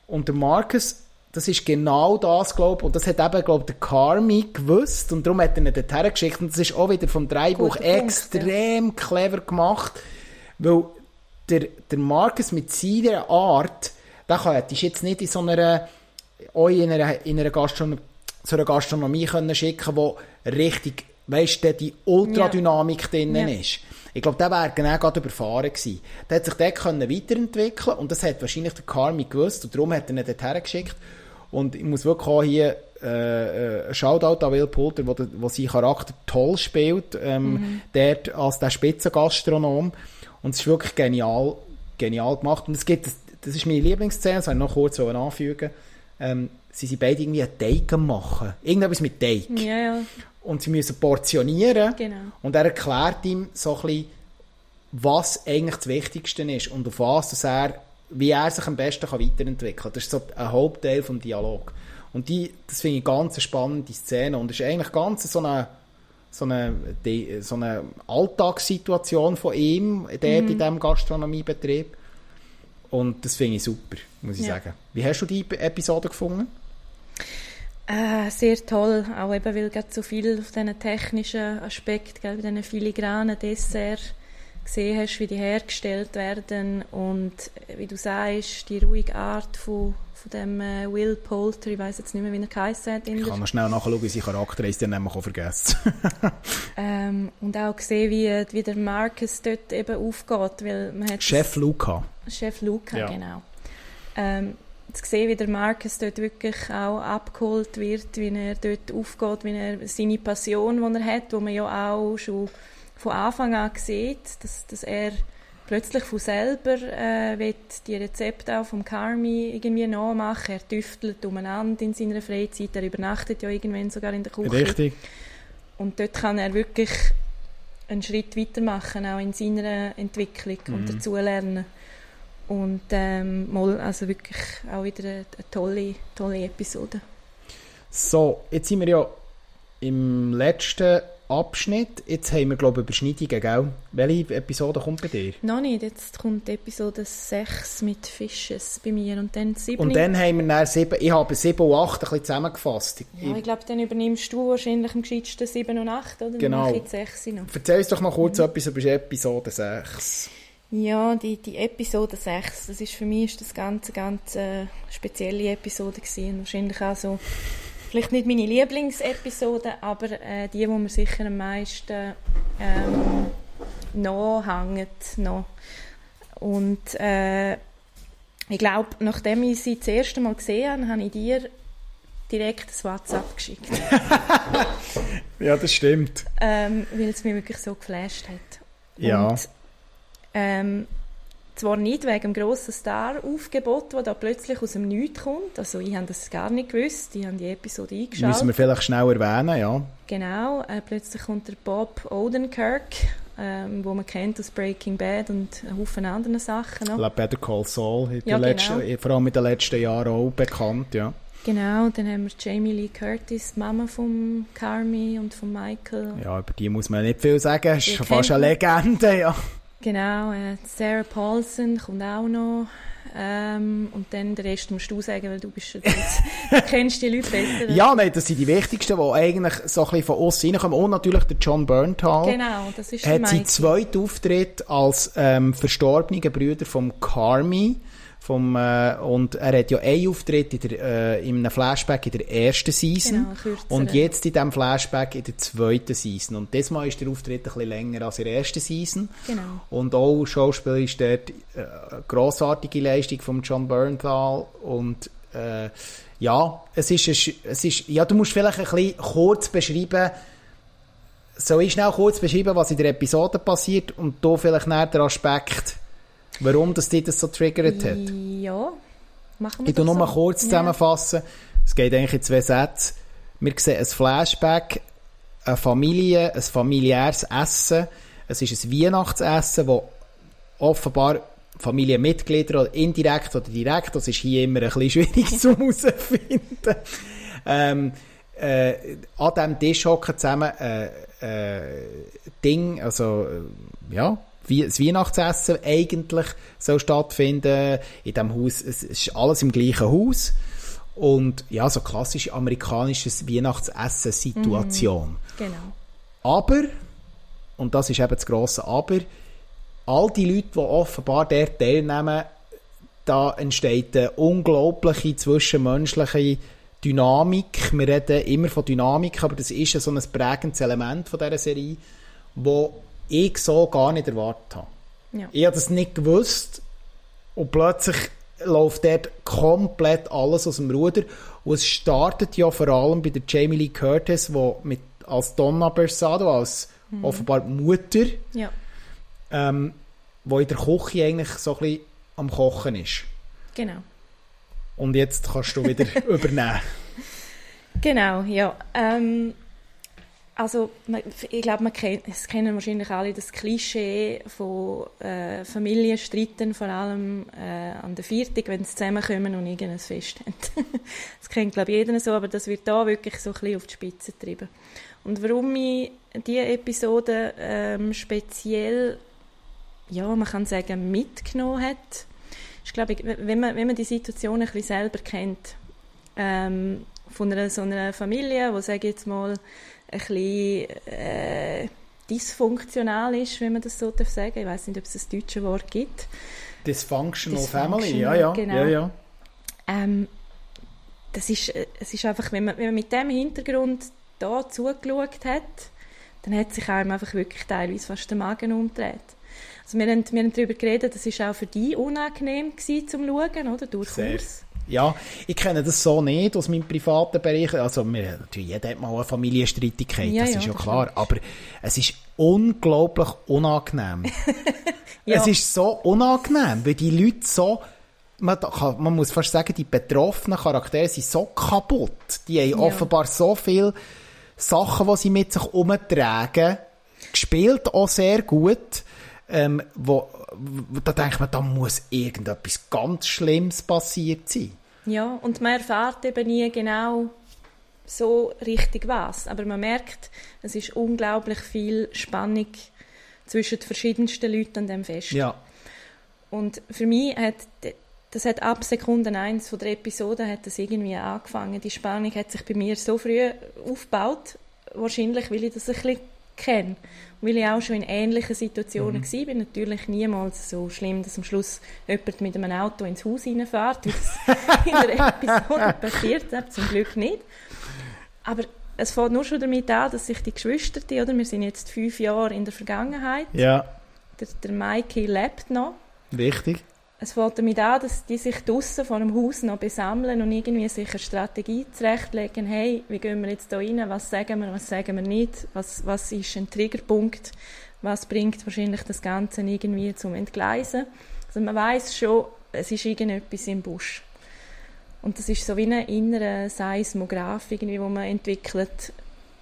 und der Marcus das ist genau das, glaube ich. Und das hat eben, glaube der Carmi gewusst. Und darum hat er ihn dorthin geschickt. Und das ist auch wieder vom Dreibuch extrem ja. clever gemacht. Weil der, der Marcus mit seiner Art, der kann, ist jetzt nicht in so einer, euch in einer, in einer Gastronomie, so einer Gastronomie können schicken, wo richtig, weißt du, die Ultradynamik ja. drinnen ja. ist. Ich glaube, der wäre genau gerade überfahren gewesen. Der hat sich dort können weiterentwickeln und das hat wahrscheinlich der Carmi gewusst und darum hat er ihn dorthin geschickt. Und ich muss wirklich auch hier äh, äh, Shoutout an Will Poulter, der wo seinen Charakter toll spielt, ähm, mhm. dort als der Spitzengastronom. Und es ist wirklich genial, genial gemacht. Und es gibt, das, das ist meine Lieblingsszene, das wollte ich noch kurz anfügen. Ähm, sie sind beide irgendwie einen Teig machen. Irgendetwas mit Teig. Ja, ja. Und sie müssen portionieren. Genau. Und er erklärt ihm so ein bisschen, was eigentlich das Wichtigste ist und auf was dass er wie er sich am besten kann weiterentwickeln kann. Das ist so ein Hauptteil des Dialog. Und die, das finde ich ganz eine spannende Szene und es ist eigentlich ganz so eine, so eine, so eine Alltagssituation von ihm dort mhm. in diesem Gastronomiebetrieb. Und das finde ich super, muss ich ja. sagen. Wie hast du die Episode gefunden? Äh, sehr toll, auch eben, weil gerade so viel auf diesen technischen Aspekt, bei diesen filigranen Desserts gesehen hast, wie die hergestellt werden und äh, wie du sagst, die ruhige Art von, von dem äh, Will Poulter, ich weiß jetzt nicht mehr, wie er geheißen hat. Ich kann mal schnell nachschauen, wie sein Charakter ist, den nämlich auch vergessen. <laughs> ähm, und auch gesehen, wie, wie der Marcus dort eben aufgeht, weil man hat Chef Luca. Chef Luca, ja. genau. Ähm, zu sehen, wie der Marcus dort wirklich auch abgeholt wird, wie er dort aufgeht, wie er seine Passion, die er hat, wo man ja auch schon von Anfang an sieht, dass, dass er plötzlich von selber äh, die Rezepte auch vom Carmi irgendwie nachmachen. Er tüftelt umeinander in seiner Freizeit, er übernachtet ja irgendwann sogar in der Küche. Richtig. Und dort kann er wirklich einen Schritt weitermachen, auch in seiner Entwicklung mhm. und dazulernen. Und ähm, mal, also wirklich auch wieder eine, eine tolle, tolle Episode. So, jetzt sind wir ja im letzten Abschnitt. Jetzt haben wir, glaube ich, Überschneidungen, gell? Welche Episode kommt bei dir? Noch nicht, jetzt kommt Episode 6 mit Fishes bei mir und dann 7. Und dann haben wir dann 7, ich habe 7 und 8 ein bisschen zusammengefasst. Ja, ich glaube, dann übernimmst du wahrscheinlich am gescheitsten 7 und 8, oder? Genau. Dann mache ich die 6 noch. Erzähl uns doch mal kurz etwas über Episode 6. Ja, die, die Episode 6, das ist für mich ist das ganz, ganz äh, spezielle Episode gewesen. Wahrscheinlich auch so, vielleicht nicht meine Lieblingsepisode, aber äh, die, wo mir sicher am meisten ähm, nachhängt. Noch. Und äh, ich glaube, nachdem ich sie das erste Mal gesehen habe, habe ich dir direkt das WhatsApp geschickt. <laughs> Ja, das stimmt. ähm, weil es mich wirklich so geflasht hat. Ja. Und, ähm, zwar nicht wegen dem grossen Star-Aufgebot, das da plötzlich aus dem Nichts kommt. Also ich habe das gar nicht gewusst. Ich habe die Episode eingeschaltet. Müssen wir vielleicht schnell erwähnen, ja. Genau. Äh, plötzlich kommt der Bob Odenkirk, ähm, wo man kennt aus Breaking Bad und einen Haufen anderen Sachen noch. La Better Call Saul, Ja, den letzten, genau. vor allem in den letzten Jahren auch bekannt, ja. Genau. Dann haben wir Jamie Lee Curtis, die Mama von Carmi und von Michael. Ja, über die muss man nicht viel sagen. Ist Die fast eine Legende, ja. Genau, äh, Sarah Paulson kommt auch noch. Ähm, und dann den Rest musst du sagen, weil du bist dort. <laughs> du kennst die Leute besser. Ja, nein, das sind die wichtigsten, die eigentlich so ein bisschen von uns reinkommen. Und natürlich der John Berntal. Genau, das ist der hat seinen zweiten Auftritt als ähm, verstorbener Bruder vom Carmi. Vom, äh, und er hat ja einen Auftritt in, der, äh, in einem Flashback in der ersten Season. Genau, und jetzt in diesem Flashback in der zweiten Season. Und diesmal ist der Auftritt ein bisschen länger als in der ersten Season. Genau. Und auch Schauspieler ist dort äh, eine grossartige Leistung von John Bernthal. Und äh, ja, es ist, es ist, ja, du musst vielleicht ein bisschen kurz beschreiben, soll ich schnell kurz beschreiben, was in der Episode passiert und da vielleicht näher der Aspekt, warum das dich das so triggert hat. Ja, machen wir Ich das nur mal so. kurz zusammenfassen. Es geht eigentlich in zwei Sätzen. Wir sehen ein Flashback, eine Familie, ein familiäres Essen. Es ist ein Weihnachtsessen, wo offenbar Familienmitglieder, oder indirekt oder direkt, das ist hier immer ein bisschen schwierig zu <laughs> herausfinden, ähm, äh, an diesem Tisch hocken zusammen äh, äh, Ding, also äh, ja, wie das Weihnachtsessen eigentlich soll stattfinden in dem Haus. Es ist alles im gleichen Haus und ja, so klassische amerikanisches Weihnachtsessen-Situation. Genau. Aber, und das ist eben das grosse Aber, all die Leute, die offenbar dort teilnehmen, da entsteht eine unglaubliche zwischenmenschliche Dynamik. Wir reden immer von Dynamik, aber das ist ja so ein prägendes Element von dieser Serie, wo ich so gar nicht erwartet habe. Ja. Ich habe das nicht gewusst und plötzlich läuft dort komplett alles aus dem Ruder und es startet ja vor allem bei der Jamie Lee Curtis, wo mit als Donna Bersado, als offenbar Mutter, ja. ähm, wo in der Küche eigentlich so ein bisschen am Kochen ist. Genau. Und jetzt kannst du wieder <laughs> übernehmen. Genau, ja. Ähm, also, ich glaube, man kennt, es kennen wahrscheinlich alle das Klischee von äh, Familienstreiten, vor allem äh, an der Viertig, wenn sie zusammenkommen und irgendein Fest haben. <laughs> das kennt, glaube ich, jeder so, aber das wird da wirklich so ein bisschen auf die Spitze getrieben. Und warum mich diese Episode ähm, speziell, ja, man kann sagen, mitgenommen hat, ist, glaube ich, wenn man, wenn man die Situation ein bisschen selber kennt, ähm, von einer, so einer Familie, die, sage ich jetzt mal, ein bisschen äh, dysfunktional ist, wenn man das so darf sagen. Ich weiß nicht, ob es ein deutsches Wort gibt. Dysfunctional, Dysfunctional, Family, ja, ja. genau. ja, ja. Ähm, das ist, es ist einfach, wenn man, wenn man mit dem Hintergrund da zugeschaut hat, dann hat sich einem einfach wirklich teilweise fast der Magen umgedreht. Also wir haben, wir haben darüber geredet, das war auch für dich unangenehm gewesen, zum Schauen, oder? Durchaus. Ja, ich kenne das so nicht aus meinem privaten Bereich. Also, wir, natürlich, jeder hat mal eine Familienstreitigkeit, Ja, das ja, ist ja das klar. Aber es ist unglaublich unangenehm. <laughs> Ja. Es ist so unangenehm, weil die Leute so, man, kann, man muss fast sagen, die betroffenen Charaktere sind so kaputt. Die haben offenbar so viele Sachen, die sie mit sich umtragen. Gespielt auch sehr gut. Ähm, wo, da denkt man, da muss irgendetwas ganz Schlimmes passiert sein. Ja, und man erfährt eben nie genau, so richtig was. Aber man merkt, es ist unglaublich viel Spannung zwischen den verschiedensten Leuten an dem Fest. Ja. Und für mich hat das hat ab Sekunde 1 von der Episode hat das irgendwie angefangen. Die Spannung hat sich bei mir so früh aufgebaut, wahrscheinlich, weil ich das ein bisschen kenne. Und weil ich auch schon in ähnlichen Situationen mhm. war, bin natürlich niemals so schlimm, dass am Schluss jemand mit einem Auto ins Haus reinfährt, wie das <laughs> in der Episode passiert hat, zum Glück nicht. Aber es fängt nur schon damit an, dass sich die Geschwister, oder, wir sind jetzt fünf Jahre in der Vergangenheit, ja. der, der Mikey lebt noch. Richtig. Es fängt damit an, dass die sich draussen vor dem Haus noch besammeln und irgendwie sich eine Strategie zurechtlegen. Hey, wie gehen wir jetzt da rein? Was sagen wir, was sagen wir nicht? Was, was ist ein Triggerpunkt? Was bringt wahrscheinlich das Ganze irgendwie zum Entgleisen? Also man weiß schon, es ist irgendetwas im Busch. Und das ist so wie ein innerer Seismograph, irgendwie, wo man entwickelt,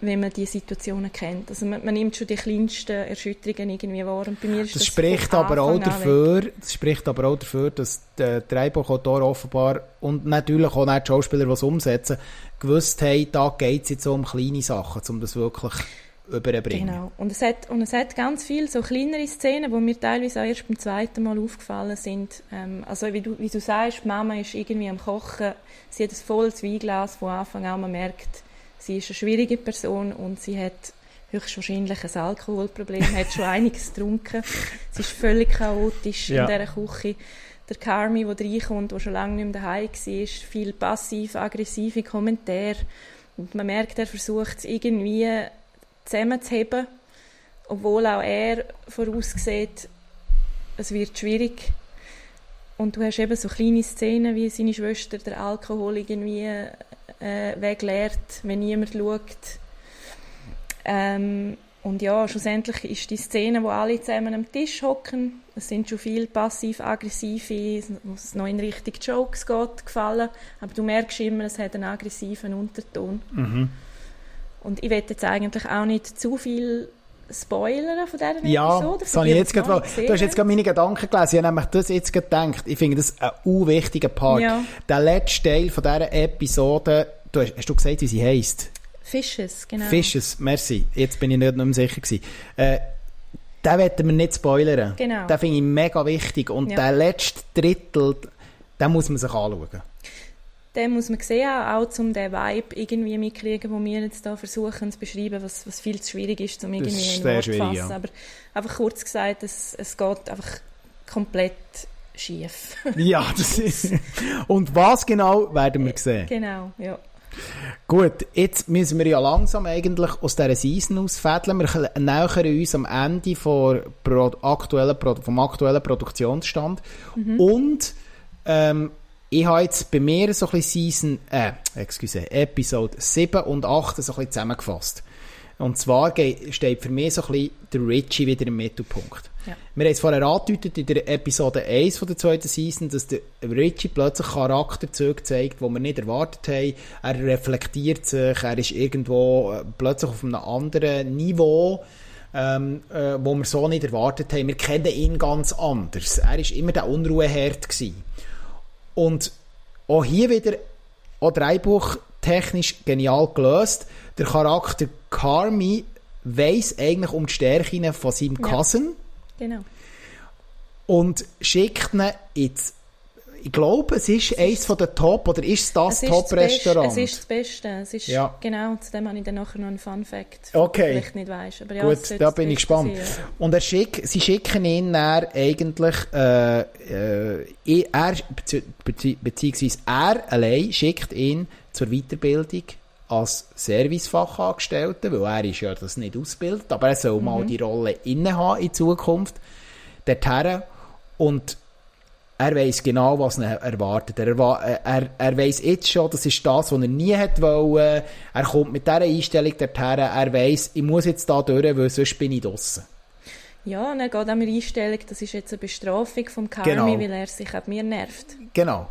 wenn man die Situationen kennt. Also man, man, nimmt schon die kleinsten Erschütterungen irgendwie wahr. Und bei mir ist das, das spricht aber auch dafür, das spricht aber auch dafür, dass der Drehbuchautor offenbar und natürlich auch die Schauspieler, die es umsetzen, gewusst haben, da geht es jetzt so um kleine Sachen, um das wirklich überbringen. Genau. Und es hat, und es hat ganz viele so kleinere Szenen, die mir teilweise auch erst beim zweiten Mal aufgefallen sind. Ähm, also wie du, wie du sagst, Mama ist irgendwie am Kochen, sie hat ein volles Weinglas, von Anfang an man merkt, sie ist eine schwierige Person und sie hat höchstwahrscheinlich ein Alkoholproblem, hat schon einiges getrunken. Sie ist völlig chaotisch ja. in dieser Küche. Der Carmi, der reinkommt, der schon lange nicht mehr daheim war, viel passiv-aggressive Kommentare. Und man merkt, er versucht es irgendwie zusammenzuheben, obwohl auch er voraussieht, es wird schwierig. Und du hast eben so kleine Szenen, wie seine Schwester der Alkohol irgendwie äh, wegleert, wenn niemand schaut. Ähm, und ja, schlussendlich ist die Szene, wo alle zusammen am Tisch hocken, es sind schon viele passiv-aggressive, wo es noch in Richtung Jokes geht, gefallen, aber du merkst immer, es hat einen aggressiven Unterton. Mhm. Und ich will jetzt eigentlich auch nicht zu viel spoilern von dieser ja, Episode. Das habe ich jetzt gerade, du hast jetzt gerade meine Gedanken gelesen. Ich habe nämlich das jetzt gedacht. Ich finde das ein unwichtiger Part. Ja. Der letzte Teil von dieser Episode, du hast, hast du gesagt, wie sie heisst? Fishes, genau. Fishes, merci. Jetzt bin ich nicht mehr sicher gewesen. Äh, den werden wir nicht spoilern. Genau. Den finde ich mega wichtig. Und ja. der letzte Drittel, den muss man sich anschauen den muss man sehen, auch um den Vibe irgendwie mitkriegen, den wir jetzt da versuchen zu beschreiben, was, was viel zu schwierig ist, um irgendwie in Wort zu fassen. Ja. Aber einfach kurz gesagt, es, es geht einfach komplett schief. <laughs> ja, das ist... <laughs> Und was genau, werden wir sehen. Genau, ja. Gut, jetzt müssen wir ja langsam eigentlich aus dieser Season ausfädeln. Wir nähern uns am Ende vom aktuellen, vom aktuellen Produktionsstand. Mhm. Und ähm, ich habe jetzt bei mir so ein bisschen Season, äh, excuse, Episode 7 und 8 so ein bisschen zusammengefasst. Und zwar steht für mich so ein bisschen der Richie wieder im Mittelpunkt. Ja. Wir haben es vorher angedeutet in der Episode 1 von der zweiten Season, dass der Richie plötzlich Charakterzüge zeigt, die wir nicht erwartet haben. Er reflektiert sich, er ist irgendwo äh, plötzlich auf einem anderen Niveau, ähm, äh, wo wir so nicht erwartet haben. Wir kennen ihn ganz anders. Er ist immer der Unruheherd gewesen. Und auch hier wieder, auch Dreibuch technisch genial gelöst. Der Charakter Carmi weiß eigentlich um die Stärken von seinem Cousin. Ja, genau. Und schickt ihn ins ich glaube, es ist eines von den Top, oder ist das, das Top-Restaurant? Es ist das Beste. Es ist, ja. Genau, zu dem habe ich dann nachher noch einen Fun-Fact, okay. vielleicht nicht weißt. Aber ja, Gut, da bin ich gespannt. Und er schick, sie schicken ihn dann eigentlich, äh, äh, er, bezieh beziehungsweise er allein schickt ihn zur Weiterbildung als Servicefachangestellter, weil er ist ja das nicht ausbildet, aber er soll mhm. mal die Rolle innehaben in Zukunft. Dorthin. Und er weiß genau, was er erwartet. Er, er, er weiß jetzt schon, das ist das, was er nie hat wollen. Er kommt mit dieser Einstellung dorthin. Er weiß, ich muss jetzt da durch, weil sonst bin ich draussen. Ja, und er geht auch mit Einstellung, das ist jetzt eine Bestrafung vom Karmi, genau. weil er sich an mir nervt. Genau.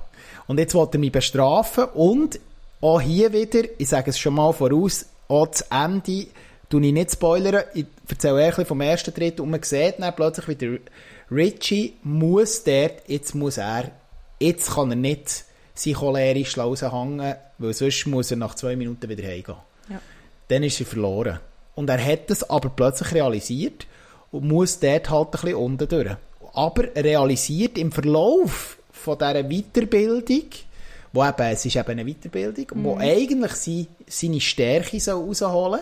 Und jetzt will er mich bestrafen und auch hier wieder, ich sage es schon mal voraus, auch das Ende, tue ich nicht spoilern, ich erzähle ein vom ersten Tritt und man sieht dann plötzlich wieder Richie muss dort, jetzt muss er, jetzt kann er nicht sie cholerisch raushängen, weil sonst muss er nach zwei Minuten wieder heimgehen. Ja. Dann ist er verloren. Und er hat das aber plötzlich realisiert und muss dort halt ein bisschen unten durch. Aber realisiert im Verlauf von dieser Weiterbildung, wo eben, es ist eben eine Weiterbildung, wo eigentlich sie, seine Stärke soll rausholen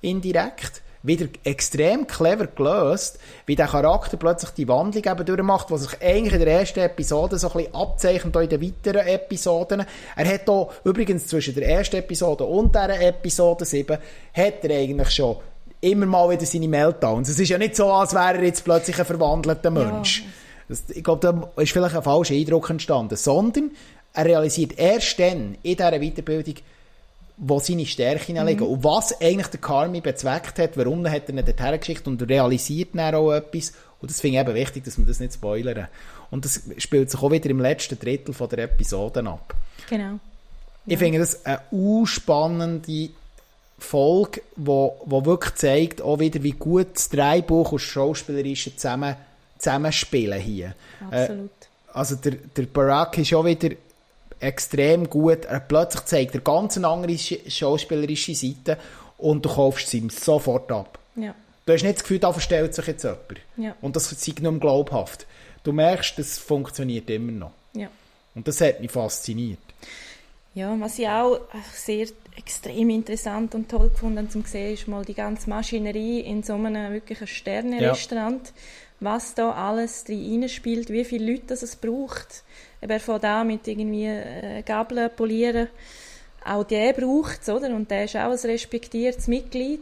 indirekt, wieder extrem clever gelöst, wie der Charakter plötzlich die Wandlung eben durchmacht, was sich eigentlich in der ersten Episode so ein bisschen abzeichnet, auch in den weiteren Episoden. Er hat hier übrigens zwischen der ersten Episode und dieser Episode 7 hat er eigentlich schon immer mal wieder seine Meltdowns. Es ist ja nicht so, als wäre er jetzt plötzlich ein verwandelter Mensch. Das, ich glaube, da ist vielleicht ein falscher Eindruck entstanden, sondern er realisiert erst dann in dieser Weiterbildung, wo seine Stärken Mhm. liegen und was eigentlich der Carmi bezweckt hat, warum hat er ihn dorthin geschickt und realisiert dann auch etwas und das finde ich eben wichtig, dass wir das nicht spoilern. Und das spielt sich auch wieder im letzten Drittel von der Episoden ab. Genau. Ich finde das eine spannende Folge, wo, wo wirklich zeigt, auch wieder, wie gut das Drehbuch und das Schauspielerische zusammen, zusammenspielen hier. Absolut. Also der, der Barack ist auch wieder extrem gut. Er plötzlich zeigt er ganz eine andere sch- schauspielerische Seite und du kaufst es ihm sofort ab. ja. Du hast nicht das Gefühl, da verstellt sich jetzt jemand. Ja. Und das ist nicht mehr glaubhaft. Du merkst, das funktioniert immer noch. Ja. Und das hat mich fasziniert. Ja, was ich auch sehr extrem interessant und toll gefunden zum sehen, ist mal die ganze Maschinerie in so einem wirklichen Sternenrestaurant. Was da alles drin spielt, wie viele Leute das es braucht. Eben fängt an mit irgendwie äh, Gabeln polieren. Auch der braucht es, oder? Und der ist auch ein respektiertes Mitglied.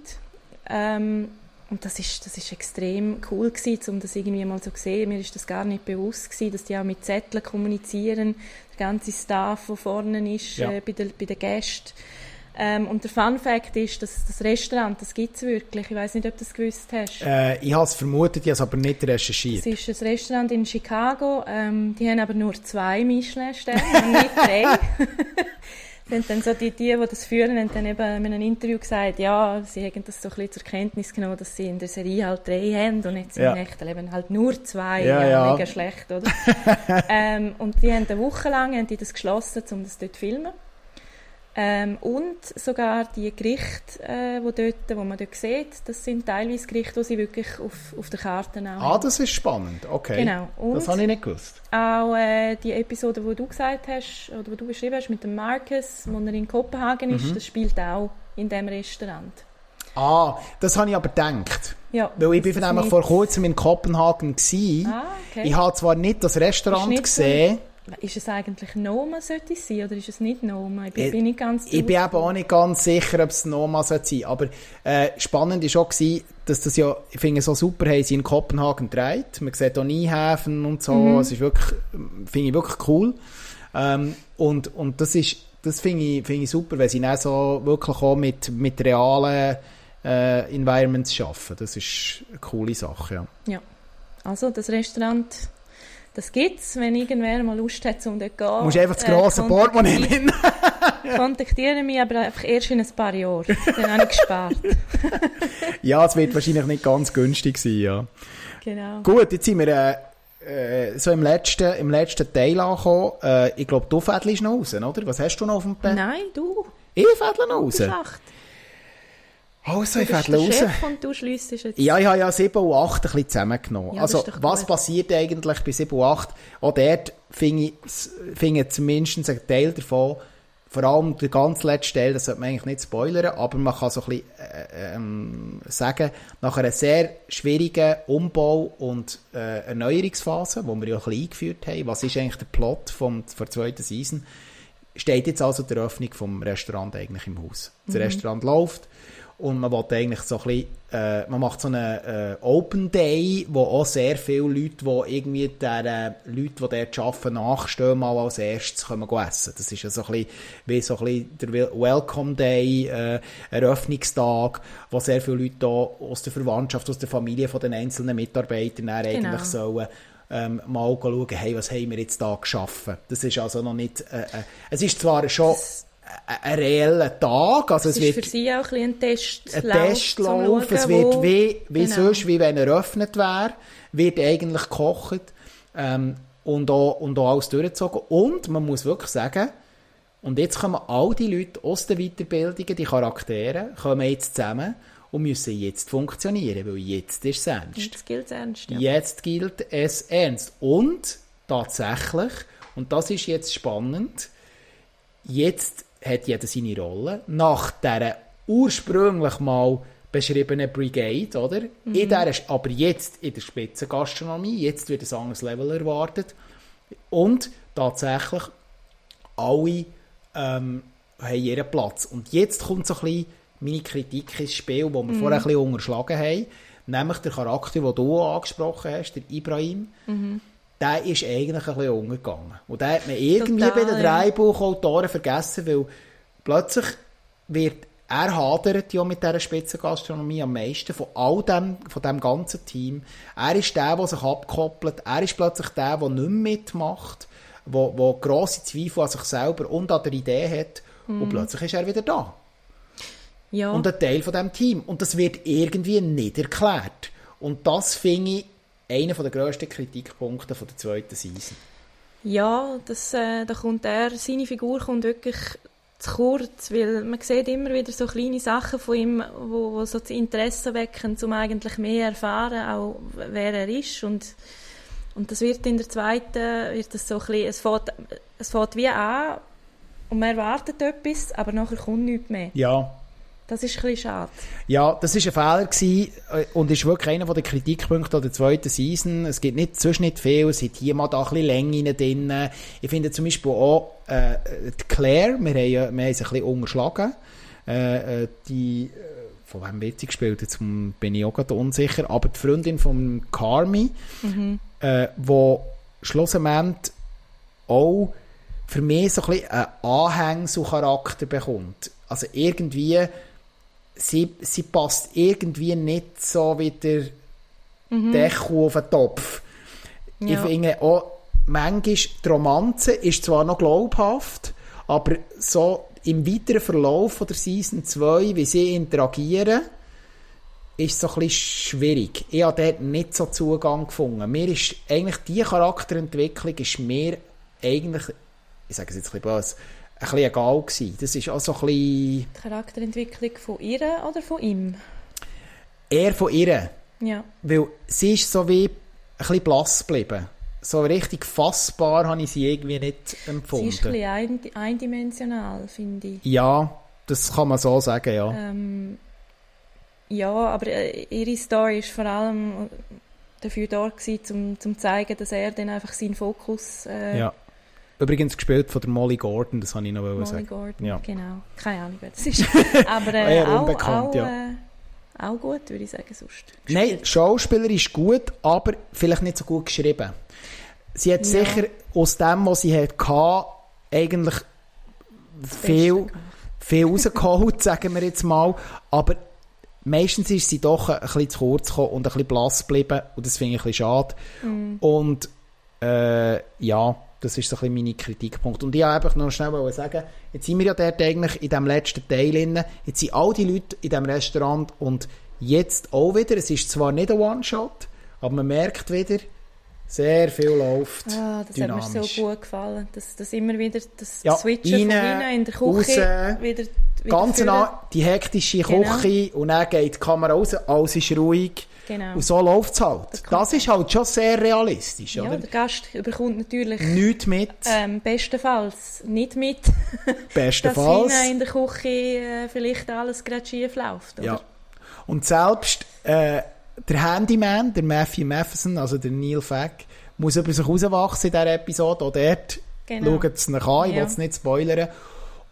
Ähm, und das ist, das ist extrem cool gewesen, um das irgendwie mal so zu sehen. Mir ist das gar nicht bewusst gewesen, dass die auch mit Zetteln kommunizieren. Der ganze Staff, der vorne ist, Ja. äh, bei, den, bei den Gästen. Ähm, und der Fun Fact ist, dass das Restaurant, das gibt es wirklich. Ich weiß nicht, ob du das gewusst hast. Äh, ich habe es vermutet, ich habe es aber nicht recherchiert. Es ist ein Restaurant in Chicago. Ähm, die haben aber nur zwei Michelin-Sterne und nicht drei. <laughs> sind dann so die, die, die das führen, haben dann eben in einem Interview gesagt, ja, sie haben das so ein bisschen zur Kenntnis genommen, dass sie in der Serie halt drei haben und jetzt Ja. im echten Leben halt nur zwei. Ja, Ja, ja. mega schlecht, oder? <laughs> ähm, und die haben eine Woche lang haben die das geschlossen, um das dort zu filmen. Ähm, und sogar die Gerichte, äh, wo, dort, wo man dort sieht, das sind teilweise Gerichte, die sie wirklich auf, auf der Karte auch Ah, das ist spannend. Okay. Genau. Und Das habe ich nicht gewusst. auch äh, die Episode, die du gesagt hast, oder die du beschrieben hast, mit dem Marcus, wo er in Kopenhagen Mhm. ist, das spielt auch in dem Restaurant. Ah, das habe ich aber gedacht. Ja, Weil ich bin nämlich nicht- vor kurzem in Kopenhagen gsi. Ah, okay. Ich habe zwar nicht das Restaurant gesehen, Ist es eigentlich Noma, sollte es sein, oder ist es nicht Noma? Ich bin, Ich- bin nicht ganz ich bin eben auch nicht ganz sicher, ob es Noma sein soll. Aber äh, spannend war auch, gewesen, dass das ja, ich finde so super, haben sie in Kopenhagen gedreht. Man sieht auch Niehäfen und so. Mhm. Es ist wirklich, finde ich wirklich cool. Ähm, und, und das ist, das finde ich, finde ich super, weil sie dann so wirklich auch mit, mit realen äh, Environments arbeiten. Das ist eine coole Sache, ja. Ja. Also, das Restaurant, das gibt es, wenn irgendwer mal Lust hat, um dort zu gehen. Du musst einfach das Äh, grosse Portemonnaie kontaktiere- nehmen. <laughs> Kontaktiere mich, aber einfach erst in ein paar Jahren. Dann habe ich gespart. <laughs> ja, es wird wahrscheinlich nicht ganz günstig sein, ja. Genau. Gut, jetzt sind wir äh, äh, so im letzten, im letzten Teil angekommen. Äh, ich glaube, du fädelst noch raus, oder? Was hast du noch auf dem Bett? Nein, du, Ich fädle noch raus. Schlacht. Also, Du ich der raus. Chef und du schliessest jetzt. Ja, ich habe ja 7 und 8 ein bisschen zusammengenommen. Ja, also, was gut. passiert eigentlich bei 7 und 8? Auch dort finde ich, zumindest ein Teil davon, vor allem der ganz letzte Teil, das sollte man eigentlich nicht spoilern, aber man kann so ein bisschen äh, ähm, sagen, nach einer sehr schwierigen Umbau- und äh, Erneuerungsphase, wo wir ja ein bisschen eingeführt haben, was ist eigentlich der Plot vom, der zweiten Season, steht jetzt also die Eröffnung vom Restaurant eigentlich im Haus. Das Restaurant läuft und man will eigentlich so ein bisschen, äh, man macht so einen äh, Open Day, wo auch sehr viele Leute, die irgendwie der äh, Leute, die dort arbeiten, nachstehen, mal als erstes gehen essen. Das ist ja so ein bisschen, wie so ein bisschen der Wel- Welcome Day, äh, Eröffnungstag, wo sehr viele Leute da aus der Verwandtschaft, aus der Familie von den einzelnen Mitarbeitern dann Genau. eigentlich sollen ähm, mal schauen, hey, was haben wir jetzt da geschaffen? Das ist also noch nicht, äh, äh, es ist zwar schon ein, ein reeller Tag, also Es es wird für sie auch ein, ein Testlauf. ein Testlauf, es wird wie, wie Genau. sonst, wie wenn er eröffnet wäre, wird eigentlich gekocht. Ähm, und auch, und auch alles durchgezogen. Und man muss wirklich sagen, und jetzt kommen all die Leute aus den Weiterbildungen, die Charaktere, kommen jetzt zusammen und müssen jetzt funktionieren, weil jetzt ist es ernst. Jetzt gilt es ernst, ja. Jetzt gilt es ernst. Und tatsächlich, und das ist jetzt spannend, jetzt hat jeder seine Rolle. Nach dieser ursprünglich mal beschriebenen Brigade, oder? Mhm. In der, aber jetzt in der Spitzengastronomie, jetzt wird ein anderes Level erwartet. Und tatsächlich, alle ähm, haben ihren Platz. Und jetzt kommt so ein bisschen meine Kritik ins Spiel, die wir Mhm. vorher ein bisschen unterschlagen haben. Nämlich der Charakter, den du angesprochen hast, der Ibrahim. Mhm. Der ist eigentlich ein bisschen untergegangen. Und der hat man irgendwie Total, bei den. Drehbuchautoren vergessen, weil plötzlich wird er hadert ja mit dieser Spitzengastronomie am meisten von all dem, von dem ganzen Team. Er ist der, der sich abkoppelt. Er ist plötzlich der, der nicht mitmacht, der, der grosse Zweifel an sich selber und an der Idee hat. Mhm. Und plötzlich ist er wieder da. ja. Und ein Teil von dem Team. Und das wird irgendwie nicht erklärt. Und das finde ich einer der grössten Kritikpunkte von der zweiten Season. Ja, das, äh, da kommt er, seine Figur kommt wirklich zu kurz, weil man sieht immer wieder so kleine Sachen von ihm, wo, wo so das Interesse wecken, um eigentlich mehr erfahren, auch wer er ist und und das wird in der zweiten, wird das so ein bisschen, es fährt, es fährt wie an und man erwartet etwas, aber nachher kommt nichts mehr. Ja, Das ist ein bisschen schade. Ja, das war ein Fehler gewesen, äh, und ist wirklich einer der Kritikpunkte der zweiten Season. Es gibt nicht, sonst nicht viel, es hat hier mal da ein bisschen Länge drin. Ich finde zum Beispiel auch äh, die Claire, wir haben, ja- wir haben sie ein bisschen unterschlagen. Äh, äh, die, äh, von wem wird sie gespielt? Jetzt bin ich auch gerade unsicher. Aber die Freundin von Carmi, äh, wo schlussendlich auch für mich so ein bisschen einen Anhängselcharakter bekommt. Also irgendwie, sie, sie passt irgendwie nicht so wie der Deckel auf den Topf. Ich Ja. finde auch, manchmal die Romanze ist zwar noch glaubhaft, aber so im weiteren Verlauf von der Season 2, wie sie interagieren, ist so ein bisschen schwierig. Ich habe dort nicht so Zugang gefunden. Mir ist eigentlich die Charakterentwicklung ist mir eigentlich, ich sage es jetzt ein bisschen böse, ein bisschen egal gewesen. Das ist auch so ein bisschen Die Charakterentwicklung von ihr oder von ihm? eher von ihr. Ja. Weil sie ist so wie ein bisschen blass geblieben. So richtig fassbar habe ich sie irgendwie nicht Sie empfunden. ist ein bisschen ein, eindimensional, finde ich. ja, das kann man so sagen, ja. Ähm, ja, aber äh, ihre Story ist vor allem dafür da gewesen, um zum zeigen, dass er dann einfach seinen Fokus äh, ja. Übrigens gespielt von der Molly Gordon, das habe ich noch Molly sagen. Gordon, Ja. genau. Keine Ahnung, wer das ist. <laughs> aber äh, Eher auch, unbekannt, auch, ja. äh, auch gut, würde ich sagen, sonst. Nein, Schauspieler ist gut, aber vielleicht nicht so gut geschrieben. Sie hat Ja. sicher aus dem, was sie hatte, eigentlich viel, viel <laughs> rausgeholt, sagen wir jetzt mal. Aber meistens ist sie doch ein bisschen zu kurz gekommen und ein bisschen blass geblieben. Und das finde ich ein bisschen schade. Mm. Und äh, ja, das ist so ein bisschen meine Kritikpunkt. Und ich wollte einfach noch schnell sagen, jetzt sind wir ja dort eigentlich in dem letzten Teil drin. Jetzt sind all die Leute in diesem Restaurant und jetzt auch wieder, es ist zwar nicht ein One-Shot, aber man merkt wieder, sehr viel läuft Ah, das dynamisch. hat mir so gut gefallen. Das, das immer wieder das Ja, Switchen von rein, in der raus, Küche wieder, wieder Ganz nah, die hektische Genau. Küche und dann geht die Kamera raus, alles ist ruhig. Genau. Und so läuft es halt. Das Das, ist halt schon sehr realistisch, Ja, oder? der Gast überkommt natürlich Nichts mit, ähm, bestenfalls nicht mit, <laughs> dass bestenfalls. hinten in der Küche äh, vielleicht alles gerade schief läuft. Oder? Ja. Und selbst äh, der Handyman, der Matthew Matheson, also der Neil Fack, muss über sich rauswachsen in dieser Episode. Auch dort Genau. schaut es nach an, ich Ja. will es nicht spoilern.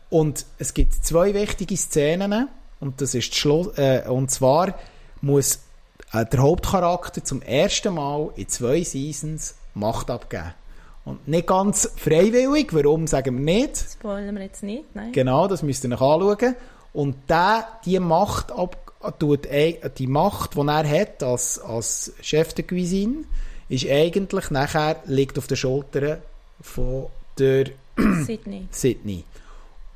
Und es gibt zwei wichtige Szenen, und das ist Schluss, äh, und zwar muss äh, der Hauptcharakter zum ersten Mal in zwei Seasons Macht abgeben. Und nicht ganz freiwillig, warum sagen wir nicht? Spoilern wir jetzt nicht, nein. Genau, das müsst ihr euch anschauen. Und der, die Macht, ab, tut, die Macht, die er hat als, als Chef der Cuisine, ist eigentlich nachher, liegt auf den Schultern von der <clears throat> Sydney. Sydney.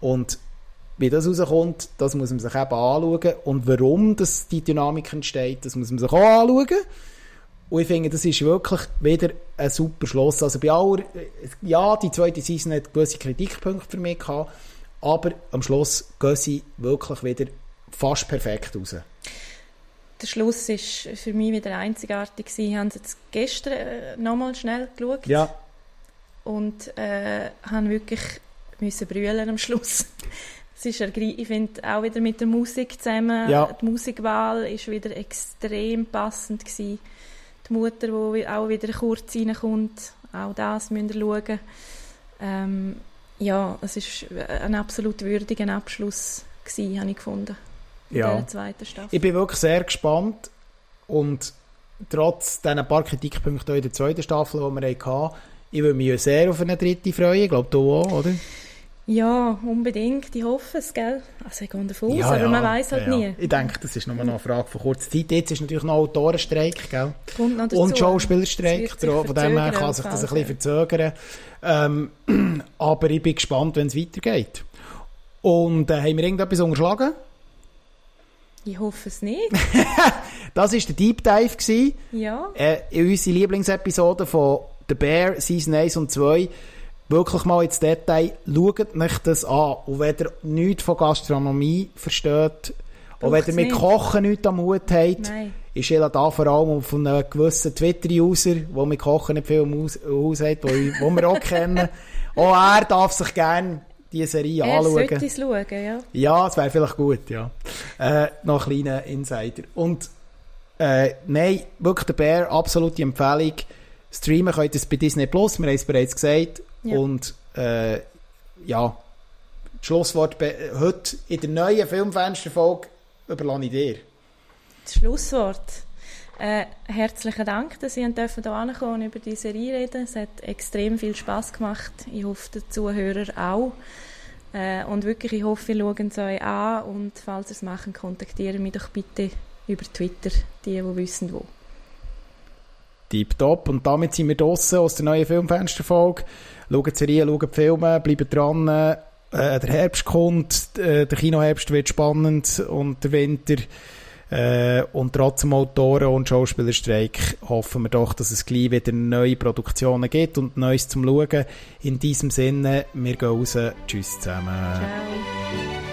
Und wie das rauskommt, das muss man sich eben anschauen. Und warum das die Dynamik entsteht, das muss man sich auch anschauen. Und ich finde, das ist wirklich wieder ein super Schluss. Also bei aller, ja, die zweite Season hat gewisse Kritikpunkte für mich gehabt, aber am Schluss gehen sie wirklich wieder fast perfekt raus. Der Schluss war für mich wieder einzigartig. Sie haben jetzt gestern äh, nochmal schnell geschaut. Ja. Und äh, haben wirklich müssen brüllen am Schluss. <laughs> Es ist ich finde auch wieder mit der Musik zusammen. Ja. Die Musikwahl ist wieder extrem passend gewesen. Die Mutter, die auch wieder kurz reinkommt, auch das müsst ihr schauen. Ähm, ja, es ist ein absolut würdiger Abschluss gewesen, habe ich gefunden. Ja. der zweiten Staffel. Ich bin wirklich sehr gespannt und trotz diesen paar Kritikpunkten in der zweiten Staffel, die wir hatten, ich würde mich sehr auf eine dritte freuen. Ich glaube, du auch, oder? Ja, unbedingt. Ich hoffe es, gell? Also ich gehe davon aus, aber man weiß halt ja, ja. nie. Ich denke, das ist nur noch eine Frage von kurzer Zeit. Jetzt ist natürlich noch Autorenstreik, gell? Kommt noch dazu. Und Schauspielerstreik. Von dem her kann sich das ein bisschen verzögern. Ähm, <clears throat> aber ich bin gespannt, wenn es weitergeht. Und äh, haben wir irgendetwas unterschlagen? Ich hoffe es nicht. <laughs> Das war der Deep Dive. Gewesen. Ja. äh, in unsere Lieblingsepisode von The Bear, Season 1 und 2, wirklich mal ins Detail, schaut euch das an. Und wenn ihr nichts von Gastronomie versteht, und wenn ihr mit nicht. Kochen nichts am Mut habt, Nein. ist Ella da vor allem von einem gewissen Twitter-User, der mit Kochen nicht viel am Haus Haus hat, wo, wo wir auch <laughs> kennen. Auch er darf sich gerne diese Serie Er anschauen. sollte es schauen, ja. Ja, es wäre vielleicht gut, ja. Äh, noch ein kleiner Insider. Und äh, nein, wirklich der Bär, absolute Empfehlung. Streamen könnt ihr es bei Disney Plus, wir haben es bereits gesagt. Ja. Und äh, ja, das Schlusswort heute in der neuen Filmfensterfolge überlasse ich dir. Das Schlusswort. Äh, herzlichen Dank, dass ihr hier ankommen und über die Serie reden. Es hat extrem viel Spaß gemacht. Ich hoffe, die Zuhörer auch. Äh, und wirklich, ich hoffe, ihr schaut es euch an. Und falls ihr es machen, kontaktiert mich doch bitte über Twitter, die, die wissen, wo. Tipptopp. Und damit sind wir draussen aus der neuen Filmfensterfolge. Schaut die Serie, schaut die Filme, bleibt dran. Äh, der Herbst kommt, äh, der Kinoherbst wird spannend und der Winter. Äh, und trotz dem Autoren- und Schauspielerstreik hoffen wir doch, dass es gleich wieder neue Produktionen gibt und Neues zum Schauen. In diesem Sinne, wir gehen raus. Tschüss zusammen. Ciao.